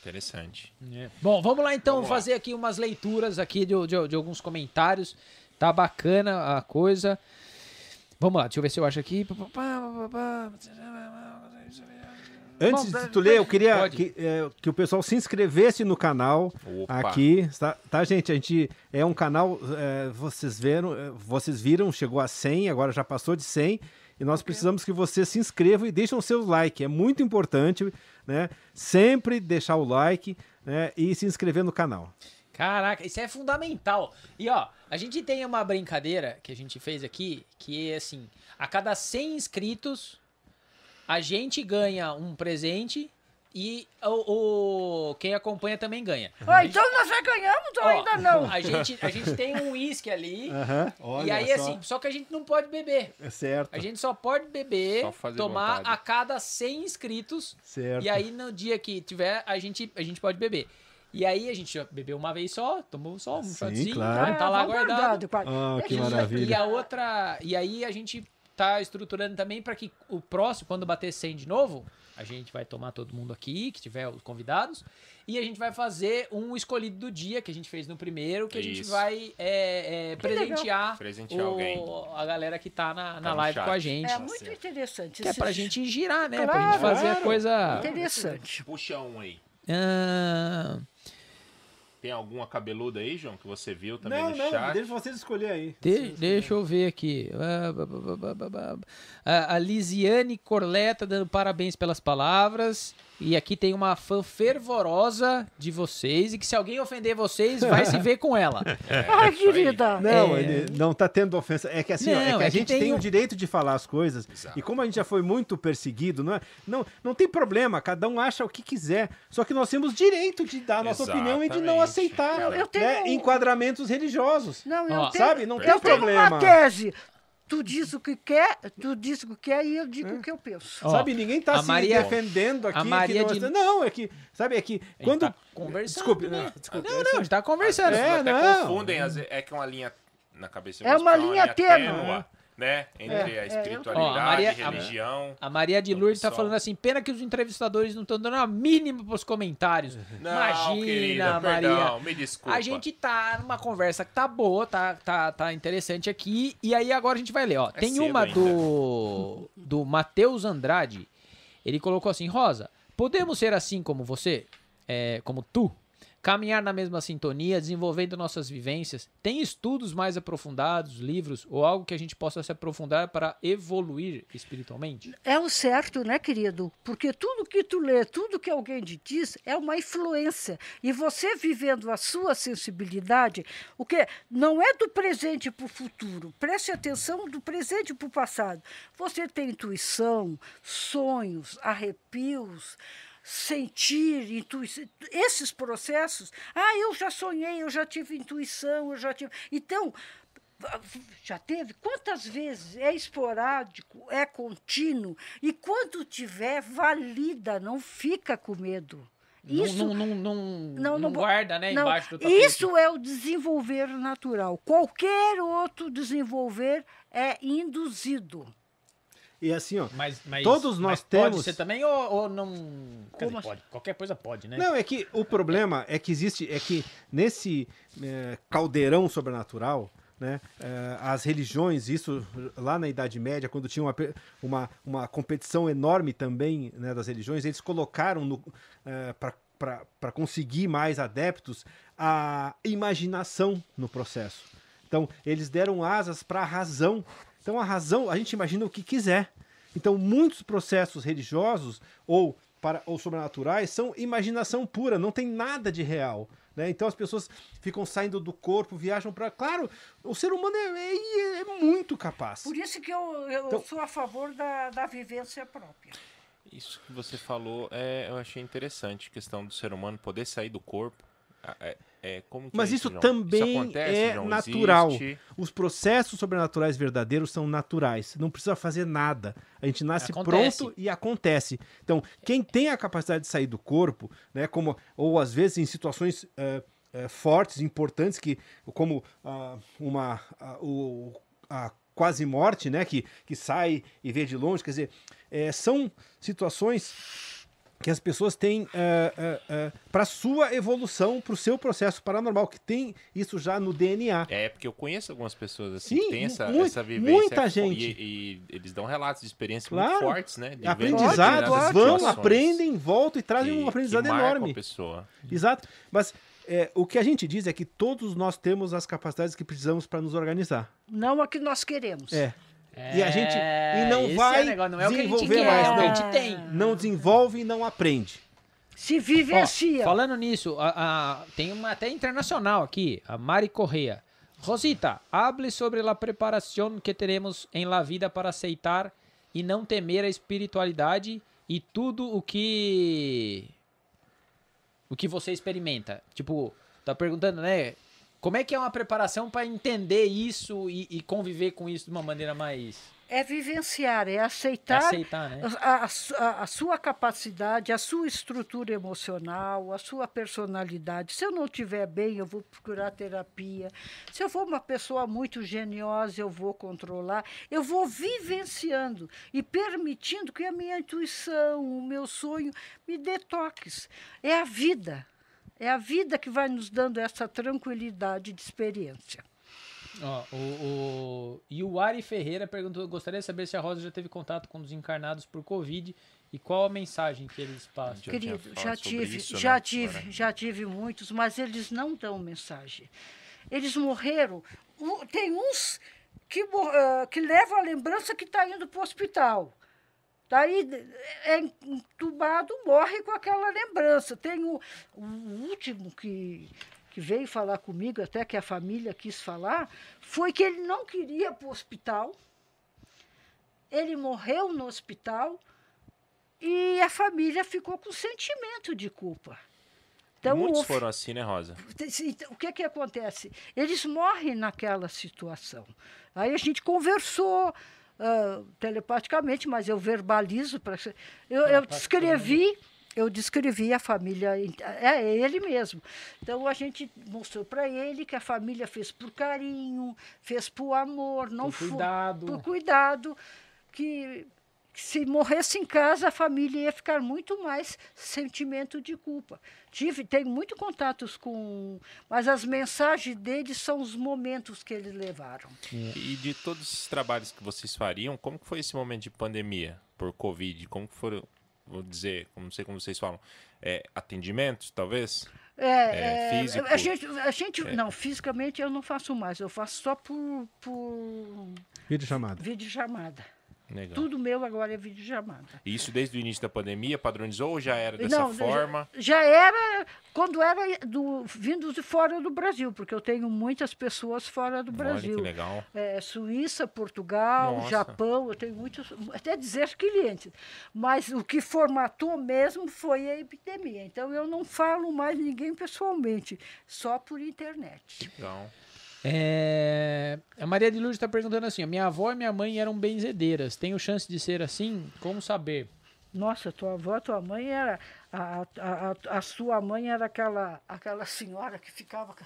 Speaker 2: Interessante.
Speaker 1: Bom, vamos lá então
Speaker 2: Vamos lá.
Speaker 1: fazer aqui umas leituras aqui de, de- de alguns comentários. Tá bacana a coisa. Vamos lá, deixa eu ver se eu acho aqui.
Speaker 4: Antes de tu ler, eu queria que, é, que o pessoal se inscrevesse no canal
Speaker 2: Opa.
Speaker 4: aqui, tá, tá, gente? A gente é um canal, é, vocês viram, é, vocês viram, chegou a 100, agora já passou de 100, e nós precisamos que vocês se inscrevam e deixem o seu like, é muito importante, né? Sempre deixar o like, né? E se inscrever no canal.
Speaker 1: Caraca, isso é fundamental. E ó, a gente tem uma brincadeira que a gente fez aqui, que é assim, a cada 100 inscritos, a gente ganha um presente e o, o- quem acompanha também ganha.
Speaker 3: Ah, então nós já ganhamos ou ainda não?
Speaker 1: A gente, a gente tem um uísque ali,
Speaker 4: Aham,
Speaker 1: e aí
Speaker 4: só.
Speaker 1: assim, só que a gente não pode beber.
Speaker 4: É certo,
Speaker 1: A gente só pode beber,
Speaker 2: Só
Speaker 1: tomar
Speaker 2: vontade.
Speaker 1: a cada 100 inscritos.
Speaker 4: certo.
Speaker 1: E aí, no dia que tiver, a gente, a gente pode beber. E aí, a gente bebeu uma vez só, tomou só um
Speaker 4: Sim,
Speaker 1: shotzinho,
Speaker 4: claro.
Speaker 1: tá, lá guardado.
Speaker 3: guardado.
Speaker 4: Ah, que
Speaker 1: E-
Speaker 4: maravilha.
Speaker 1: E a outra. E aí, a gente tá estruturando também para que o próximo, quando bater 100 de novo, a gente vai tomar todo mundo aqui, que tiver os convidados. E a gente vai fazer um escolhido do dia, que a gente fez no primeiro, que a gente
Speaker 2: Isso.
Speaker 1: vai é, é, presentear,
Speaker 2: Presentear
Speaker 1: o-
Speaker 2: alguém.
Speaker 1: a galera que tá na, na
Speaker 2: no
Speaker 1: live
Speaker 2: chat.
Speaker 1: com a gente.
Speaker 3: É muito interessante.
Speaker 1: Que é pra gente girar, né? pra
Speaker 3: Claro,
Speaker 1: gente fazer a
Speaker 4: claro.
Speaker 1: coisa.
Speaker 3: Interessante.
Speaker 2: Puxa um aí.
Speaker 1: Ah,
Speaker 2: Tem alguma cabeluda aí, João, que você viu também
Speaker 4: Não,
Speaker 2: no
Speaker 4: não,
Speaker 2: chat?
Speaker 4: deixa vocês escolher aí.
Speaker 1: de- deixa eu ver aqui. Ah. A, a Lisiane Corleta dando parabéns pelas palavras. E aqui tem uma fã fervorosa de vocês. E que se alguém ofender vocês, vai se ver com ela.
Speaker 3: Ai,
Speaker 2: isso aí.
Speaker 3: querida.
Speaker 4: Não,
Speaker 1: É.
Speaker 4: ele não tá tendo ofensa. É que assim, ó, é
Speaker 1: Não,
Speaker 4: que a
Speaker 1: é que
Speaker 4: gente
Speaker 1: tem
Speaker 4: tem,
Speaker 1: um-
Speaker 4: o direito de falar as coisas.
Speaker 2: Exato.
Speaker 4: E como a gente já foi muito perseguido, não, é- não, não tem problema, cada um acha o que quiser. Só que nós temos direito de dar a nossa opinião e de não
Speaker 2: Exatamente.
Speaker 4: aceitar
Speaker 3: Eu- eu tenho-
Speaker 4: né, enquadramentos religiosos.
Speaker 3: Não, eu
Speaker 1: Ó,
Speaker 3: tenho,
Speaker 4: sabe? Não tem
Speaker 3: eu tenho
Speaker 4: problema.
Speaker 3: uma tese. Tu diz o que quer, tu diz o que quer e eu digo o que eu penso.
Speaker 1: Ó,
Speaker 4: sabe, ninguém tá
Speaker 1: a
Speaker 4: se
Speaker 1: Maria-
Speaker 4: defendendo aqui.
Speaker 1: a Maria
Speaker 4: que
Speaker 1: de-
Speaker 4: não, não, é que, sabe, é que
Speaker 1: A gente
Speaker 4: quando...
Speaker 1: tá conversando.
Speaker 4: Desculpe,
Speaker 1: né?
Speaker 4: não, desculpe.
Speaker 1: Não, não, a gente tá conversando.
Speaker 2: As
Speaker 4: É,
Speaker 2: até
Speaker 4: não.
Speaker 2: confundem, é que é uma linha na cabeça
Speaker 3: É
Speaker 2: vocês,
Speaker 3: uma
Speaker 2: que
Speaker 3: linha tênue.
Speaker 2: tênua, né? Entre a
Speaker 3: eu-
Speaker 2: espiritualidade,
Speaker 1: Ó, a Maria- a-
Speaker 2: religião.
Speaker 1: A Maria de Lourdes tá
Speaker 2: pessoal.
Speaker 1: falando assim: pena que os entrevistadores não estão dando a mínima pros comentários.
Speaker 2: Não,
Speaker 1: Imagina,
Speaker 2: querida,
Speaker 1: Maria.
Speaker 2: perdão, me desculpa.
Speaker 1: A gente tá numa conversa que tá boa, tá, tá, tá interessante aqui. E aí agora a gente vai ler, ó.
Speaker 2: É
Speaker 1: Tem uma
Speaker 2: ainda.
Speaker 1: do do Matheus Andrade. Ele colocou assim: Rosa, podemos ser assim como você? É, como tu? Caminhar na mesma sintonia, desenvolvendo nossas vivências? Tem estudos mais aprofundados, livros ou algo que a gente possa se aprofundar para evoluir espiritualmente?
Speaker 3: É o certo, né, querido? Porque tudo que tu lê, tudo que alguém te diz é uma influência. E você vivendo a sua sensibilidade, o que não é do presente para o futuro. Preste atenção do presente para o passado. Você tem intuição, sonhos, arrepios, sentir, intuição, esses processos. Ah, eu já sonhei, eu já tive intuição, eu já tive. Então, já teve? Quantas vezes é esporádico, é contínuo, e quando tiver, valida, não fica com medo.
Speaker 1: Isso não, não, não, não, guarda né, embaixo do tapete.
Speaker 3: Isso é o desenvolver natural. Qualquer outro desenvolver é induzido.
Speaker 4: E assim, ó,
Speaker 1: mas, mas,
Speaker 4: todos nós
Speaker 1: mas
Speaker 4: temos.
Speaker 1: Pode ser também ou, ou não. Como dizer, pode. Qualquer coisa pode, né?
Speaker 4: Não, é que o problema é que existe. É que nesse é, caldeirão sobrenatural. Né? É, as religiões, isso lá na Idade Média, quando tinha uma, uma, uma competição enorme também né, das religiões, eles colocaram é, para conseguir mais adeptos a imaginação no processo. Então, eles deram asas para a razão então a razão, a gente imagina o que quiser. Então muitos processos religiosos ou para ou sobrenaturais são imaginação pura, não tem nada de real. Né? Então as pessoas ficam saindo do corpo, viajam para. Claro, o ser humano é, é, é, muito capaz.
Speaker 3: Por isso que eu, eu então, sou a favor da, da vivência própria.
Speaker 2: Isso que você falou, é, eu achei interessante, a questão do ser humano poder sair do corpo. É, é,
Speaker 4: Mas
Speaker 2: é
Speaker 4: isso, também isso acontece, é natural. Existe... Os processos sobrenaturais verdadeiros são naturais. Não precisa fazer nada. A gente nasce acontece. pronto e acontece. Então, quem tem a capacidade de sair do corpo, né, como ou às vezes em situações uh, uh, fortes, importantes, que como uh, uma o, a quase morte, né, que, que sai e vê de longe, quer dizer, é, são situações que as pessoas têm uh, uh, uh, para sua evolução, para o seu processo paranormal, que tem isso já no DNA.
Speaker 2: É, porque eu conheço algumas pessoas assim Sim, que têm essa, muito, essa vivência.
Speaker 4: Muita gente.
Speaker 2: E, e, eles dão relatos de experiências claro. muito fortes, né? De
Speaker 4: Aprendizados, vão, aprendem, voltam e trazem que, um aprendizado enorme.
Speaker 2: A pessoa.
Speaker 4: Exato. Mas é, o que a gente diz é que todos nós temos as capacidades que precisamos para nos organizar.
Speaker 3: Não a que nós queremos.
Speaker 4: É. É, e a gente e não é vai é não é desenvolver
Speaker 1: quer,
Speaker 4: mais,
Speaker 1: é
Speaker 4: não.
Speaker 1: A gente tem.
Speaker 4: Não desenvolve e não aprende.
Speaker 3: Se vivencia.
Speaker 1: Ó, falando nisso, a, a, tem uma até internacional aqui, a Mari Correa. Rosita, hable sobre a preparação que teremos em la vida para aceitar e não temer a espiritualidade e tudo o que o que você experimenta. Tipo, tá perguntando, né? Como é que é uma preparação para entender isso e, e, conviver com isso de uma maneira mais.
Speaker 3: É vivenciar, é aceitar, é
Speaker 1: aceitar né?
Speaker 3: a, a, a, sua capacidade, a sua estrutura emocional, a sua personalidade. Se eu não estiver bem, eu vou procurar terapia. Se eu for uma pessoa muito geniosa, eu vou controlar. Eu vou vivenciando e permitindo que a minha intuição, o meu sonho me dê toques. É a vida. É a vida que vai nos dando essa tranquilidade de experiência.
Speaker 1: Ó, o, o, e o Ari Ferreira perguntou: gostaria de saber se a Rosa já teve contato com os encarnados por Covid e qual a mensagem que eles passam.
Speaker 3: Querido, já tive, isso, já né, tive, já tive muitos, mas eles não dão mensagem. Eles morreram. Tem uns que, uh, que levam a lembrança que está indo para o hospital. Daí é entubado, morre com aquela lembrança. Tem o, o último que, que veio falar comigo, até que a família quis falar, foi que ele não queria ir para o hospital. Ele morreu no hospital e a família ficou com sentimento de culpa.
Speaker 2: Então, Muitos foram assim, né, Rosa?
Speaker 3: O que, que acontece? Eles morrem naquela situação. Aí a gente conversou, uh, telepaticamente, mas eu verbalizo para eu, eu descrevi eu descrevi a família, é ele mesmo. Então a gente mostrou para ele que a família fez por carinho, fez por amor, não
Speaker 1: por cuidado.
Speaker 3: por cuidado, que se morresse em casa, a família ia ficar muito mais sentimento de culpa. Tive, tenho muito contatos com, mas as mensagens deles são os momentos que eles levaram.
Speaker 2: E de todos os trabalhos que vocês fariam, como foi esse momento de pandemia por Covid? Como foram, vou dizer, não sei como vocês falam, é, atendimentos, talvez?
Speaker 3: É,
Speaker 2: É,
Speaker 3: é,
Speaker 2: físico.
Speaker 3: A gente, a gente
Speaker 2: É.
Speaker 3: não, fisicamente eu não faço mais, eu faço só por, por
Speaker 4: Vídeo chamada.
Speaker 3: videochamada.
Speaker 2: Legal.
Speaker 3: Tudo meu agora é videochamada.
Speaker 2: E Isso desde o início da pandemia padronizou ou já era dessa
Speaker 3: Não,
Speaker 2: forma?
Speaker 3: Já, já era quando era do, vindo de fora do Brasil, porque eu tenho muitas pessoas fora do
Speaker 2: Olha
Speaker 3: Brasil.
Speaker 2: que legal.
Speaker 3: É, Suíça, Portugal,
Speaker 2: Nossa.
Speaker 3: Japão, eu tenho muitos, até dizer clientes. Mas o que formatou mesmo foi a epidemia. Então eu não falo mais ninguém pessoalmente, só por internet.
Speaker 2: Legal.
Speaker 1: É, A Maria de Lourdes está perguntando assim: minha avó e minha mãe eram benzedeiras. Tenho chance de ser assim? Como saber?
Speaker 3: Nossa, tua avó, tua mãe era. A, a, a, a sua mãe era aquela, aquela senhora que ficava com,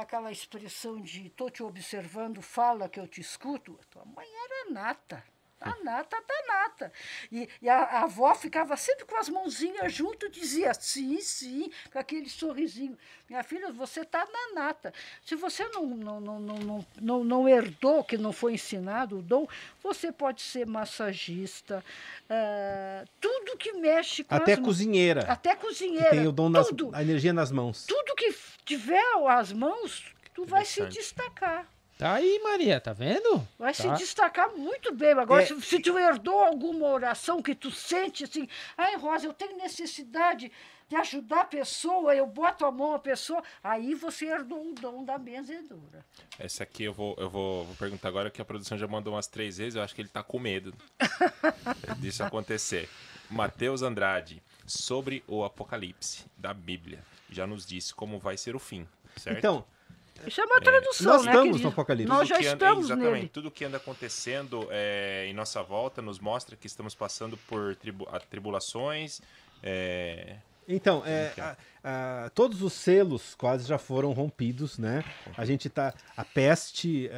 Speaker 3: aquela expressão de tô te observando, fala que eu te escuto. Tua mãe era nata. A nata da nata. E, e a, a avó ficava sempre com as mãozinhas junto e dizia sim, sim, com aquele sorrisinho. Minha filha, você está na nata. Se você não, não, não, não, não, não, não herdou, que não foi ensinado o dom, você pode ser massagista, ah, tudo que mexe com
Speaker 4: Até cozinheira.
Speaker 3: Até
Speaker 4: Que
Speaker 3: cozinheira.
Speaker 4: tem o dom
Speaker 3: tudo,
Speaker 4: a energia nas mãos.
Speaker 3: tudo que tiver as mãos, tu vai se destacar.
Speaker 1: Tá aí, Maria, tá vendo?
Speaker 3: Vai se
Speaker 1: Tá.
Speaker 3: destacar muito bem. Agora,
Speaker 4: É,
Speaker 3: se, se tu herdou alguma oração que tu sente assim, ai, Rosa, eu tenho necessidade de ajudar a pessoa, eu boto a mão à pessoa, aí você herdou o dom da benzedora.
Speaker 2: Essa aqui eu vou, eu vou, vou perguntar agora que a produção já mandou umas três vezes. Eu acho que ele tá com medo disso acontecer. Matheus Andrade, sobre o Apocalipse da Bíblia, já nos disse como vai ser o fim, certo?
Speaker 4: Então,
Speaker 3: Isso é uma tradução,
Speaker 4: nós
Speaker 3: né,
Speaker 4: estamos
Speaker 3: querido?
Speaker 4: no Apocalipse.
Speaker 3: Nós já
Speaker 2: que anda-
Speaker 3: estamos
Speaker 2: exatamente,
Speaker 3: nele.
Speaker 2: tudo que anda acontecendo é, em nossa volta nos mostra que estamos passando por tribu- tribulações. é,
Speaker 4: Então, é,
Speaker 2: é?
Speaker 4: a- a- todos os selos quase já foram rompidos, né? A gente tá, a peste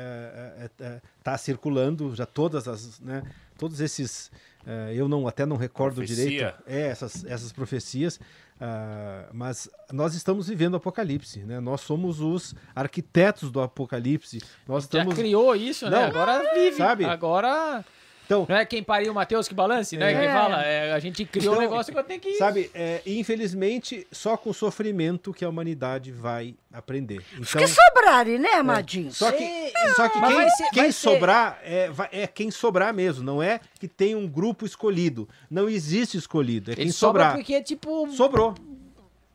Speaker 4: está circulando, já todas as, né? Todos esses, é, eu não até não recordo
Speaker 2: Profecia.
Speaker 4: direito, é essas essas profecias, ah, mas nós estamos vivendo o Apocalipse, né? Nós somos os arquitetos do Apocalipse. Nós
Speaker 1: Já
Speaker 4: estamos,
Speaker 1: criou isso, né?
Speaker 4: Não,
Speaker 1: Agora vive.
Speaker 4: sabe?
Speaker 1: Agora.
Speaker 4: Então,
Speaker 1: Não é quem pariu o Matheus que balance, né?
Speaker 3: É.
Speaker 1: Quem fala. é, a gente criou um
Speaker 4: Então,
Speaker 1: negócio que eu tenho que.
Speaker 4: sabe, é, infelizmente só com sofrimento que a humanidade vai aprender. Então,
Speaker 3: que sobrarem, né, amadinhos?
Speaker 4: Só que, só que
Speaker 1: Mas
Speaker 4: quem,
Speaker 1: ser-
Speaker 4: quem sobrar é, é quem sobrar mesmo, não é que tem um grupo escolhido. Não existe escolhido, é quem
Speaker 1: Ele sobra
Speaker 4: sobrar.
Speaker 1: porque é tipo.
Speaker 4: Sobrou.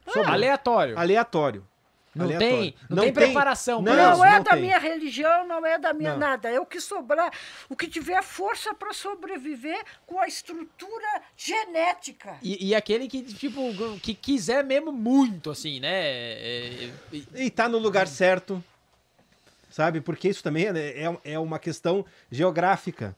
Speaker 4: Sobrou.
Speaker 1: Aleatório.
Speaker 4: Aleatório.
Speaker 1: Não
Speaker 4: Aleatório.
Speaker 1: tem- não tem preparação
Speaker 4: Não,
Speaker 1: pra
Speaker 3: Não, é
Speaker 4: não
Speaker 3: da
Speaker 4: tem.
Speaker 3: minha religião, não é da minha
Speaker 4: Não.
Speaker 3: nada. É o que sobrar, o que tiver força para sobreviver com a estrutura genética.
Speaker 1: E, e aquele que, tipo, que quiser mesmo muito, assim, né? É, é,
Speaker 4: E tá no lugar certo, sabe? Porque isso também é, é, é uma questão geográfica,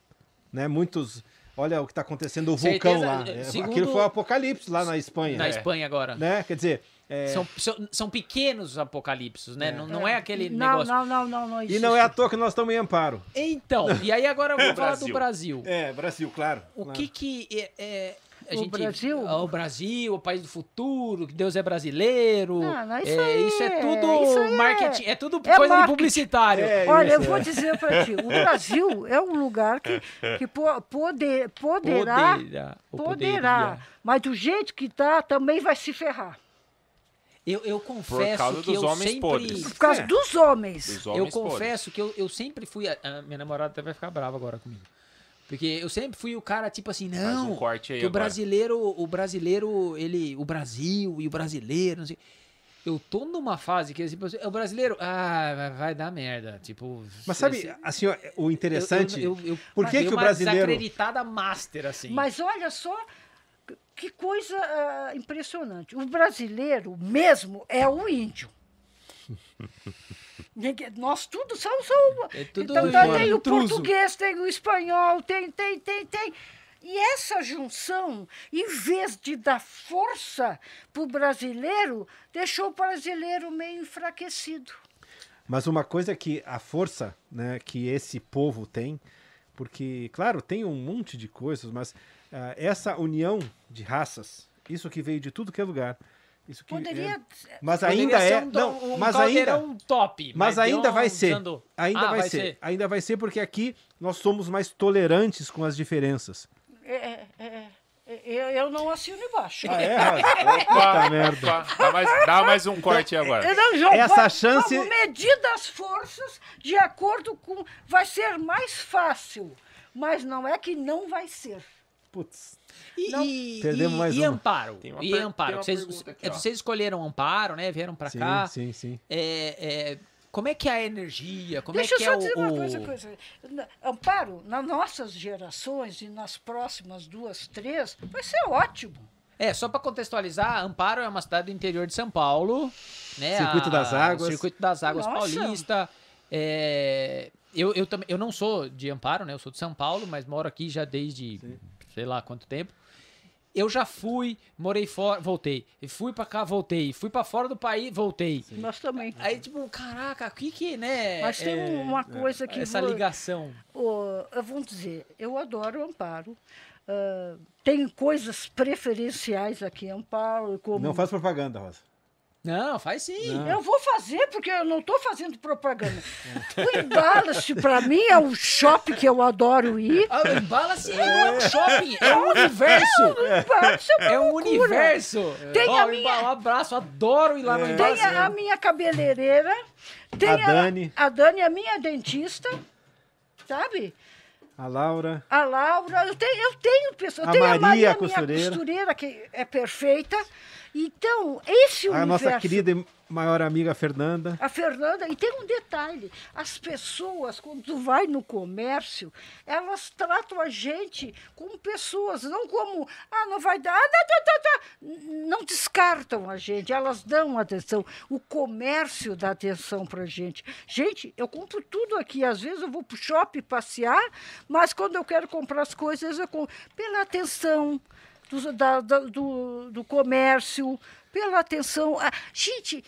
Speaker 4: né? Muitos... Olha o que está acontecendo, o vulcão
Speaker 1: Certeza,
Speaker 4: lá. É,
Speaker 1: segundo-
Speaker 4: Aquilo foi o apocalipse lá na Espanha.
Speaker 1: na
Speaker 2: É.
Speaker 1: Espanha agora.
Speaker 4: Né? Quer dizer, é,
Speaker 1: São, são, são pequenos os apocalipses, né?
Speaker 4: É.
Speaker 1: Não, não é aquele
Speaker 3: não,
Speaker 1: negócio.
Speaker 3: Não, não, não, não
Speaker 4: e
Speaker 3: existe.
Speaker 4: não é à toa que nós estamos em amparo.
Speaker 1: Então, e aí agora vamos falar do
Speaker 2: Brasil.
Speaker 4: É, Brasil, claro.
Speaker 1: O
Speaker 4: claro.
Speaker 1: que que é, é, a
Speaker 3: O
Speaker 1: gente,
Speaker 3: Brasil?
Speaker 1: Ah, o Brasil, o país do futuro, que Deus é brasileiro.
Speaker 3: Não, não, isso
Speaker 1: é,
Speaker 3: aí
Speaker 1: isso é
Speaker 3: é-
Speaker 1: tudo
Speaker 3: isso aí é-
Speaker 1: marketing, é, tudo
Speaker 3: é
Speaker 1: coisa de
Speaker 3: marketing.
Speaker 1: publicitário.
Speaker 4: É,
Speaker 3: Olha, eu vou dizer para ti, o Brasil é um lugar que, que po- poder, poderá,
Speaker 1: Poderá,
Speaker 3: poderá, mas do jeito que tá, também vai se ferrar.
Speaker 1: Eu, eu confesso
Speaker 2: causa
Speaker 1: que
Speaker 2: dos
Speaker 1: eu
Speaker 2: homens
Speaker 1: sempre
Speaker 2: podres.
Speaker 3: Por causa
Speaker 4: É.
Speaker 3: dos homens.
Speaker 2: Dos
Speaker 1: eu
Speaker 2: homens podres.
Speaker 1: confesso que eu, eu sempre fui. A, a minha namorada até vai ficar brava agora comigo. Porque eu sempre fui o cara, tipo assim,
Speaker 2: Faz
Speaker 1: não.
Speaker 2: um corte aí
Speaker 1: que o brasileiro, o brasileiro, ele. O Brasil e o brasileiro, não sei. Eu tô numa fase que, tipo, assim, o brasileiro. Ah, vai, vai dar merda. Tipo.
Speaker 4: Mas sabe,
Speaker 1: esse-
Speaker 4: assim, o interessante.
Speaker 1: Eu, eu, eu,
Speaker 4: por que que o
Speaker 1: uma
Speaker 4: brasileiro-
Speaker 1: desacreditada master, assim.
Speaker 3: Mas olha só que coisa ah, impressionante. O brasileiro mesmo é o índio. Nós tudo somos. somos
Speaker 1: É tudo
Speaker 3: então tá, tem o português, tem o espanhol, tem, tem, tem, tem. E essa junção, em vez de dar força para o brasileiro, deixou o brasileiro meio enfraquecido.
Speaker 4: Mas uma coisa é que a força né, que esse povo tem, porque, claro, tem um monte de coisas, mas ah, essa união de raças, isso que veio de tudo que é lugar. Isso que
Speaker 3: Poderia.
Speaker 4: é- mas
Speaker 1: Poderia
Speaker 4: ainda
Speaker 1: ser
Speaker 4: é.
Speaker 1: um,
Speaker 4: não,
Speaker 1: um
Speaker 4: mas ainda.
Speaker 1: caldeirão top.
Speaker 4: Mas
Speaker 1: deu
Speaker 4: ainda vai
Speaker 1: um
Speaker 4: ser. Ainda
Speaker 1: Ah,
Speaker 4: vai, ser. Ainda vai ser porque aqui nós somos mais tolerantes com as diferenças.
Speaker 3: É, é, é, é, Eu, eu não assino embaixo.
Speaker 4: Ah, é?
Speaker 2: Opa,
Speaker 4: merda.
Speaker 2: opa, dá, mais, dá mais um corte agora.
Speaker 3: Não, João,
Speaker 4: Essa
Speaker 3: vamos-
Speaker 4: chance-
Speaker 3: Vamos medir das forças de acordo com. Vai ser mais fácil, mas não é que não vai ser.
Speaker 4: Putz.
Speaker 1: E,
Speaker 3: Não.
Speaker 1: e-
Speaker 4: Perdemos mais
Speaker 1: e
Speaker 4: uma.
Speaker 1: Amparo?
Speaker 2: Tem uma
Speaker 1: E
Speaker 2: per-
Speaker 1: Amparo? Vocês,
Speaker 2: aqui,
Speaker 1: é, vocês escolheram Amparo, né? Vieram pra
Speaker 4: Sim,
Speaker 1: cá.
Speaker 4: sim, sim.
Speaker 1: É, é, como é que é a energia? Como
Speaker 3: Deixa
Speaker 1: é que
Speaker 3: eu só
Speaker 1: é
Speaker 3: dizer
Speaker 1: o,
Speaker 3: uma coisa, coisa. Na- Amparo, nas nossas gerações e nas próximas duas, três, vai ser ótimo.
Speaker 1: É, só para contextualizar, Amparo é uma cidade do interior de São Paulo, né?
Speaker 4: Circuito
Speaker 1: A-
Speaker 4: das Águas.
Speaker 1: Circuito das Águas
Speaker 3: Nossa.
Speaker 1: Paulista. É, eu, eu, também, eu não sou de Amparo, né? Eu sou de São Paulo, mas moro aqui já desde sei lá quanto tempo. Eu já fui, morei fora, voltei. E fui pra cá, voltei. Fui pra fora do país, voltei.
Speaker 3: Nós também.
Speaker 1: Aí, tipo, caraca, o que que, né?
Speaker 3: Mas tem
Speaker 1: é,
Speaker 3: uma coisa que.
Speaker 1: Essa
Speaker 3: vou-
Speaker 1: ligação.
Speaker 3: Eu vou dizer, eu adoro Amparo. Ah, tem coisas preferenciais aqui em Amparo, como
Speaker 4: Não faz propaganda, Rosa.
Speaker 1: Não, faz sim.
Speaker 3: Eu vou fazer, porque eu não estou fazendo propaganda. O Embala-se, para mim, é um shopping que eu adoro ir.
Speaker 1: Ah, o Embala-se não é um shopping, é um universo.
Speaker 3: Embala-se é
Speaker 1: É um universo.
Speaker 3: Tem
Speaker 1: Ó,
Speaker 3: a
Speaker 1: o
Speaker 3: minha-
Speaker 1: um abraço, adoro ir lá no Embala.
Speaker 3: Tem a, a minha cabeleireira, tem
Speaker 4: A Dani.
Speaker 3: a Dani, a minha dentista, sabe?
Speaker 4: A Laura.
Speaker 3: A Laura, eu tenho, eu tenho pessoas.
Speaker 4: A
Speaker 3: Eu tenho
Speaker 4: Maria,
Speaker 3: a Maria,
Speaker 4: a costureira.
Speaker 3: minha costureira, que é perfeita. Então, esse
Speaker 4: A
Speaker 3: universo...
Speaker 4: nossa querida e maior amiga Fernanda.
Speaker 3: A Fernanda, e tem um detalhe: as pessoas, quando tu vai no comércio, elas tratam a gente como pessoas, não como, ah, não vai dar, ah, tá, tá, tá, Não descartam a gente, elas dão atenção. O comércio dá atenção para a gente. Gente, eu compro tudo aqui. Às vezes eu vou para o shopping passear, mas quando eu quero comprar as coisas, eu compro pela atenção. Do, da- da- do, do comércio, pela atenção. Gente,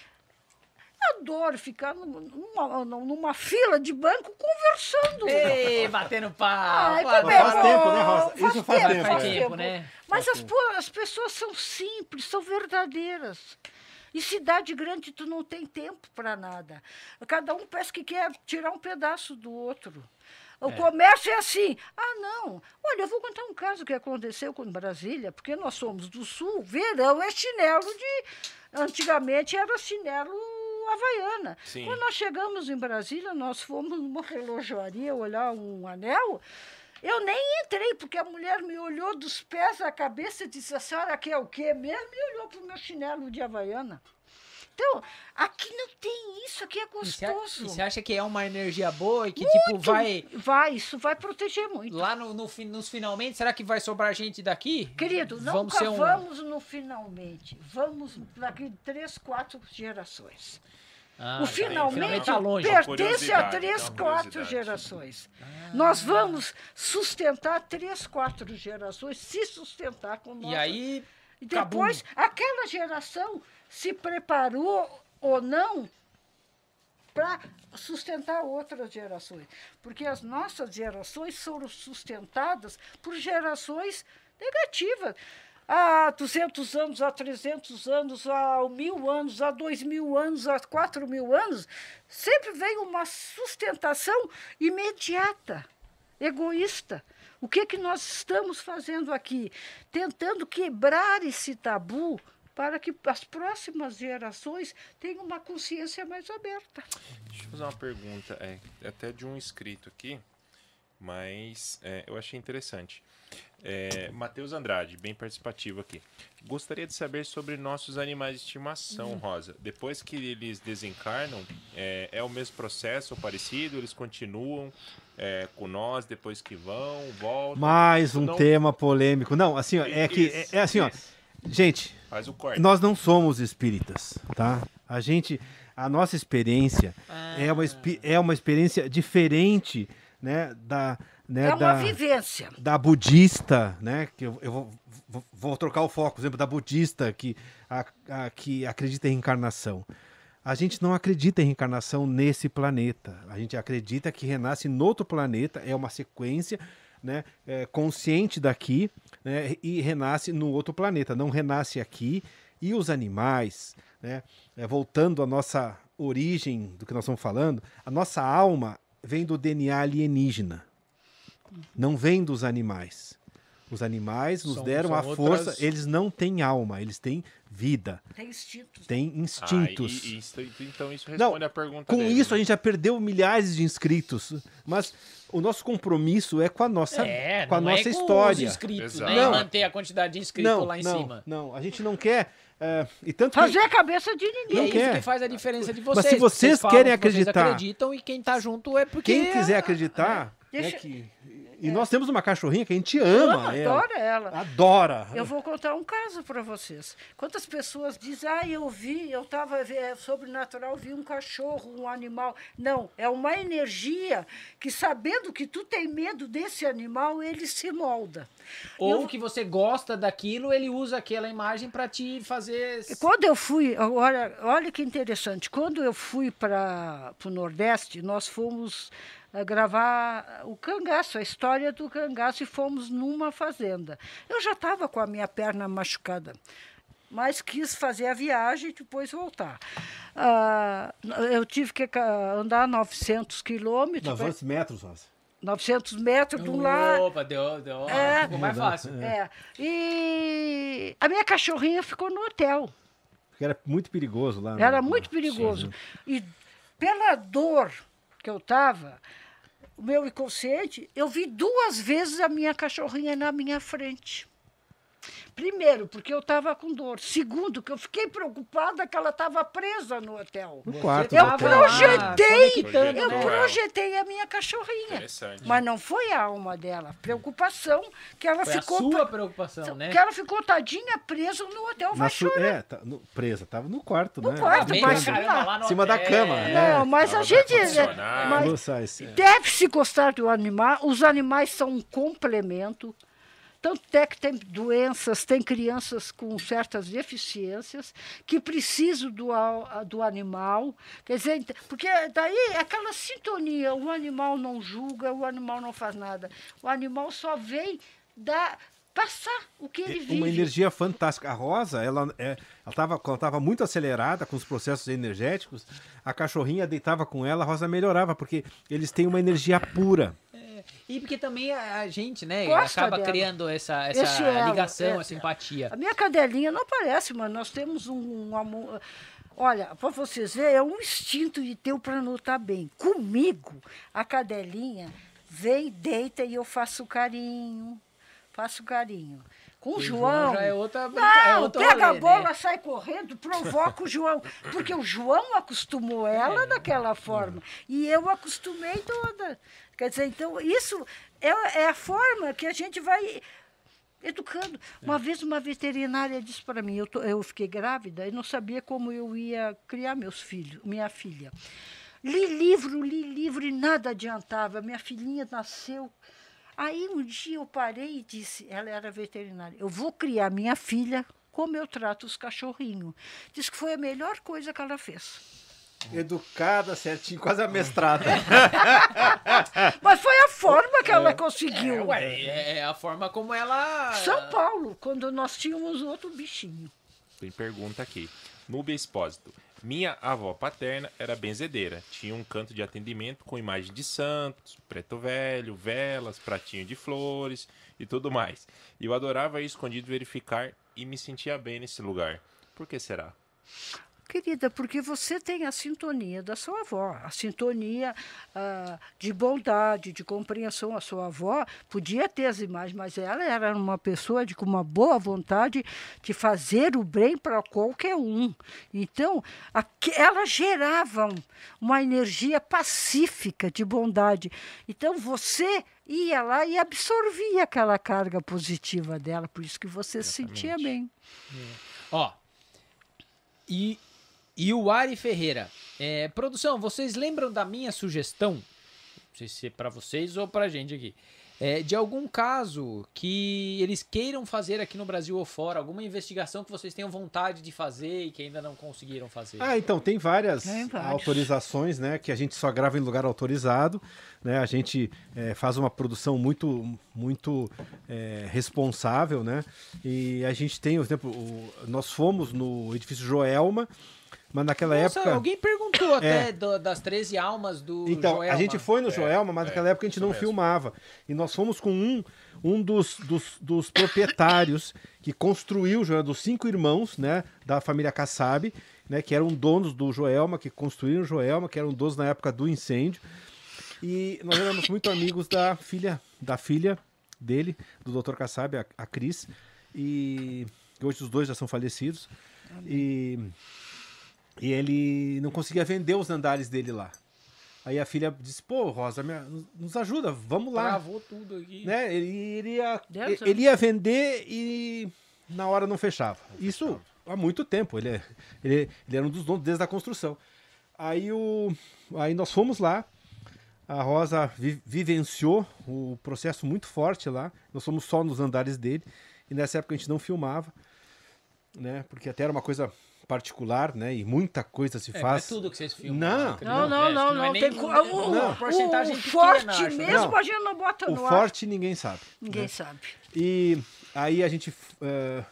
Speaker 3: Adoro ficar numa, numa, fila de banco conversando.
Speaker 1: Ei, batendo papo.
Speaker 3: Ai, como é
Speaker 4: faz tempo, né, Rosa? Isso faz tempo,
Speaker 1: Faz
Speaker 4: é.
Speaker 1: tempo, né?
Speaker 3: Mas as, po- as pessoas são simples, são verdadeiras. E cidade grande, tu não tem tempo para nada. Cada um parece que quer tirar um pedaço do outro. O comércio é assim. Ah, não. Olha, eu vou contar um caso que aconteceu com Brasília, porque nós somos do sul. Verão é chinelo de. Antigamente era chinelo havaiana.
Speaker 2: Sim.
Speaker 3: Quando nós chegamos em Brasília, nós fomos numa relojoaria olhar um anel. Eu nem entrei, porque a mulher me olhou dos pés à cabeça e disse: A senhora quer o quê mesmo? E olhou para o meu chinelo de havaiana. Então, aqui não tem isso, aqui é
Speaker 1: E
Speaker 3: gostoso.
Speaker 1: E você acha que é uma energia boa e que, tipo,
Speaker 3: Muito.
Speaker 1: vai
Speaker 3: Vai, isso vai proteger muito.
Speaker 1: lá no, no, nos finalmente, será que vai sobrar gente daqui?
Speaker 3: Querido,
Speaker 1: Vamos
Speaker 3: nunca
Speaker 1: ser um-
Speaker 3: vamos no finalmente. Vamos daqui três, quatro gerações.
Speaker 1: Ah,
Speaker 3: o finalmente
Speaker 1: tá longe.
Speaker 3: pertence a três, quatro gerações. Nós vamos sustentar três, quatro gerações, se sustentar com
Speaker 1: E
Speaker 3: nossa
Speaker 1: aí,
Speaker 3: E depois, aquela geração se preparou ou não para sustentar outras gerações. Porque as nossas gerações foram sustentadas por gerações negativas. Há 200 anos, há 300 anos, há mil anos, há dois mil anos, há quatro mil anos, sempre vem uma sustentação imediata egoísta. O que, que nós estamos fazendo aqui? Tentando quebrar esse tabu para que as próximas gerações tenham uma consciência mais aberta.
Speaker 2: Deixa eu fazer uma pergunta, é, até de um inscrito aqui, mas é, eu achei interessante. É, Matheus Andrade, bem participativo aqui. Gostaria de saber sobre nossos animais de estimação,
Speaker 3: Hum.
Speaker 2: Rosa. Depois que eles desencarnam, é, é o mesmo processo ou parecido? Eles continuam é, com nós depois que vão, voltam?
Speaker 4: Mais um
Speaker 2: Não-
Speaker 4: tema polêmico. Não, assim, ó, é que é, é assim, ó.
Speaker 2: isso.
Speaker 4: Gente,
Speaker 2: Faz o corte.
Speaker 4: nós não somos espíritas, tá? A gente, a nossa experiência é uma é uma experiência diferente, né, da né,
Speaker 3: é uma
Speaker 4: da,
Speaker 3: vivência.
Speaker 4: da budista, né? Que eu, eu vou, vou, vou trocar o foco, por exemplo, da budista que, a, a- que acredita em reencarnação. A gente não acredita em reencarnação nesse planeta. A gente acredita que renasce no outro planeta, é uma sequência né, é, consciente daqui né, e renasce no outro planeta, não renasce aqui. E os animais, né, é, voltando à nossa origem do que nós estamos falando, a nossa alma vem do DNA alienígena não vem dos animais. Os animais nos
Speaker 1: São-
Speaker 4: deram
Speaker 1: são
Speaker 4: a
Speaker 1: outras-
Speaker 4: força. Eles não têm alma, eles têm vida,
Speaker 3: Tem instintos.
Speaker 4: têm
Speaker 2: Ah,
Speaker 4: instintos.
Speaker 2: e- e isso- então isso
Speaker 4: Não,
Speaker 2: responde a pergunta
Speaker 4: Com
Speaker 2: dele,
Speaker 4: isso,
Speaker 2: né?
Speaker 4: a gente já perdeu milhares de inscritos. Mas o nosso compromisso é com a nossa,
Speaker 1: É,
Speaker 4: com a
Speaker 1: não
Speaker 4: nossa
Speaker 1: é com
Speaker 4: história.
Speaker 1: os inscritos, né?
Speaker 4: Não.
Speaker 1: Manter a quantidade de inscritos
Speaker 4: Não,
Speaker 1: lá em
Speaker 4: não,
Speaker 1: cima.
Speaker 4: não. A gente não quer. é, e tanto que-
Speaker 3: Fazer a cabeça de
Speaker 1: E
Speaker 3: ninguém.
Speaker 1: é
Speaker 4: Não
Speaker 1: isso
Speaker 4: quer.
Speaker 1: que faz a diferença de
Speaker 4: Mas
Speaker 1: vocês.
Speaker 4: se vocês
Speaker 1: falam
Speaker 4: querem
Speaker 1: que vocês
Speaker 4: acreditar-
Speaker 1: acreditam e quem tá junto é porque...
Speaker 4: quem quiser acreditar, é
Speaker 3: Deixa-
Speaker 4: que. E nós temos uma cachorrinha que a gente ama.
Speaker 3: Ah,
Speaker 4: ela.
Speaker 3: adora ela.
Speaker 4: Adora.
Speaker 3: Eu vou contar um caso para vocês. Quantas pessoas dizem, ah, eu vi, eu estava é, sobrenatural, vi um cachorro, um animal. Não, é uma energia que, sabendo que tu tem medo desse animal, ele se molda.
Speaker 1: Ou
Speaker 3: Eu-
Speaker 1: que você gosta daquilo, ele usa aquela imagem pra te fazer...
Speaker 3: Quando eu fui, olha, olha que interessante, quando eu fui para o Nordeste, nós fomos gravar o cangaço, a história do cangaço, e fomos numa fazenda. Eu já estava com a minha perna machucada, mas quis fazer a viagem e depois voltar. Ah, eu tive que andar 900 quilômetros,
Speaker 4: 900 metros, Rosa.
Speaker 3: 900 metros de um lado.
Speaker 1: Opa, deu, deu.
Speaker 3: É.
Speaker 1: Ficou mais fácil.
Speaker 3: É. E a minha cachorrinha ficou no hotel.
Speaker 4: Porque era muito perigoso lá.
Speaker 3: Era
Speaker 4: no-
Speaker 3: muito perigoso. E pela dor que eu estava, o meu inconsciente, eu vi duas vezes a minha cachorrinha na minha frente. Primeiro, porque eu estava com dor. Segundo, que eu fiquei preocupada que ela estava presa no hotel.
Speaker 4: No quarto.
Speaker 3: Eu
Speaker 4: hotel.
Speaker 3: projetei,
Speaker 1: conectando,
Speaker 3: eu
Speaker 1: né?
Speaker 3: projetei a minha cachorrinha.
Speaker 2: Interessante.
Speaker 3: Mas não foi a alma dela. Preocupação que ela
Speaker 1: Foi a
Speaker 3: ficou.
Speaker 1: sua preocupação, né?
Speaker 3: Que ela ficou tadinha presa no hotel.
Speaker 4: Na
Speaker 3: Vai
Speaker 4: su...
Speaker 3: chorar.
Speaker 4: É, tá no- presa, tava no quarto,
Speaker 3: No
Speaker 4: né?
Speaker 3: quarto, mas-
Speaker 1: lá no
Speaker 4: Em cima da cama,
Speaker 3: Não, mas a gente. mas-
Speaker 4: é.
Speaker 3: Deve-se gostar do animal. Os animais são um complemento. Tanto é que tem doenças, tem crianças com certas deficiências que precisam do, do animal. Quer dizer, porque daí é aquela sintonia, o animal não julga, o animal não faz nada. O animal só vem dar, passar o que ele vive.
Speaker 4: Uma energia fantástica. A Rosa, ela é, ela estava ela tava muito acelerada com os processos energéticos. A cachorrinha deitava com ela, a Rosa melhorava, porque eles têm uma energia pura.
Speaker 1: E porque também a, gente, né,
Speaker 3: Gosta
Speaker 1: acaba
Speaker 3: dela.
Speaker 1: criando essa, essa ligação,
Speaker 3: é.
Speaker 1: essa empatia.
Speaker 3: A minha cadelinha não aparece, mas nós temos um, um amor. Olha, para vocês verem, é um instinto de teu para notar bem. Comigo, a cadelinha vem, deita e eu faço carinho. Faço carinho. Com o João.
Speaker 1: já é outra é
Speaker 3: Não,
Speaker 1: outro
Speaker 3: pega
Speaker 1: rolê,
Speaker 3: a bola,
Speaker 1: né?
Speaker 3: sai correndo, provoca o João. Porque o João acostumou ela
Speaker 1: É.
Speaker 3: daquela forma. E eu acostumei toda. Quer dizer, então, isso é, é a forma que a gente vai educando. Uma vez uma veterinária disse para mim, eu, tô- eu fiquei grávida e não sabia como eu ia criar meus filhos, minha filha. Li livro, li livro e nada adiantava. Minha filhinha nasceu. Aí um dia eu parei e disse, ela era veterinária, eu vou criar minha filha como eu trato os cachorrinhos. Diz que foi a melhor coisa que ela fez.
Speaker 4: Educada, certinho, quase amestrada.
Speaker 3: Mas foi a forma que ela conseguiu.
Speaker 1: É, ué, é, é a forma como ela...
Speaker 3: São Paulo, quando nós tínhamos outro bichinho.
Speaker 2: Tem pergunta aqui. Núbia Expósito. Minha avó paterna era benzedeira. Tinha um canto de atendimento com imagem de santos, preto velho, velas, pratinho de flores e tudo mais. E eu adorava ir escondido verificar e me sentia bem nesse lugar. Por que será?
Speaker 3: Querida, porque você tem a sintonia da sua avó, a sintonia ah, de bondade, de compreensão. A sua avó podia ter as imagens, mas ela era uma pessoa de com uma boa vontade de fazer o bem para qualquer um. Então, aque- ela gerava um- uma energia pacífica de bondade. Então, você ia lá e absorvia aquela carga positiva dela, por isso que você se sentia bem.
Speaker 1: Ó, e, e o Ari Ferreira. É, produção, vocês lembram da minha sugestão? Não sei se é pra vocês ou pra gente aqui. É, de algum caso que eles queiram fazer aqui no Brasil ou fora, alguma investigação que vocês tenham vontade de fazer e que ainda não conseguiram fazer.
Speaker 4: Ah, então, tem várias autorizações, né? Que a gente só grava em lugar autorizado, né? A gente eh, faz uma produção muito, muito eh, responsável, né? E a gente tem, por exemplo, o- nós fomos no edifício Joelma, Mas naquela
Speaker 1: Nossa,
Speaker 4: época.
Speaker 1: alguém perguntou até do- das 13 almas do
Speaker 4: Então,
Speaker 1: Joelma.
Speaker 4: a gente foi no
Speaker 2: É,
Speaker 4: Joelma, mas
Speaker 2: é,
Speaker 4: naquela época a gente não
Speaker 2: mesmo.
Speaker 4: filmava. E nós fomos com um, um dos, dos, dos proprietários que construiu o Joelma, dos cinco irmãos, né, da família Kassab, né, que eram donos do Joelma, que construíram o Joelma, que eram donos na época do incêndio. E nós éramos muito amigos da filha, da filha dele, do Dr. Kassab, a, a Cris. E hoje os dois já são falecidos. E, e ele não conseguia vender os andares dele lá. Aí a filha disse: Pô, Rosa, me- nos ajuda, vamos lá.
Speaker 1: Travou tudo aqui.
Speaker 4: Né? Ele, ele ia,
Speaker 3: Deus,
Speaker 4: ele ia vender e na hora não fechava. Isso há muito tempo. Ele, ele, ele era um dos donos desde a construção. Aí, o, aí nós fomos lá. A Rosa vi- vivenciou o processo muito forte lá. Nós fomos só nos andares dele. E nessa época a gente não filmava, né? Porque até era uma coisa particular, né? E muita coisa se
Speaker 1: É,
Speaker 4: faz.
Speaker 1: não é tudo que vocês filmam.
Speaker 4: Não.
Speaker 1: acredito.
Speaker 3: Não, não,
Speaker 1: É,
Speaker 3: não,
Speaker 1: não. é
Speaker 3: não. Tem co-
Speaker 1: é
Speaker 3: o,
Speaker 1: uma
Speaker 3: o-
Speaker 1: porcentagem
Speaker 3: o
Speaker 1: pequena,
Speaker 3: forte
Speaker 1: acho, né?
Speaker 3: mesmo
Speaker 4: Não.
Speaker 3: a gente não bota
Speaker 4: O
Speaker 3: no ar.
Speaker 4: forte ninguém sabe.
Speaker 3: Ninguém sabe.
Speaker 4: E aí a gente. eh,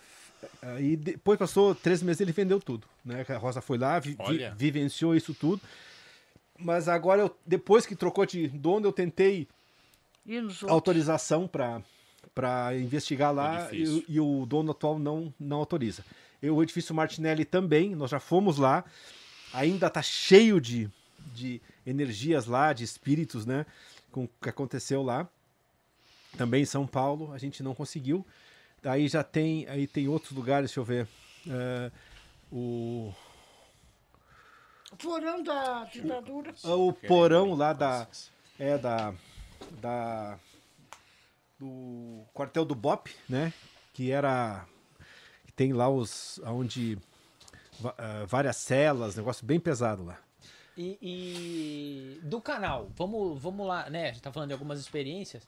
Speaker 4: aí depois passou três meses ele vendeu tudo. Né? A Rosa foi lá, vi- vi- vivenciou isso tudo. Mas agora, eu, depois que trocou de dono, eu tentei
Speaker 3: E
Speaker 4: autorização para investigar lá e, e o dono atual não, não autoriza. E o edifício Martinelli também, nós já fomos lá, ainda está cheio de, de energias lá, de espíritos, né? Com o que aconteceu lá. Também em São Paulo, a gente não conseguiu. Aí já tem, aí tem outros lugares, deixa eu ver. eh, o,
Speaker 3: O porão da ditadura.
Speaker 4: o porão lá da. É da. Da. Do quartel do BOP, né? Que era. Tem lá os. onde. várias celas, negócio bem pesado lá.
Speaker 1: E, e do canal, vamos, vamos lá, né? A gente tá falando de algumas experiências.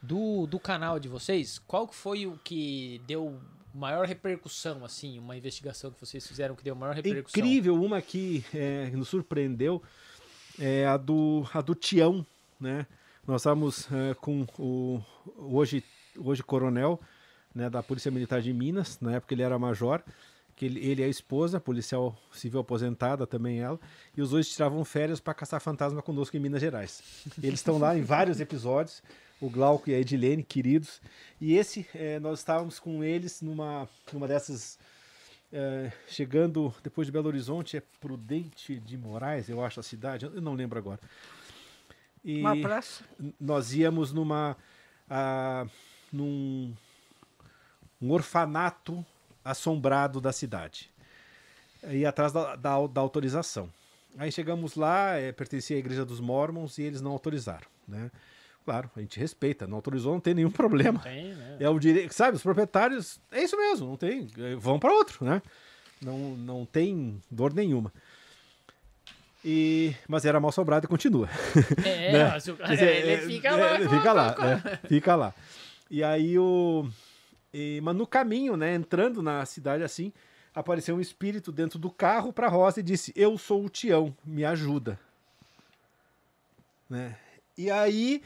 Speaker 1: Do, do canal de vocês, qual que foi o que deu maior repercussão, assim? Uma investigação que vocês fizeram que deu maior repercussão?
Speaker 4: Incrível, uma que é, nos surpreendeu é a do, a do Tião, né? Nós estávamos é, com o o hoje, hoje coronel né, da Polícia Militar de Minas, na época ele era major, que ele, ele e a esposa, policial civil aposentada, também ela, e os dois tiravam férias para caçar fantasma conosco em Minas Gerais. Eles estão lá em vários episódios, o Glauco e a Edilene, queridos, e esse, é, nós estávamos com eles numa, numa dessas é, chegando depois de Belo Horizonte, é Prudente de Moraes, eu acho a cidade, eu não lembro agora. E
Speaker 3: Uma praça.
Speaker 4: nós íamos numa ah, num um orfanato assombrado da cidade. E atrás da, da, da autorização. Aí chegamos lá, é, pertencia à igreja dos Mormons e eles não autorizaram, né? Claro, a gente respeita, não autorizou, não tem nenhum problema.
Speaker 1: Tem, né?
Speaker 4: É o direito, sabe? Os proprietários, é isso mesmo, não tem, é, vão para outro, né? Não, não tem dor nenhuma. E, mas era mal sobrado e continua.
Speaker 1: É,
Speaker 4: né?
Speaker 1: mas o-
Speaker 4: Quer dizer,
Speaker 1: ele
Speaker 4: é,
Speaker 1: fica
Speaker 4: é,
Speaker 1: lá.
Speaker 4: fica lá, né? Fica lá. E aí o. e- mas no caminho, né? Entrando na cidade assim, apareceu um espírito dentro do carro para Rosa e disse: Eu sou o Tião, me ajuda. Né? E aí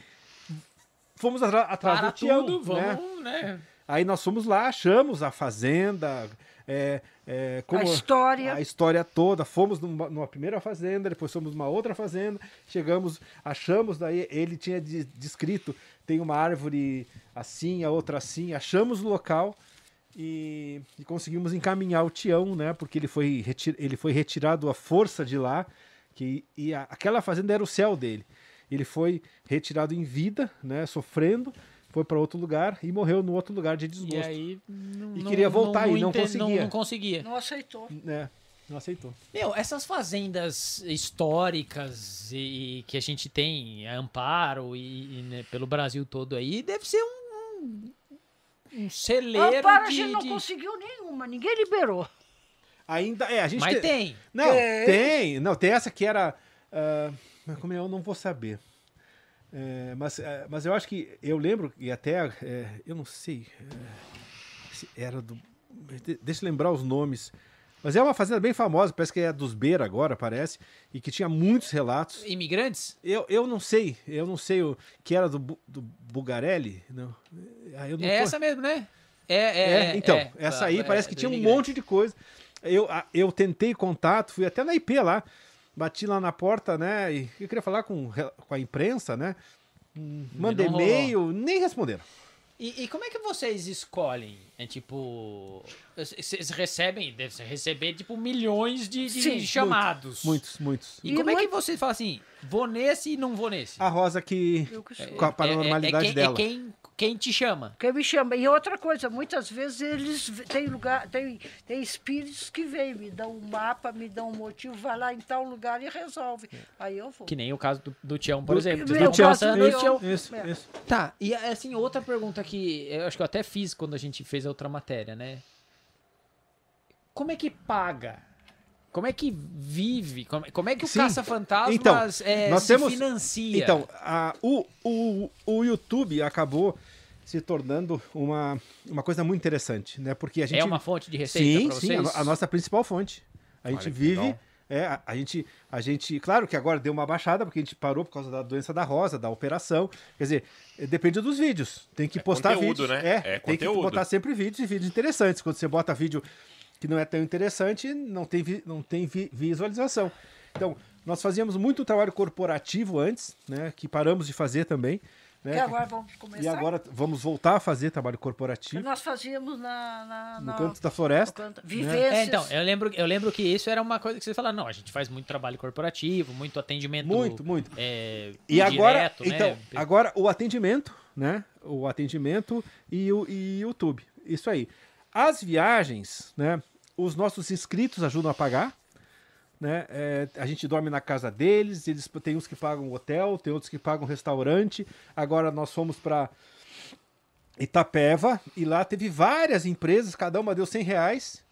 Speaker 4: fomos atrás
Speaker 1: Para
Speaker 4: do Tião.
Speaker 1: tudo,
Speaker 4: né?
Speaker 1: vamos, né?
Speaker 4: Aí nós fomos lá, achamos a fazenda, é, é, como
Speaker 3: A história.
Speaker 4: a história toda. Fomos numa, numa primeira fazenda, depois fomos numa outra fazenda, chegamos, achamos, daí ele tinha de- descrito, tem uma árvore assim, a outra assim, achamos o local e, e conseguimos encaminhar o Tião, né? Porque ele foi, reti- ele foi retirado à força de lá, que, e a- aquela fazenda era o céu dele. Ele foi retirado em vida, né? Sofrendo, foi para outro lugar e morreu no outro lugar de
Speaker 1: E
Speaker 4: desgosto.
Speaker 1: aí. não-
Speaker 4: E
Speaker 1: não-
Speaker 4: queria voltar e não
Speaker 1: ente-
Speaker 4: conseguia.
Speaker 1: Não, conseguia.
Speaker 3: Não aceitou.
Speaker 4: né? Não aceitou.
Speaker 1: Meu, essas fazendas históricas e, e que a gente tem, Amparo e, e, né, pelo Brasil todo aí, deve ser um, um celeiro
Speaker 3: Amparo, a
Speaker 1: de...
Speaker 3: gente não
Speaker 1: de-
Speaker 3: conseguiu nenhuma, ninguém liberou.
Speaker 4: Ainda é, a gente
Speaker 1: Mas
Speaker 4: te-
Speaker 1: tem.
Speaker 4: Não,
Speaker 3: Tem.
Speaker 4: tem. Não, tem essa que era. mas como é, eu não vou saber. É, mas, é, mas eu acho que. Eu lembro, e até. é, eu não sei. é, se era do. de- Deixa eu lembrar os nomes. Mas é uma fazenda bem famosa, parece que é dos Beira agora, parece. E que tinha muitos relatos.
Speaker 1: Imigrantes?
Speaker 4: Eu, eu não sei, eu não sei o que era do, do Bugarelli. Não. Ah, não
Speaker 1: É
Speaker 4: tô-
Speaker 1: essa mesmo, né? É, é,
Speaker 4: então,
Speaker 1: é.
Speaker 4: essa aí parece que tinha um monte de coisa. eu, eu tentei contato, fui até na IP lá, bati lá na porta, né? E eu queria falar com, com a imprensa, né? Hum, Mandei e-mail, nem responderam.
Speaker 1: E, e como é que vocês escolhem? É tipo. Vocês recebem, deve ser receber tipo milhões de, de
Speaker 3: Sim,
Speaker 1: chamados.
Speaker 4: Muitos, muitos.
Speaker 1: E,
Speaker 3: E
Speaker 1: como é que
Speaker 3: muito-
Speaker 1: vocês falam assim, vou nesse e não vou nesse?
Speaker 4: A Rosa que.
Speaker 3: Eu que sou.
Speaker 4: com a paranormalidade
Speaker 1: é, é, quem,
Speaker 4: dela.
Speaker 1: É quem, quem te chama.
Speaker 3: Quem me chama. E outra coisa, muitas vezes eles têm lugar, tem, tem espíritos que vêm, me dão um mapa, me dão um motivo, vai lá em tal lugar e resolve. Aí eu vou.
Speaker 1: Que nem o caso do, do Tião, por
Speaker 4: Do-
Speaker 1: exemplo.
Speaker 3: do do
Speaker 1: o
Speaker 3: Tião.
Speaker 1: Tião-
Speaker 4: Isso,
Speaker 3: É.
Speaker 4: isso.
Speaker 1: Tá, e assim, outra pergunta que eu acho que eu até fiz quando a gente fez a outra matéria, né? Como é que paga? Como é que vive? Como, é que o caça-fantasmas
Speaker 4: Então,
Speaker 1: é,
Speaker 4: nós temos-
Speaker 1: financia?
Speaker 4: Então, a- o, o, o YouTube acabou se tornando uma, uma coisa muito interessante, né? Porque a gente
Speaker 1: é uma fonte de receita
Speaker 4: sim,
Speaker 1: pra
Speaker 4: sim,
Speaker 1: vocês?
Speaker 4: a, a nossa principal fonte. A gente
Speaker 2: Olha que
Speaker 4: vive, é, a, a gente, a gente, claro que agora deu uma baixada porque a gente parou por causa da doença da rosa, da operação. Quer dizer, eh, depende dos vídeos. Tem que
Speaker 2: É
Speaker 4: postar
Speaker 2: conteúdo,
Speaker 4: vídeos,
Speaker 2: né?
Speaker 4: é,
Speaker 2: É
Speaker 4: tem que
Speaker 2: conteúdo.
Speaker 4: botar sempre vídeos e vídeos interessantes. Quando você bota vídeo que não é tão interessante, não tem, vi- não tem vi- visualização. Então, nós fazíamos muito trabalho corporativo antes, né? Que paramos de fazer também. Né?
Speaker 3: E agora vamos começar.
Speaker 4: E agora vamos voltar a fazer trabalho
Speaker 3: Que
Speaker 4: corporativo
Speaker 3: nós fazíamos na. na,
Speaker 4: no
Speaker 3: na
Speaker 4: canto da floresta.
Speaker 3: canto-
Speaker 4: né?
Speaker 1: É, então, eu lembro, eu lembro que isso era uma coisa que vocês falaram, não, a gente faz muito trabalho corporativo, muito atendimento
Speaker 4: Muito, muito.
Speaker 1: é,
Speaker 4: E agora,
Speaker 1: direto, né?
Speaker 4: então, agora o atendimento, né? O atendimento e o e YouTube. Isso aí. As viagens, né? Os nossos inscritos ajudam a pagar. Né? É, a gente dorme na casa deles, eles tem uns que pagam hotel, tem outros que pagam restaurante. Agora nós fomos para Itapeva e lá teve várias empresas, cada uma deu 100 reais,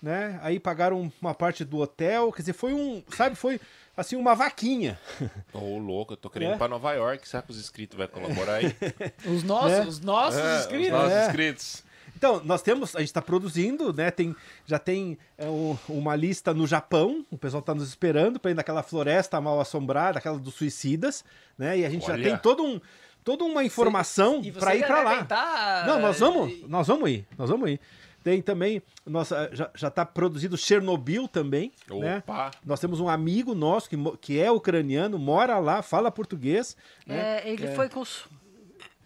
Speaker 4: né? Aí pagaram uma parte do hotel, quer dizer, foi um, sabe, foi assim uma vaquinha.
Speaker 2: Ô, louco, eu tô querendo
Speaker 4: É.
Speaker 2: ir pra Nova York. Será que os inscritos vão colaborar aí?
Speaker 1: Os nossos,
Speaker 4: né?
Speaker 1: os nossos
Speaker 2: É,
Speaker 1: inscritos.
Speaker 2: Os nossos
Speaker 4: É.
Speaker 2: inscritos.
Speaker 4: Então, nós temos, a gente está produzindo, né? Tem, já tem é, um- uma lista no Japão, o pessoal está nos esperando para ir naquela floresta mal assombrada, aquela dos suicidas, né? E a gente
Speaker 2: Olha.
Speaker 4: já tem todo um, toda uma informação para ir para lá.
Speaker 1: tá-
Speaker 4: Não, nós vamos, nós vamos ir, nós vamos ir. Tem também, nossa, já, já tá produzido Chernobyl também, né?
Speaker 2: Opa!
Speaker 4: Nós temos um amigo nosso que, que é ucraniano, mora lá, fala português, né?
Speaker 3: É, ele foi cons...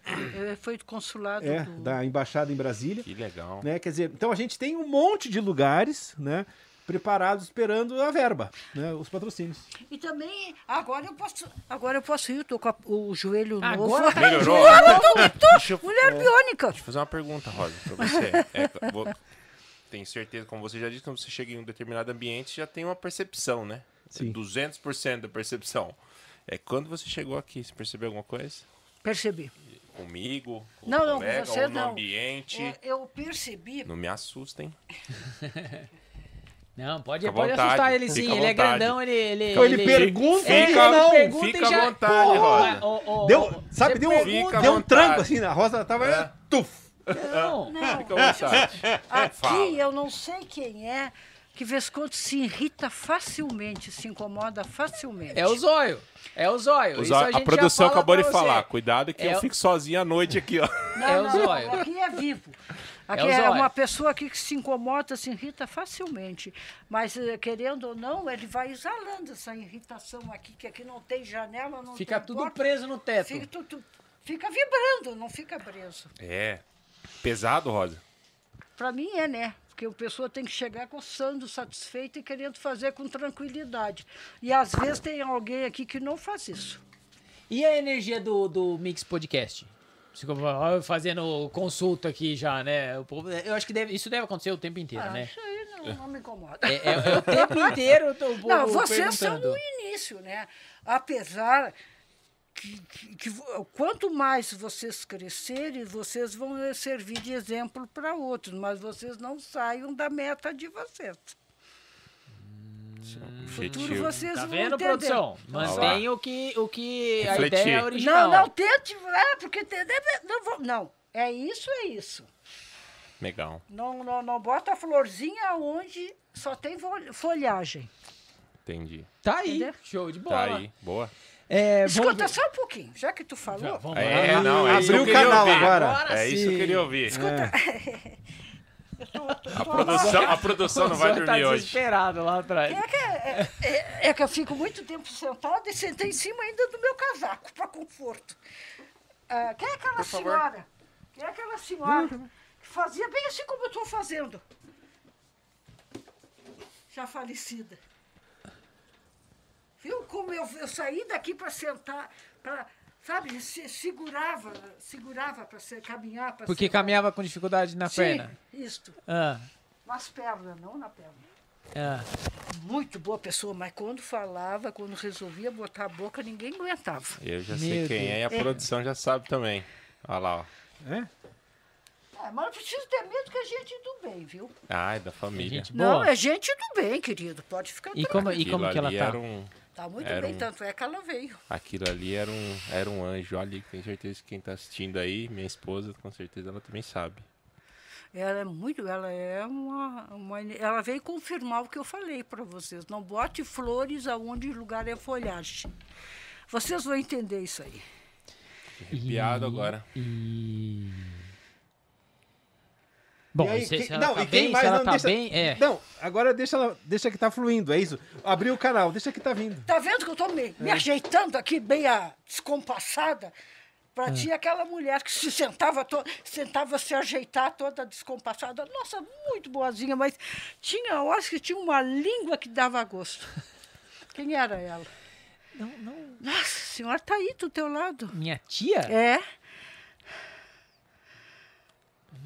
Speaker 3: ele foi consulado
Speaker 4: É,
Speaker 3: do...
Speaker 4: da embaixada em Brasília.
Speaker 2: Que legal.
Speaker 4: né? Quer dizer, então a gente tem um monte de lugares, né? Preparados esperando a verba, né? Os patrocínios.
Speaker 3: E também, agora eu posso, agora eu posso ir, eu tô com a- o joelho
Speaker 1: Agora
Speaker 3: novo.
Speaker 2: Melhorou? Deixa eu,
Speaker 3: Mulher biônica.
Speaker 2: deixa eu fazer uma pergunta, Rosa, pra você. É, vou- tenho certeza, como você já disse, quando você chega em um determinado ambiente, já tem uma percepção, né?
Speaker 4: Sim.
Speaker 2: 200% da percepção. É quando você chegou aqui, você percebeu alguma coisa?
Speaker 3: Percebi.
Speaker 2: Comigo, com
Speaker 3: Não,
Speaker 2: o
Speaker 3: não, com
Speaker 2: colega,
Speaker 3: você
Speaker 2: ou no
Speaker 3: não.
Speaker 2: ambiente?
Speaker 3: Eu, eu percebi.
Speaker 2: Não me assustem.
Speaker 1: Não, pode,
Speaker 2: Fica
Speaker 1: pode
Speaker 2: vontade,
Speaker 1: assustar ele
Speaker 2: fica
Speaker 1: sim. Ele é grandão, ele. Ele,
Speaker 4: Então ele pergunta
Speaker 1: É,
Speaker 4: e
Speaker 1: ele
Speaker 4: não,
Speaker 1: pergunta
Speaker 2: fica à
Speaker 1: já-
Speaker 2: vontade, Rosa.
Speaker 1: ó, ó,
Speaker 4: Deu,
Speaker 1: ó,
Speaker 4: sabe, deu,
Speaker 2: pergunta-
Speaker 4: deu um
Speaker 2: Fica
Speaker 4: tranco assim, a Rosa tava.
Speaker 2: É.
Speaker 4: Tuf!
Speaker 1: Não.
Speaker 3: Não,
Speaker 2: Fica à vontade.
Speaker 3: aqui eu não sei quem é que vez quando se irrita facilmente, se incomoda facilmente.
Speaker 1: É o zóio. É o zóio.
Speaker 2: Os-
Speaker 1: Isso
Speaker 2: a,
Speaker 1: gente já
Speaker 2: produção acabou de
Speaker 1: você.
Speaker 2: falar. Cuidado que
Speaker 1: É
Speaker 2: eu
Speaker 1: o-
Speaker 2: fico sozinho à noite aqui, ó.
Speaker 3: Não,
Speaker 1: É o
Speaker 3: não,
Speaker 1: zóio.
Speaker 3: não, aqui é vivo. Aqui
Speaker 1: É o
Speaker 3: é,
Speaker 1: zóio.
Speaker 3: uma pessoa aqui que se incomoda, se irrita facilmente. Mas, eh, querendo ou não, ele vai exalando essa irritação aqui, que aqui não tem janela, não
Speaker 1: Fica
Speaker 3: tem
Speaker 1: tudo
Speaker 3: porta.
Speaker 1: preso no teto.
Speaker 3: Fica, tu- tu- fica vibrando, não fica preso.
Speaker 2: É. Pesado, Rosa.
Speaker 3: Para mim é, né? Porque a pessoa tem que chegar coçando, satisfeita e querendo fazer com tranquilidade. E às vezes tem alguém aqui que não faz isso.
Speaker 1: E a energia do, do Mix Podcast? Fazendo consulta aqui já, né? O Eu acho que deve- isso deve acontecer o tempo inteiro,
Speaker 3: Ah,
Speaker 1: né?
Speaker 3: Isso aí não, não me incomoda.
Speaker 1: É, é- é o tempo inteiro o povo
Speaker 3: Não, vocês são no início, né? Apesar que, que- que quanto mais vocês crescerem, vocês vão eh, servir de exemplo para outros, mas vocês não saiam da meta de vocês. Futuro
Speaker 2: Objetivo.
Speaker 3: vocês
Speaker 1: Tá
Speaker 3: vão
Speaker 1: vendo,
Speaker 3: entender.
Speaker 1: produção?
Speaker 2: Lá.
Speaker 1: Mantém o que, o que a ideia original.
Speaker 3: Não, não tente, é, porque entender, não, vou- não, é isso, é isso.
Speaker 2: Legal.
Speaker 3: Não, não, não bota a florzinha onde só tem fol- folhagem.
Speaker 2: Entendi.
Speaker 1: Tá aí,
Speaker 3: Entendeu?
Speaker 1: show de bola.
Speaker 2: Tá aí. Boa.
Speaker 1: É,
Speaker 3: Escuta só um pouquinho, já que tu falou.
Speaker 1: Já, vamos
Speaker 2: É,
Speaker 1: lá.
Speaker 2: não, é
Speaker 4: Abriu o canal
Speaker 2: ouvir.
Speaker 4: agora.
Speaker 1: Agora
Speaker 2: É isso que eu
Speaker 1: sim.
Speaker 2: queria ouvir.
Speaker 3: Escuta, Tô- tô-
Speaker 2: A produção, a produção não vai
Speaker 1: tá
Speaker 2: dormir hoje.
Speaker 1: desesperado lá atrás.
Speaker 3: É que, é, é- é que eu fico muito tempo sentada e sentei em cima ainda do meu casaco, para conforto. Ah, quem é aquela senhora? Quem é aquela senhora que fazia bem assim como eu estou fazendo? Já falecida. Viu como eu, eu saí daqui para sentar, para, sabe, se, segurava, segurava para caminhar. pra
Speaker 1: Porque
Speaker 3: sentar.
Speaker 1: caminhava com dificuldade na
Speaker 3: Sim,
Speaker 1: perna.
Speaker 3: isto.
Speaker 1: Ah,
Speaker 3: Nas pernas, não na perna.
Speaker 1: ah.
Speaker 3: Muito boa pessoa, mas quando falava, quando resolvia botar a boca, ninguém aguentava.
Speaker 2: Eu já
Speaker 1: Meu
Speaker 2: sei quem é e a
Speaker 3: Deus.
Speaker 2: produção já sabe também. Olha lá, ó.
Speaker 4: É?
Speaker 3: Ah, mas não precisa ter medo que é gente do bem, viu?
Speaker 2: Ai, da família.
Speaker 1: Gente
Speaker 3: Não, é gente do bem, querido. Pode ficar
Speaker 1: E
Speaker 3: tranquilo.
Speaker 1: como, e
Speaker 2: Aquilo
Speaker 1: como que ela tá?
Speaker 3: Tá muito
Speaker 2: Era
Speaker 3: bem,
Speaker 2: um-
Speaker 3: tanto é que ela veio.
Speaker 2: aquilo ali era um, era um anjo. Olha, tenho certeza que quem tá assistindo aí, minha esposa, com certeza ela também sabe.
Speaker 3: Ela é muito, ela é uma, uma ela veio confirmar o que eu falei para vocês. Não bote flores aonde o lugar é folhagem. Vocês vão entender isso aí.
Speaker 2: Arrepiado
Speaker 1: E-
Speaker 2: agora.
Speaker 1: E... Bom,
Speaker 4: E aí,
Speaker 1: se, se ela
Speaker 4: não,
Speaker 1: tá
Speaker 4: quem
Speaker 1: bem,
Speaker 4: mais
Speaker 1: se ela
Speaker 4: não
Speaker 1: tá
Speaker 4: deixa-
Speaker 1: bem, é.
Speaker 4: Não, agora deixa, ela, deixa que tá fluindo, é isso. Abriu o canal, deixa que tá vindo.
Speaker 3: Tá vendo que eu tô me, me ajeitando aqui, bem a, descompassada? Pra ti, aquela mulher que se sentava, to, sentava se ajeitar toda descompassada. Nossa, muito boazinha, mas tinha horas que tinha uma língua que dava gosto. Quem era ela?
Speaker 1: Não, não.
Speaker 3: Nossa, a senhora tá aí do teu lado.
Speaker 1: Minha tia?
Speaker 3: É?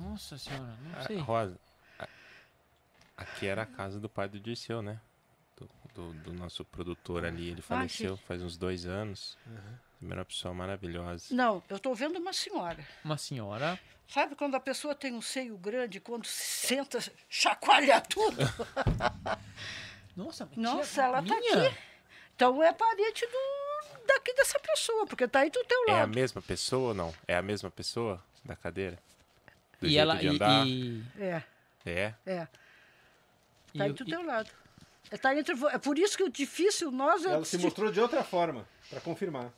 Speaker 1: Nossa senhora, não
Speaker 2: Ah,
Speaker 1: sei.
Speaker 2: Rosa, a- aqui era a casa do pai do Dirceu, né? Do, do- do nosso produtor ali. Ele faleceu faz uns dois anos. Primeira pessoa maravilhosa.
Speaker 3: Não, eu tô vendo uma senhora.
Speaker 1: Uma senhora.
Speaker 3: Sabe quando a pessoa tem um seio grande, quando se senta, chacoalha tudo?
Speaker 1: Nossa,
Speaker 3: Nossa, ela tá
Speaker 1: minha?
Speaker 3: aqui. Então é parente do, daqui dessa pessoa, porque tá aí do teu
Speaker 2: É a
Speaker 3: lado.
Speaker 2: mesma pessoa ou não? É a mesma pessoa da cadeira? Do
Speaker 1: E
Speaker 2: jeito
Speaker 1: ela
Speaker 2: de
Speaker 1: e,
Speaker 2: andar?
Speaker 1: e,
Speaker 3: É,
Speaker 2: É.
Speaker 3: é.
Speaker 1: e
Speaker 3: Tá aí
Speaker 1: o-
Speaker 3: do
Speaker 1: e-
Speaker 3: teu lado. É, tá entre, é por isso que o difícil nós é.
Speaker 4: Ela se mostrou de outra forma, pra confirmar.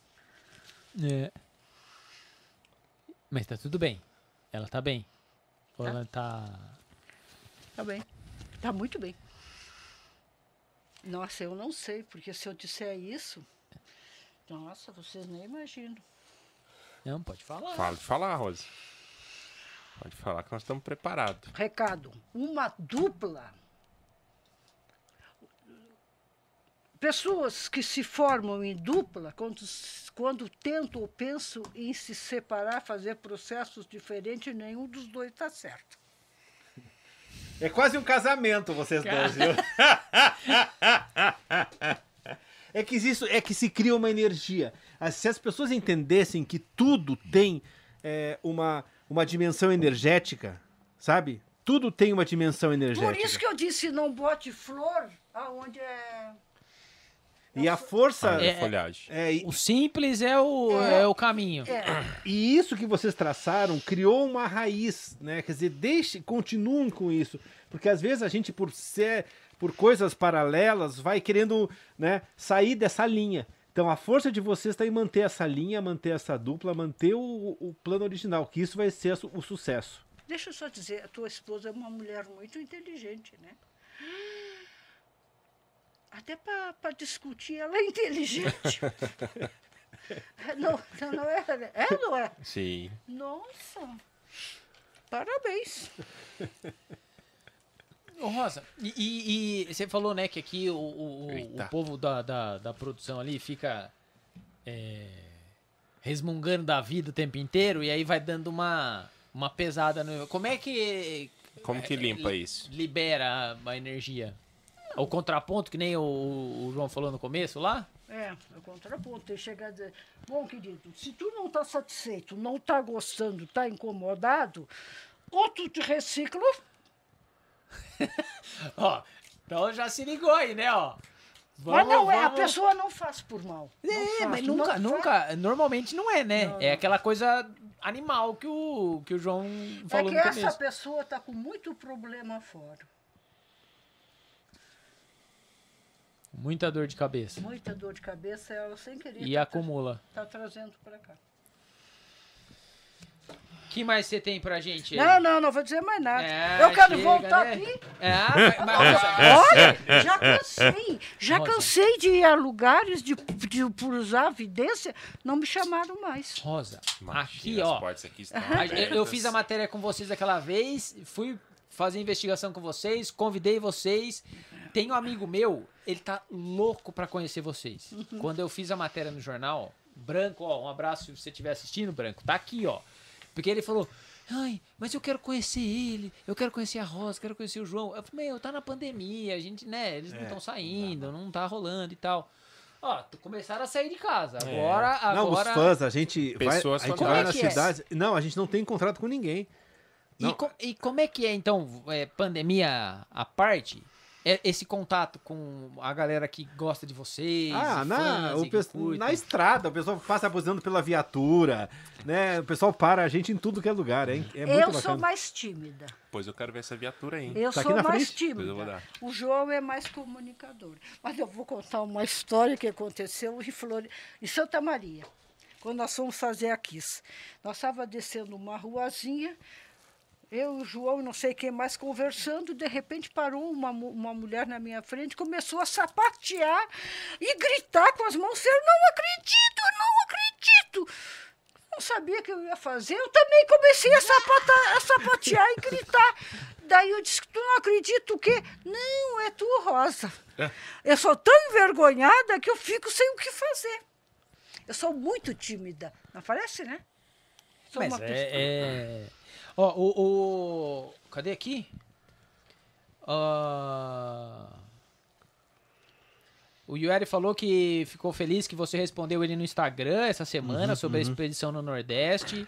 Speaker 1: É. Mas tá tudo bem. Ela tá bem. Ou
Speaker 3: Tá.
Speaker 1: ela tá.
Speaker 3: Tá bem. Tá muito bem. Nossa, eu não sei, porque se eu disser isso. Nossa, vocês nem imaginam.
Speaker 1: Não, pode falar.
Speaker 2: Pode falar, Rosa. Pode falar que nós estamos preparados.
Speaker 3: Recado: uma dupla. Pessoas que se formam em dupla, quando, quando tentam ou pensam em se separar, fazer processos diferentes, nenhum dos dois está certo.
Speaker 4: É quase um casamento, vocês dois, viu? É que, isso, é que se cria uma energia. As- Se as pessoas entendessem que tudo tem é, uma, uma dimensão energética, sabe? Tudo tem uma dimensão energética.
Speaker 3: Por isso que eu disse: não bote flor aonde é.
Speaker 4: E a força.
Speaker 2: Ah,
Speaker 1: É-
Speaker 2: folhagem.
Speaker 4: é, e,
Speaker 1: O simples é o,
Speaker 3: É.
Speaker 1: é o caminho.
Speaker 3: É,
Speaker 4: e isso que vocês traçaram criou uma raiz, né? Quer dizer, deixe, continuem com isso. Porque às vezes a gente, por ser, por coisas paralelas, vai querendo né, sair dessa linha. Então a força de vocês está em manter essa linha, manter essa dupla, manter o, o plano original, que isso vai ser o sucesso.
Speaker 3: deixa eu só dizer: a tua esposa é uma mulher muito inteligente, né? Até para discutir, ela é inteligente. não, não, não é? É ou não é?
Speaker 2: Sim.
Speaker 3: Nossa! Parabéns.
Speaker 1: Ô, Rosa, e, e- e você falou, né, que aqui o, o, o- povo da, da, da produção ali fica é, resmungando da vida o tempo inteiro e aí vai dando uma, uma pesada no. Como é que
Speaker 2: Como que limpa isso?
Speaker 1: libera a, a energia? O contraponto, que nem o, o João falou no começo lá?
Speaker 3: É, é o contraponto. Tem que chegar a dizer, bom, querido, se tu não está satisfeito, não está gostando, está incomodado, ou tu te recicla,
Speaker 1: Ó, então já se ligou aí, né, ó.
Speaker 3: mas não é, a
Speaker 1: vamos-
Speaker 3: pessoa não faz por mal.
Speaker 1: É,
Speaker 3: faz,
Speaker 1: mas nunca,
Speaker 3: faz.
Speaker 1: nunca, normalmente não é, né?
Speaker 3: Não,
Speaker 1: é
Speaker 3: não.
Speaker 1: aquela coisa animal que o, que o João
Speaker 3: É
Speaker 1: falou
Speaker 3: que
Speaker 1: no
Speaker 3: essa pessoa está com muito problema fora.
Speaker 1: Muita dor de cabeça.
Speaker 3: Muita dor de cabeça, ela sem querer
Speaker 1: E
Speaker 3: tá,
Speaker 1: acumula.
Speaker 3: tá trazendo para cá.
Speaker 1: Que mais você tem pra gente?
Speaker 3: Não, não, não vou dizer mais nada.
Speaker 1: É,
Speaker 3: eu quero
Speaker 1: chega,
Speaker 3: voltar
Speaker 1: né?
Speaker 3: aqui.
Speaker 1: É, mas-
Speaker 3: Olha, já cansei. Já
Speaker 1: Rosa.
Speaker 3: cansei de ir a lugares de, de, por usar a vidência, não me chamaram mais.
Speaker 1: Rosa,
Speaker 2: Imagina,
Speaker 1: aqui, ó.
Speaker 2: portas aqui
Speaker 1: Eu, eu fiz a matéria com vocês aquela vez, fui fazer investigação com vocês, convidei vocês. Tem um amigo meu, ele tá louco pra conhecer vocês. Quando eu fiz a matéria no jornal, Branco, ó, um abraço se você estiver assistindo, Branco, tá aqui, ó. Porque ele falou, ai, mas eu quero conhecer ele, eu quero conhecer a Rosa, quero conhecer o João. Eu falei, meu, tá na pandemia, a gente, né, eles não
Speaker 4: É,
Speaker 1: estão saindo, não tá rolando e tal. Ó, começaram a sair de casa.
Speaker 2: É.
Speaker 1: Agora,
Speaker 4: Não,
Speaker 1: agora...
Speaker 4: os fãs, a gente vai,
Speaker 2: Pessoas
Speaker 4: a gente vai
Speaker 1: é que é?
Speaker 4: cidades. Não, a gente não tem contrato com ninguém.
Speaker 1: E,
Speaker 4: Não.
Speaker 1: co- e como é que é, então, é, pandemia à parte, é, esse contato com a galera que gosta de vocês?
Speaker 4: Ah, na, o pe- na estrada, o pessoal passa abusando pela viatura, né? O pessoal para a gente em tudo que é lugar. É, é muito
Speaker 3: eu
Speaker 4: bacana.
Speaker 3: sou mais tímida.
Speaker 2: Pois eu quero ver essa viatura aí.
Speaker 3: Eu
Speaker 4: Tá aqui
Speaker 3: sou
Speaker 4: na
Speaker 3: mais
Speaker 4: frente?
Speaker 2: Depois eu vou
Speaker 3: tímida.
Speaker 2: dar.
Speaker 3: O João é mais comunicador. Mas eu vou contar uma história que aconteceu em, Flor... em Santa Maria, quando nós fomos fazer a Kiss. Nós estávamos descendo uma ruazinha, eu o João e não sei quem mais conversando, de repente parou uma, uma mulher na minha frente, começou a sapatear e gritar com as mãos. Eu não acredito, eu não acredito. Não sabia o que eu ia fazer, eu também comecei a, sapata- a sapatear e gritar. Daí eu disse, tu não acredita o quê? Não, é tu, Rosa. Eu sou tão envergonhada que eu fico sem o que fazer. Eu sou muito tímida. Não parece, né? Sou
Speaker 1: Mas
Speaker 3: uma
Speaker 1: é, é- Ó, o, o... Cadê aqui? Ah, O Yuri falou que ficou feliz que você respondeu ele no Instagram essa semana sobre a expedição no Nordeste.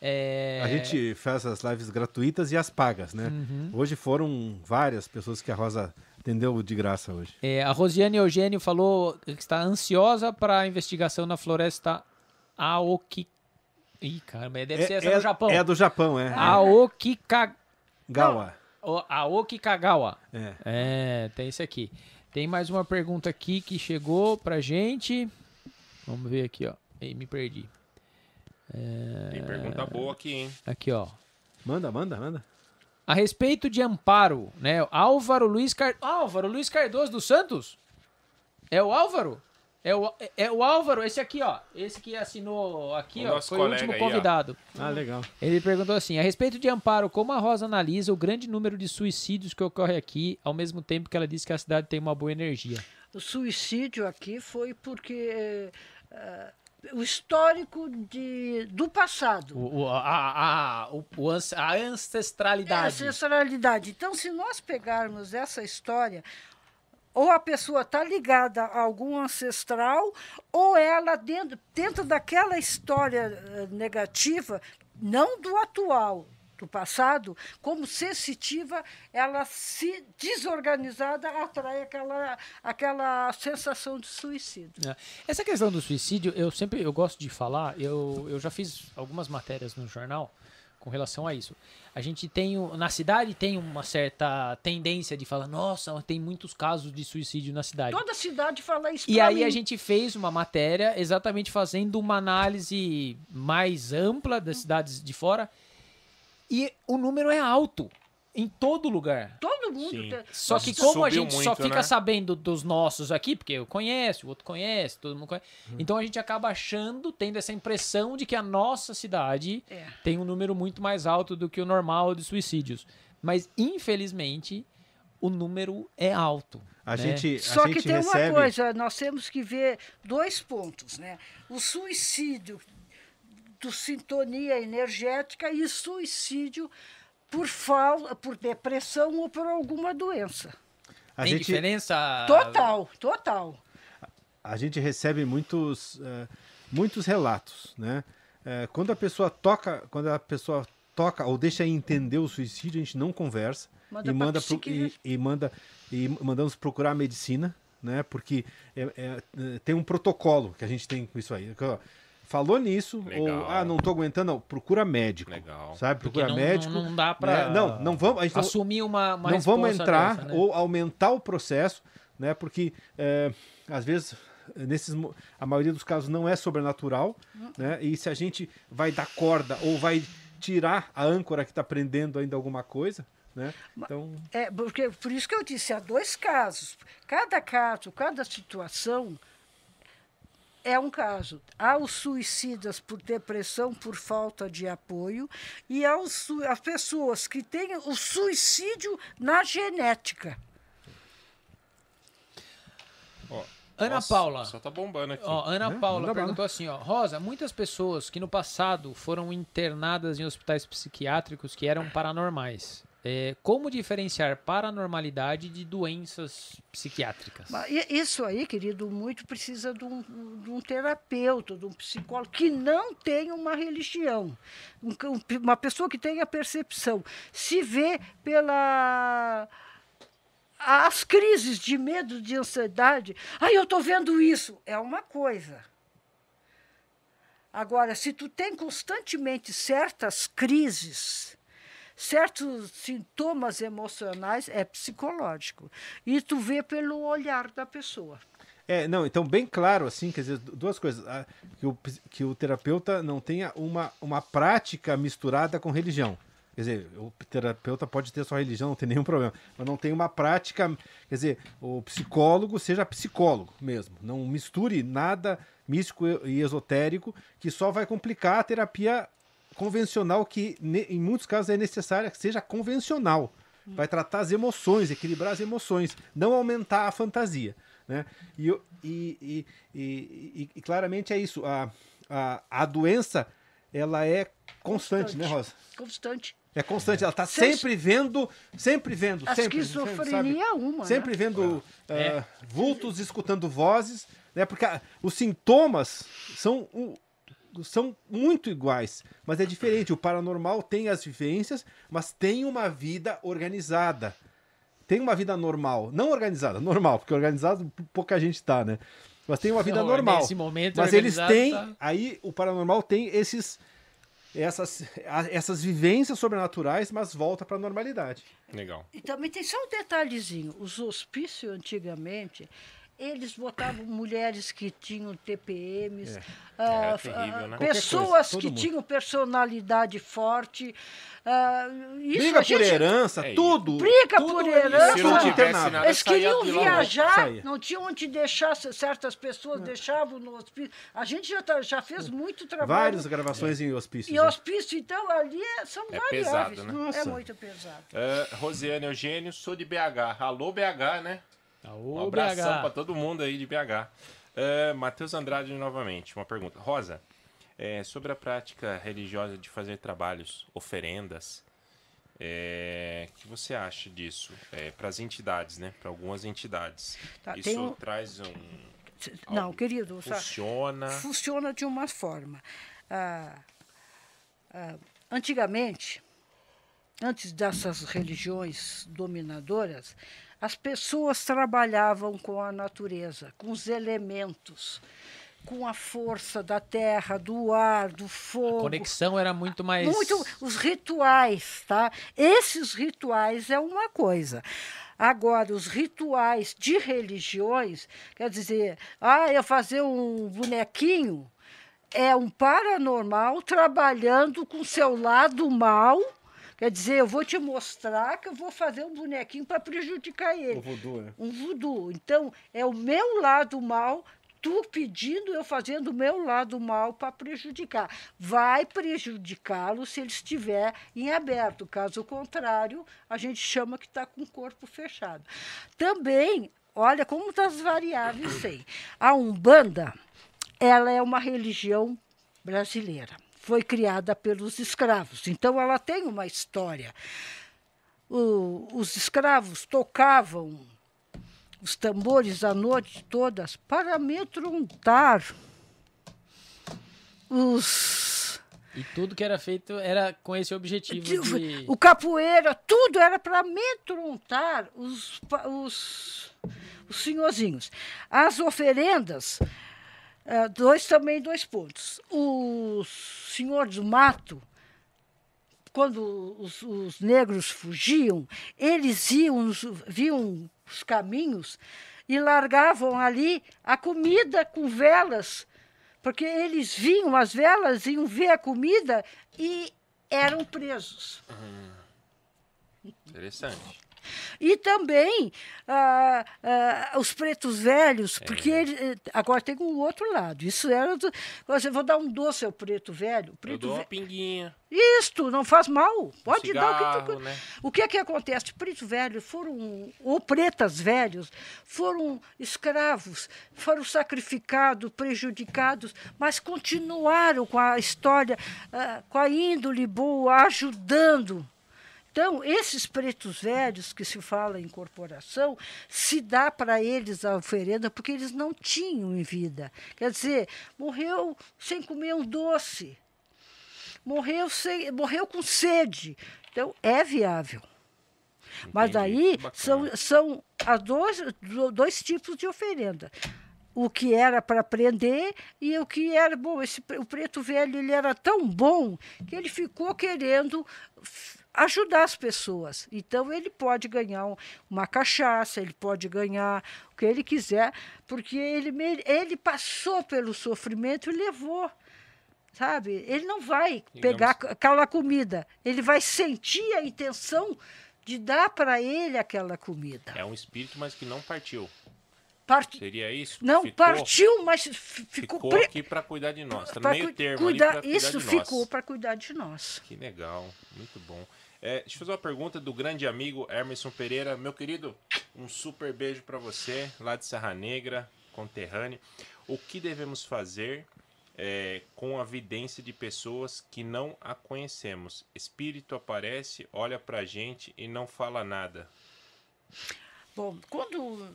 Speaker 1: É...
Speaker 4: A gente faz as lives gratuitas e as pagas, né?
Speaker 1: Uhum.
Speaker 4: Hoje foram várias pessoas que a Rosa atendeu de graça hoje.
Speaker 1: É, a Rosiane Eugênio falou que está ansiosa para a investigação na floresta Aoki. Ih, caramba, deve ser essa
Speaker 4: é,
Speaker 1: no Japão.
Speaker 4: É a do Japão, é.
Speaker 1: Aokika...
Speaker 4: Gawa.
Speaker 1: o- Aokikagawa.
Speaker 4: É.
Speaker 1: É, tem isso aqui. Tem mais uma pergunta aqui que chegou pra gente. Vamos ver aqui, ó. Ei, me perdi.
Speaker 2: Tem pergunta boa aqui, hein?
Speaker 1: Aqui, ó.
Speaker 4: Manda, manda, manda.
Speaker 1: A respeito de amparo, né? Álvaro Luiz Car... Álvaro Luiz Cardoso dos Santos? É o Álvaro? É o, é- é o Álvaro, esse aqui, ó. Esse que assinou aqui,
Speaker 2: O
Speaker 1: ó. Foi o último
Speaker 2: aí, ó.
Speaker 1: convidado.
Speaker 4: Ah, legal.
Speaker 1: Ele perguntou assim: a respeito de Amparo, como a Rosa analisa o grande número de suicídios que ocorre aqui, ao mesmo tempo que ela diz que a cidade tem uma boa energia?
Speaker 3: O suicídio aqui foi porque eh, o histórico de, do passado.
Speaker 1: O, o- a, a, o- a
Speaker 3: É,
Speaker 1: ancestralidade.
Speaker 3: ancestralidade. Então, se nós pegarmos essa história, ou a pessoa está ligada a algum ancestral, ou ela, dentro, dentro daquela história eh, negativa, não do atual, do passado, como sensitiva, ela se desorganizada atrai aquela, aquela sensação de suicídio.
Speaker 1: É. Essa questão do suicídio, eu sempre eu gosto de falar, eu, eu já fiz algumas matérias no jornal com relação a isso. A gente tem, na cidade tem uma certa tendência de falar, nossa, tem muitos casos de suicídio na cidade.
Speaker 3: Toda cidade fala isso
Speaker 1: E aí
Speaker 3: mim.
Speaker 1: a gente fez uma matéria exatamente fazendo uma análise mais ampla das cidades de fora. E o número é alto em todo lugar.
Speaker 3: Todo mundo
Speaker 2: Sim.
Speaker 3: tem-
Speaker 1: Só que como a
Speaker 2: subiu
Speaker 1: gente só
Speaker 2: muito,
Speaker 1: fica
Speaker 2: né?
Speaker 1: sabendo dos nossos aqui, porque eu conheço, o outro conhece, todo mundo conhece.
Speaker 2: Uhum.
Speaker 1: Então a gente acaba achando, tendo essa impressão de que a nossa cidade
Speaker 3: É.
Speaker 1: tem um número muito mais alto do que o normal de suicídios. Mas infelizmente o número é alto.
Speaker 4: A
Speaker 1: né?
Speaker 4: gente, a
Speaker 3: Só
Speaker 4: gente
Speaker 3: que tem
Speaker 4: recebe...
Speaker 3: uma coisa, nós temos que ver dois pontos, né? O suicídio do sintonia energética e o suicídio por falta, por depressão ou por alguma doença.
Speaker 4: A
Speaker 1: Tem
Speaker 4: gente,
Speaker 1: diferença?
Speaker 3: Total, total.
Speaker 4: a gente recebe muitos, eh, muitos relatos, né? Eh, quando a pessoa toca, quando a pessoa toca ou deixa entender o suicídio, a gente não conversa
Speaker 3: Manda
Speaker 4: e manda pro- e, e manda e mandamos procurar a medicina, né? Porque é- é, tem um protocolo que a gente tem com isso aí. Falou nisso ou
Speaker 2: Legal.
Speaker 4: ah não tô aguentando, não, procura médico,
Speaker 2: Legal.
Speaker 4: sabe? Procura
Speaker 1: não,
Speaker 4: médico.
Speaker 1: não, não dá pra
Speaker 4: né? Não, não vamos, a gente
Speaker 1: assumir uma, uma
Speaker 4: não vamos entrar
Speaker 1: dessa, né?
Speaker 4: ou aumentar o processo, né? Porque é, às vezes nesses a maioria dos casos não é sobrenatural,
Speaker 1: Hum.
Speaker 4: né? E se a gente vai dar corda ou vai tirar a âncora que está prendendo ainda alguma coisa. Né?
Speaker 3: Então... É, porque, por isso que eu disse, há dois casos. Cada caso, cada situação é um caso. Há os suicidas por depressão, por falta de apoio, e há os, as pessoas que têm o suicídio na genética.
Speaker 1: Ana Nossa, Paula.
Speaker 2: Só tá bombando aqui.
Speaker 1: Ó, Ana é, Paula perguntou assim, ó, Rosa, muitas pessoas que no passado foram internadas em hospitais psiquiátricos que eram paranormais. É, como diferenciar paranormalidade de doenças psiquiátricas?
Speaker 3: Isso aí, querido, muito precisa de um, de um terapeuta, de um psicólogo que não tenha uma religião. Um, uma pessoa que tenha percepção. Se vê pela as crises de medo, de ansiedade. Ai, eu estou vendo isso. É uma coisa. Agora, se tu tem constantemente certas crises, certos sintomas emocionais, é psicológico. E tu vê pelo olhar da pessoa.
Speaker 4: É, não, então bem claro, assim, quer dizer, duas coisas. Que o, que o terapeuta não tenha uma, uma prática misturada com religião. Quer dizer, o terapeuta pode ter sua religião, não tem nenhum problema, mas não tem uma prática. Quer dizer, o psicólogo seja psicólogo mesmo. Não misture nada místico e esotérico que só vai complicar a terapia convencional, que em muitos casos é necessária que seja convencional. Vai tratar as emoções, equilibrar as emoções, não aumentar a fantasia. Né? E, e, e, e claramente é isso. A, a, a doença ela é constante, constante, né, Rosa?
Speaker 3: Constante.
Speaker 4: É constante, ela está sempre vendo, sempre vendo,
Speaker 3: a
Speaker 4: sempre.
Speaker 3: esquizofrenia é uma.
Speaker 4: Sempre né? vendo é. uh, vultos, escutando vozes, né? Porque os sintomas são, são muito iguais, mas é diferente. O paranormal tem as vivências, mas tem uma vida organizada. Tem uma vida normal, não organizada, normal, porque organizado pouca gente está, né? Mas tem uma vida não, normal.
Speaker 1: Nesse momento
Speaker 4: mas eles têm, tá... aí o paranormal tem esses essas, essas vivências sobrenaturais, mas volta para a normalidade.
Speaker 2: Legal.
Speaker 3: E também tem só um detalhezinho: os hospícios antigamente eles botavam mulheres que tinham TPMs, é. Uh, terrível, né? pessoas que mundo. tinham personalidade forte. Uh,
Speaker 4: isso briga por herança, é tudo.
Speaker 3: Briga
Speaker 4: tudo
Speaker 3: por herança.
Speaker 2: Se não tivesse nada,
Speaker 3: eles queriam viajar, não tinham onde deixar, certas pessoas não. deixavam no hospício. A gente já, tá, já fez muito trabalho.
Speaker 4: Várias gravações é. em hospício.
Speaker 3: Em hospício, então ali é, são
Speaker 2: é variáveis. Pesado,
Speaker 3: né? É muito pesado.
Speaker 2: Uh, Rosiane Eugênio, sou de BH. Alô, BH, né? Aô, um abração para todo mundo aí de BH. Uh, Matheus Andrade novamente, uma pergunta. Rosa, é, sobre a prática religiosa de fazer trabalhos, oferendas, é, o que você acha disso é, para as entidades, né? Para algumas entidades. Tá, Isso um... traz um.
Speaker 3: Não, querido.
Speaker 2: Funciona.
Speaker 3: Sabe, funciona de uma forma. Ah, ah, antigamente, antes dessas religiões dominadoras, as pessoas trabalhavam com a natureza, com os elementos, com a força da terra, do ar, do fogo. A
Speaker 1: conexão era muito mais.
Speaker 3: Muito os rituais, tá? Esses rituais é uma coisa. Agora, os rituais de religiões, quer dizer, ah, eu fazer um bonequinho é um paranormal trabalhando com seu lado mal Quer dizer, eu vou te mostrar que eu vou fazer um bonequinho para prejudicar ele.
Speaker 4: Um voodoo, né?
Speaker 3: Um voodoo. Então, é o meu lado mal tu pedindo, eu fazendo o meu lado mal para prejudicar. Vai prejudicá-lo se ele estiver em aberto. Caso contrário, a gente chama que está com o corpo fechado. Também, olha como das variáveis tem. A Umbanda, ela é uma religião brasileira foi criada pelos escravos. Então, ela tem uma história. O, os escravos tocavam os tambores a noite toda para amedrontar os.
Speaker 1: E tudo que era feito era com esse objetivo de...
Speaker 3: O capoeira, tudo era para amedrontar os, os, os senhorzinhos. As oferendas Uh, dois também dois pontos. O senhor do mato, quando os, os negros fugiam, eles iam, viam os caminhos e largavam ali a comida com velas, porque eles vinham, as velas iam ver a comida e eram presos.
Speaker 2: Interessante.
Speaker 3: E também ah, ah, os pretos velhos, porque
Speaker 2: É.
Speaker 3: ele- eh, agora tem um outro lado. Isso era. do- Você vou dar um doce ao preto velho. O
Speaker 2: Eu
Speaker 3: preto
Speaker 2: dou uma
Speaker 3: ve-
Speaker 2: pinguinha.
Speaker 3: Isto não faz mal. Pode dar o que tu.
Speaker 2: cigarro, né?
Speaker 3: O que é que acontece? Pretos velhos foram, ou pretas velhos, foram escravos, foram sacrificados, prejudicados, mas continuaram com a história, ah, com a índole boa, ajudando. Então, esses pretos velhos que se fala em corporação, se dá para eles a oferenda porque eles não tinham em vida. Quer dizer, morreu sem comer um doce, morreu, sem, morreu com sede. Então, é viável. Mas
Speaker 2: Entendi.
Speaker 3: aí
Speaker 2: Bacana.
Speaker 3: são, são as dois, do- dois tipos de oferenda. O que era para prender e o que era bom. Esse, o preto velho ele era tão bom que ele ficou querendo ajudar as pessoas. Então ele pode ganhar um- uma cachaça, ele pode ganhar o que ele quiser, porque ele, ele passou pelo sofrimento e levou. Sabe? Ele não vai
Speaker 2: Digamos-
Speaker 3: pegar aquela comida, ele vai sentir a intenção de dar para ele aquela comida.
Speaker 2: É um espírito, mas que não partiu.
Speaker 3: Part-
Speaker 2: Seria isso?
Speaker 3: Não
Speaker 2: Ficou-
Speaker 3: partiu, mas ficou,
Speaker 2: Ficou
Speaker 3: pre-
Speaker 2: aqui para cuidar de nós. Tá no meio
Speaker 3: cu-
Speaker 2: termo pra cuidar
Speaker 3: Isso ficou para cuidar de nós.
Speaker 2: Que legal, muito bom. É, deixa eu fazer uma pergunta do grande amigo Emerson Pereira. Meu querido, um super beijo para você, lá de Serra Negra, conterrâneo. O que devemos fazer é, com a vidência de pessoas que não a conhecemos? Espírito aparece, olha pra gente e não fala nada.
Speaker 3: Bom, quando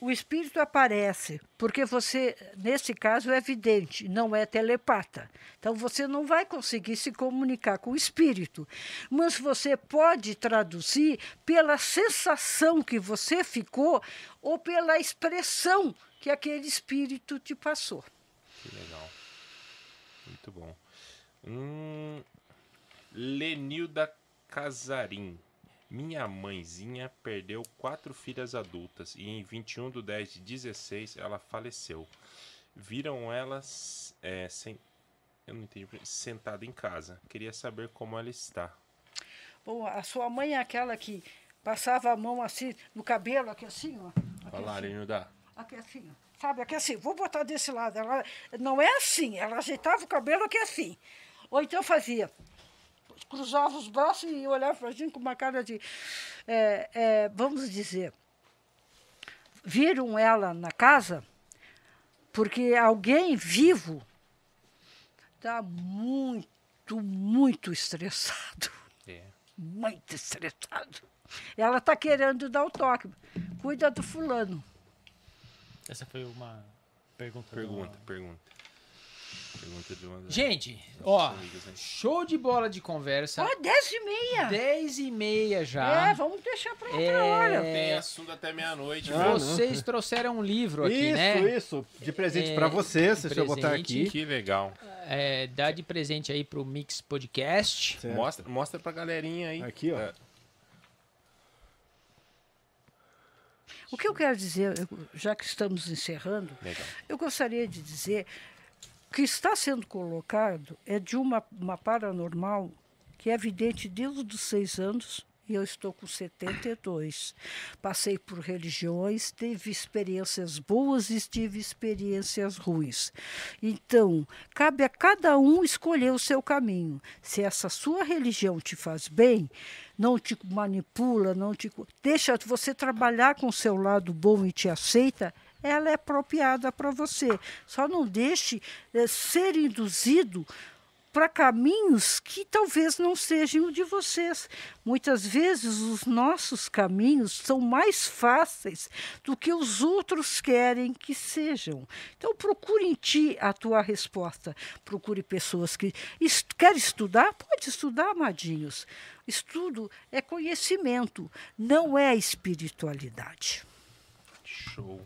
Speaker 3: o espírito aparece, porque você, nesse caso, é vidente, não é telepata. Então você não vai conseguir se comunicar com o espírito. Mas você pode traduzir pela sensação que você ficou ou pela expressão que aquele espírito te passou.
Speaker 2: Que legal. Muito bom. Hum, Lenilda Casarim. Minha mãezinha perdeu quatro filhas adultas e em 21 de 10 de 16 ela faleceu. Viram elas é, sem, eu não entendi, sentada em casa. Queria saber como ela está.
Speaker 3: Bom, a sua mãe é aquela que passava a mão assim no cabelo, aqui assim, ó. Aqui
Speaker 2: Fala,
Speaker 3: assim.
Speaker 2: Lenilda.
Speaker 3: Aqui assim, ó. sabe? Aqui assim, vou botar desse lado. Ela não é assim, ela ajeitava o cabelo aqui assim. Ou então fazia, cruzava os braços e olhava para a gente com uma cara de, é, é, vamos dizer, viram ela na casa porque alguém vivo está muito, muito estressado
Speaker 2: É.
Speaker 3: muito estressado. Ela está querendo dar o toque. Cuida do fulano.
Speaker 1: Essa foi uma pergunta.
Speaker 2: Pergunta, pergunta. Pergunta uma das
Speaker 1: Gente, ó, show de bola de conversa.
Speaker 3: Ó, dez e meia.
Speaker 1: 10 e meia já.
Speaker 3: É, vamos deixar para outra
Speaker 1: É,
Speaker 3: hora.
Speaker 2: Tem assunto até meia-noite.
Speaker 4: Ah, não.
Speaker 1: Vocês trouxeram um livro aqui,
Speaker 4: isso,
Speaker 1: né?
Speaker 4: isso. De presente
Speaker 1: É,
Speaker 4: pra você, se eu botar
Speaker 1: presente.
Speaker 4: aqui.
Speaker 2: Que legal.
Speaker 1: É, dá de presente aí pro Mix Podcast.
Speaker 4: Certo.
Speaker 2: Mostra, mostra pra galerinha aí.
Speaker 4: Aqui, ó.
Speaker 2: É,
Speaker 3: O que eu quero dizer, já que estamos encerrando,
Speaker 2: legal.
Speaker 3: eu gostaria de dizer que está sendo colocado é de uma, uma paranormal que é evidente desde os seis anos e eu estou com 72. Passei por religiões, tive experiências boas e tive experiências ruins. Então, cabe a cada um escolher o seu caminho. Se essa sua religião te faz bem, não te manipula, não te deixa você trabalhar com o seu lado bom e te aceita, ela é apropriada para você. Só não deixe eh, ser induzido para caminhos que talvez não sejam o de vocês. Muitas vezes os nossos caminhos são mais fáceis do que os outros querem que sejam. Então procure em ti a tua resposta. Procure pessoas que est quer estudar, pode estudar, amadinhos. Estudo é conhecimento, não é espiritualidade.
Speaker 2: Show.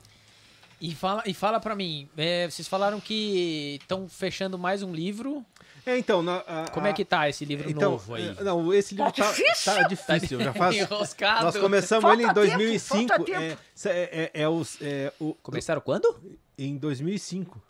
Speaker 1: E fala, e fala pra mim, é, vocês falaram que estão fechando mais um livro.
Speaker 4: É, então, na- a-
Speaker 1: Como é que tá esse livro
Speaker 4: então,
Speaker 1: novo aí?
Speaker 4: é, Não, esse livro
Speaker 3: Tá
Speaker 4: tá,
Speaker 3: difícil?
Speaker 4: tá difícil. Já faz,
Speaker 1: Enroscado.
Speaker 4: nós começamos
Speaker 3: Falta
Speaker 4: ele em
Speaker 3: tempo,
Speaker 4: 2005.
Speaker 3: falta
Speaker 4: é,
Speaker 3: tempo.
Speaker 4: é, é, é os, é, o,
Speaker 1: Começaram quando?
Speaker 4: em 2005.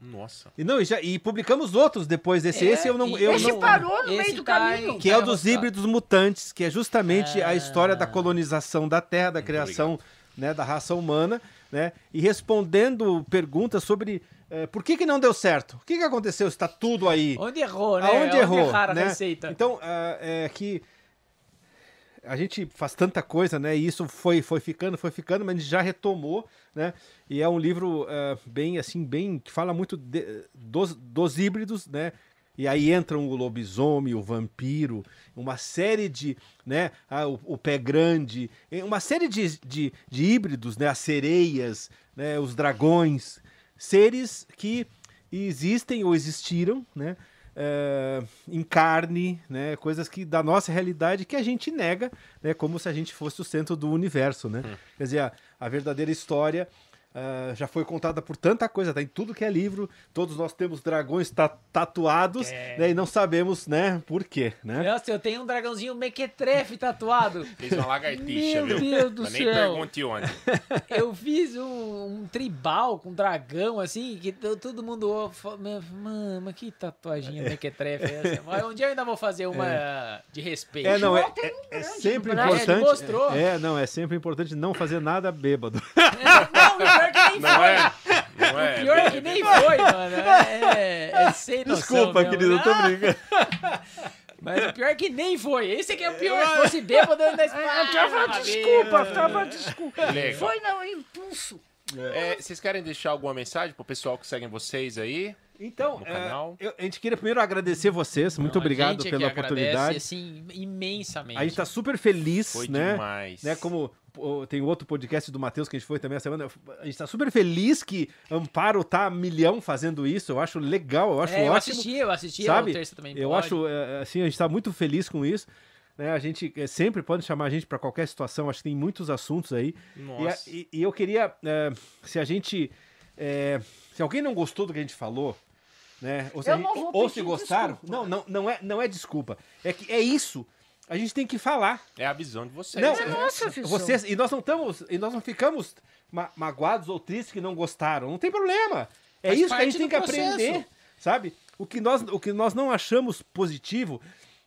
Speaker 2: Nossa.
Speaker 4: E, não, e, já, e publicamos outros depois desse.
Speaker 1: É,
Speaker 4: esse eu não. Eu
Speaker 3: Esse
Speaker 4: não
Speaker 3: parou no
Speaker 1: Esse
Speaker 3: meio do
Speaker 1: tá
Speaker 3: caminho.
Speaker 4: que é o dos híbridos mutantes, que é justamente a
Speaker 1: Ah.
Speaker 4: história da colonização da Terra, da criação né, da raça humana, né? E respondendo perguntas sobre eh, por que, que não deu certo? O que, que aconteceu? Está tudo aí.
Speaker 1: Onde errou, né?
Speaker 4: Aonde errou?
Speaker 1: erraram
Speaker 4: né?
Speaker 1: a receita.
Speaker 4: Então, ah, é que a gente faz tanta coisa, né? E isso foi, foi ficando, foi ficando, mas a gente já retomou, né? E é um livro ah, bem, assim, bem... que fala muito de- dos, dos híbridos, né? E aí entram o lobisomem, o vampiro, uma série de, né, ah, o, o pé grande, uma série de, de, de híbridos, né, as sereias, né, os dragões, seres que existem ou existiram, né, eh, em carne, né, coisas que da nossa realidade que a gente nega, né, como se a gente fosse o centro do universo, né? Quer dizer, a, a verdadeira história ah, já foi contada por tanta coisa, tá em tudo que é livro. Todos nós temos dragões ta- tatuados,
Speaker 1: É.
Speaker 4: né, e não sabemos, né, por quê, né?
Speaker 1: Nossa, eu tenho um dragãozinho mequetrefe tatuado.
Speaker 2: Fez uma lagartixa,
Speaker 1: Meu
Speaker 2: viu?
Speaker 1: Deus do
Speaker 2: Mas nem
Speaker 1: céu.
Speaker 2: pergunte onde.
Speaker 1: Eu fiz um, um tribal com dragão, assim, que to- todo mundo fala, mano, mas que tatuagem mequetrefe é essa? Mas um dia eu ainda vou fazer uma de respeito.
Speaker 4: É, não, é, é- é sempre importante.
Speaker 1: Ele mostrou.
Speaker 4: É, não, é sempre importante não fazer nada bêbado.
Speaker 1: Não, pior que nem
Speaker 2: Não
Speaker 1: foi.
Speaker 2: é? Não é?
Speaker 1: Pior que nem foi, mano. É, é sem noção.
Speaker 4: Desculpa,
Speaker 1: mesmo.
Speaker 4: querido, eu tô
Speaker 1: Ah,
Speaker 4: brincando.
Speaker 1: Mas o pior é que nem foi. Esse aqui é o pior. Se fosse bêbado, eu ainda
Speaker 3: Ah, tava desculpa, tava desculpa.
Speaker 2: Legal.
Speaker 3: Foi no impulso.
Speaker 2: É, vocês querem deixar alguma mensagem pro pessoal que segue vocês aí?
Speaker 4: Então,
Speaker 2: No
Speaker 4: é,
Speaker 2: canal.
Speaker 4: eu- a gente queria primeiro agradecer vocês. Muito
Speaker 1: Não, a
Speaker 4: obrigado
Speaker 1: é
Speaker 4: pela
Speaker 1: que agradece,
Speaker 4: oportunidade.
Speaker 1: assim, imensamente.
Speaker 4: A gente tá super feliz,
Speaker 2: Foi
Speaker 4: né?
Speaker 2: demais.
Speaker 4: né? Como tem outro podcast do Matheus que a gente foi também a semana. A gente tá super feliz que Amparo tá a milhão fazendo isso. Eu acho legal, eu acho
Speaker 1: É, eu
Speaker 4: ótimo.
Speaker 1: assisti, eu assisti.
Speaker 4: sabe?
Speaker 1: O terça também
Speaker 4: Eu
Speaker 1: pode.
Speaker 4: acho, é, assim, a gente tá muito feliz com isso. Né? A gente é, sempre pode chamar a gente para qualquer situação. Acho que tem muitos assuntos aí. E,
Speaker 2: Nossa.
Speaker 4: E, e eu queria, é, se a gente, é, se alguém não gostou do que a gente falou, né? Ou se,
Speaker 3: Eu
Speaker 4: a gente-
Speaker 3: não vou
Speaker 4: ou se gostaram,
Speaker 3: desculpa.
Speaker 4: não, não, não é, não é desculpa. É que é isso. A gente tem que falar.
Speaker 2: É a visão de vocês.
Speaker 4: Não,
Speaker 3: é nossa visão.
Speaker 4: vocês e nós não estamos e nós não ficamos ma- magoados ou tristes que não gostaram. Não tem problema. É
Speaker 1: Faz
Speaker 4: isso que a gente tem que
Speaker 1: processo.
Speaker 4: aprender, sabe? O que nós o que nós não achamos positivo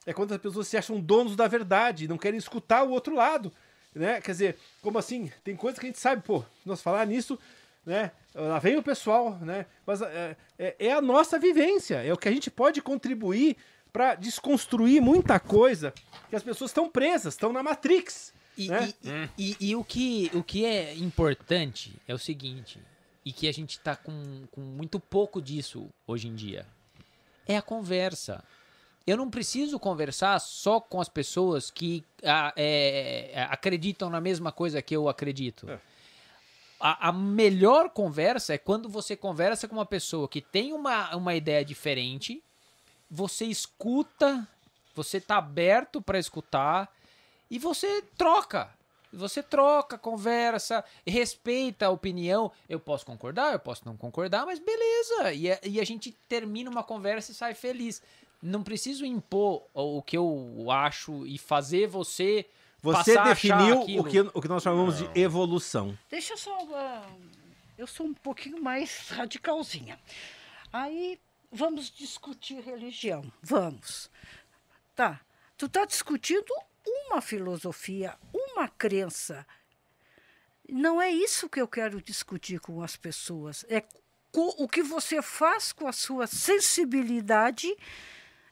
Speaker 4: é quando as pessoas se acham donos da verdade, e não querem escutar o outro lado, né? Quer dizer, como assim? Tem coisas que a gente sabe, pô, nós falar nisso, né? Lá vem o pessoal, né? Mas é, é- é a nossa vivência, é o que a gente pode contribuir para desconstruir muita coisa que as pessoas estão presas, estão na Matrix.
Speaker 1: E,
Speaker 4: né?
Speaker 1: e- e- e o, que, o que é importante é o seguinte, e que a gente tá com, com muito pouco disso hoje em dia, é a conversa. Eu não preciso conversar só com as pessoas que ah, é, é, acreditam na mesma coisa que eu acredito.
Speaker 4: É.
Speaker 1: A, a melhor conversa é quando você conversa com uma pessoa que tem uma, uma ideia diferente, você escuta, você tá aberto para escutar e você troca. Você troca, conversa, respeita a opinião. Eu posso concordar, eu posso não concordar, mas beleza. E a, e a gente termina uma conversa e sai feliz. Não preciso impor o que eu acho e fazer você.
Speaker 4: Você
Speaker 1: passar a achar
Speaker 4: definiu o que, o que nós chamamos de evolução.
Speaker 3: Deixa eu só. ah, eu sou um pouquinho mais radicalzinha. Aí vamos discutir religião. Vamos. Tá. Tu tá discutindo uma filosofia, uma crença. Não é isso que eu quero discutir com as pessoas. É o que você faz com a sua sensibilidade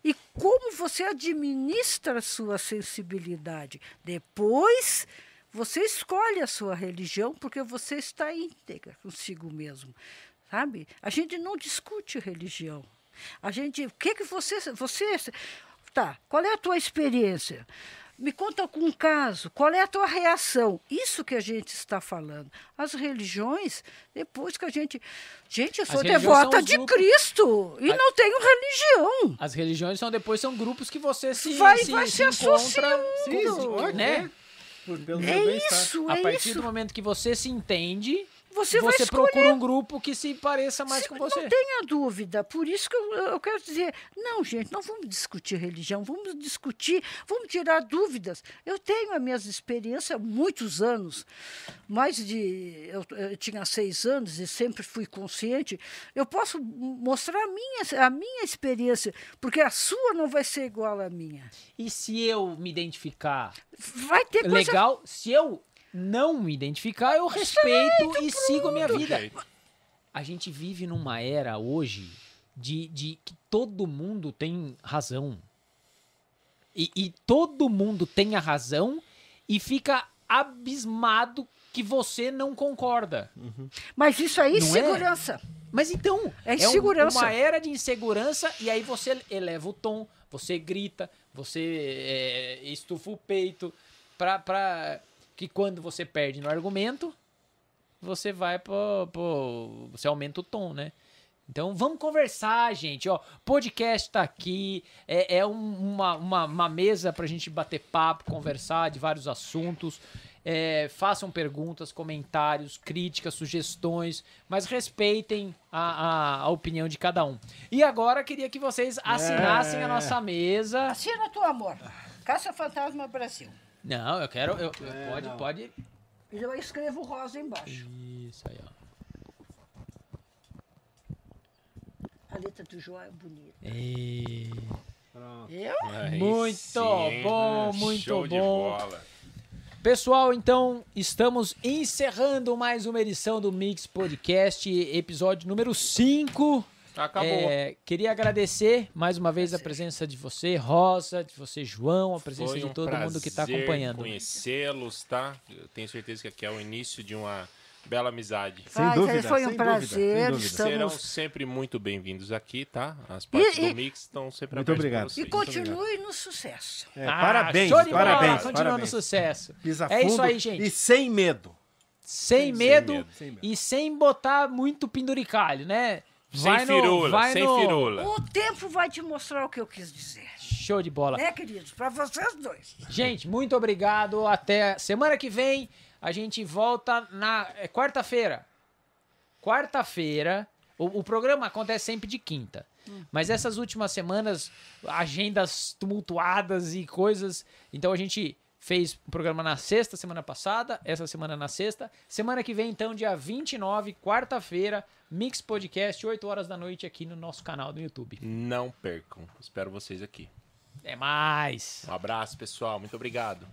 Speaker 3: e como você administra a sua sensibilidade. Depois, você escolhe a sua religião porque você está íntegra consigo mesmo, sabe? A gente não discute religião. A gente, o que que você, você, tá? Qual é a tua experiência? Me conta com um caso, qual é a tua reação? Isso que a gente está falando. As religiões, depois que a gente. Gente, eu sou devota de
Speaker 1: grupos-
Speaker 3: Cristo e
Speaker 1: A-
Speaker 3: não tenho religião.
Speaker 1: As religiões são depois são grupos que você se,
Speaker 3: Vai-
Speaker 1: se,
Speaker 3: vai
Speaker 1: se
Speaker 3: se
Speaker 1: encontra,
Speaker 3: associando.
Speaker 4: Sim, sim,
Speaker 1: né?
Speaker 3: É
Speaker 4: meu bem-estar.
Speaker 3: isso,
Speaker 1: A
Speaker 3: é
Speaker 1: partir
Speaker 3: isso.
Speaker 1: do momento que você se entende,
Speaker 3: Você,
Speaker 1: você procura um grupo que se pareça mais
Speaker 3: Se-
Speaker 1: com você.
Speaker 3: Não tenha dúvida. Por isso que eu, eu quero dizer, não, gente, não vamos discutir religião, vamos discutir, vamos tirar dúvidas. Eu tenho as minhas experiências há muitos anos, mais de. Eu, eu tinha seis anos e sempre fui consciente. Eu posso mostrar a minha, a minha experiência, porque a sua não vai ser igual à minha.
Speaker 1: E se eu me identificar
Speaker 3: Vai ter coisa
Speaker 1: legal, se eu não me identificar, eu respeito e sigo a minha vida. A gente vive numa era hoje de, de que todo mundo tem razão. E, e todo mundo tem a razão e fica abismado que você não concorda.
Speaker 3: Mas isso aí,
Speaker 1: Não é?
Speaker 3: segurança.
Speaker 1: Mas então,
Speaker 3: É
Speaker 1: um-
Speaker 3: insegurança.
Speaker 1: uma era de insegurança e aí você eleva o tom, você grita, você é, estufa o peito pra, pra que quando você perde no argumento, você vai pro, pro- você aumenta o tom, né? Então vamos conversar, gente. Ó, podcast tá aqui. É, é um- uma, uma, uma mesa pra gente bater papo, conversar de vários assuntos. É, façam perguntas, comentários, críticas, sugestões, mas respeitem a, a, a opinião de cada um. E agora queria que vocês assinassem a nossa mesa.
Speaker 3: Assina tu amor. Caça Fantasma Brasil.
Speaker 1: Não, eu quero. eu- eu-
Speaker 4: É,
Speaker 1: pode,
Speaker 4: não.
Speaker 1: pode.
Speaker 3: Eu escrevo rosa embaixo.
Speaker 1: Isso aí, ó.
Speaker 3: A letra do João é bonita.
Speaker 1: E...
Speaker 4: Pronto.
Speaker 3: Eu?
Speaker 2: Aí
Speaker 1: Muito
Speaker 2: sim,
Speaker 1: bom,
Speaker 2: né?
Speaker 1: muito
Speaker 2: Show de
Speaker 1: bom.
Speaker 2: bola.
Speaker 1: Pessoal, então estamos encerrando mais uma edição do Mix Podcast, episódio número 5.
Speaker 2: Acabou.
Speaker 1: É, queria agradecer mais uma vez a presença de você, Rosa, de você, João, a presença
Speaker 2: Foi
Speaker 1: de
Speaker 2: um
Speaker 1: todo mundo que está
Speaker 2: prazer
Speaker 1: acompanhando.
Speaker 2: conhecê-los, tá? Eu tenho certeza que aqui é o início de uma bela amizade.
Speaker 4: Sem
Speaker 3: Mas,
Speaker 4: dúvida,
Speaker 3: Foi um
Speaker 4: sem dúvida,
Speaker 3: prazer.
Speaker 4: sem dúvida.
Speaker 3: Estamos...
Speaker 2: Serão sempre muito bem-vindos aqui, tá? As partes
Speaker 3: E- e-
Speaker 2: do Mix estão sempre
Speaker 4: Muito
Speaker 2: abertas
Speaker 4: obrigado.
Speaker 3: E continue no sucesso.
Speaker 4: É,
Speaker 1: Ah,
Speaker 4: parabéns,
Speaker 1: show de bola,
Speaker 4: parabéns,
Speaker 1: continuando
Speaker 4: parabéns.
Speaker 1: sucesso.
Speaker 4: Pisa
Speaker 1: É isso aí, gente.
Speaker 4: E sem medo.
Speaker 1: Sem, medo,
Speaker 2: medo.
Speaker 4: Sem medo.
Speaker 1: e sem botar muito penduricalho, né?
Speaker 2: Sem
Speaker 1: no-
Speaker 2: firula,
Speaker 1: vai
Speaker 2: sem
Speaker 1: no-
Speaker 2: firula.
Speaker 3: O tempo vai te mostrar o que eu quis dizer.
Speaker 1: Show de bola.
Speaker 3: Né, queridos? Para vocês dois.
Speaker 1: Gente, muito obrigado. Até semana que vem. A gente volta na é, quarta-feira. Quarta-feira. O, o programa acontece sempre de quinta. Mas essas últimas semanas, agendas tumultuadas e coisas. Então a gente fez o programa na sexta, semana passada. Essa semana na sexta. Semana que vem, então, dia 29, quarta-feira. Mix Podcast, 8 horas da noite aqui no nosso canal do YouTube.
Speaker 2: Não percam. Espero vocês aqui.
Speaker 1: Até mais!
Speaker 2: Um abraço, pessoal. Muito obrigado.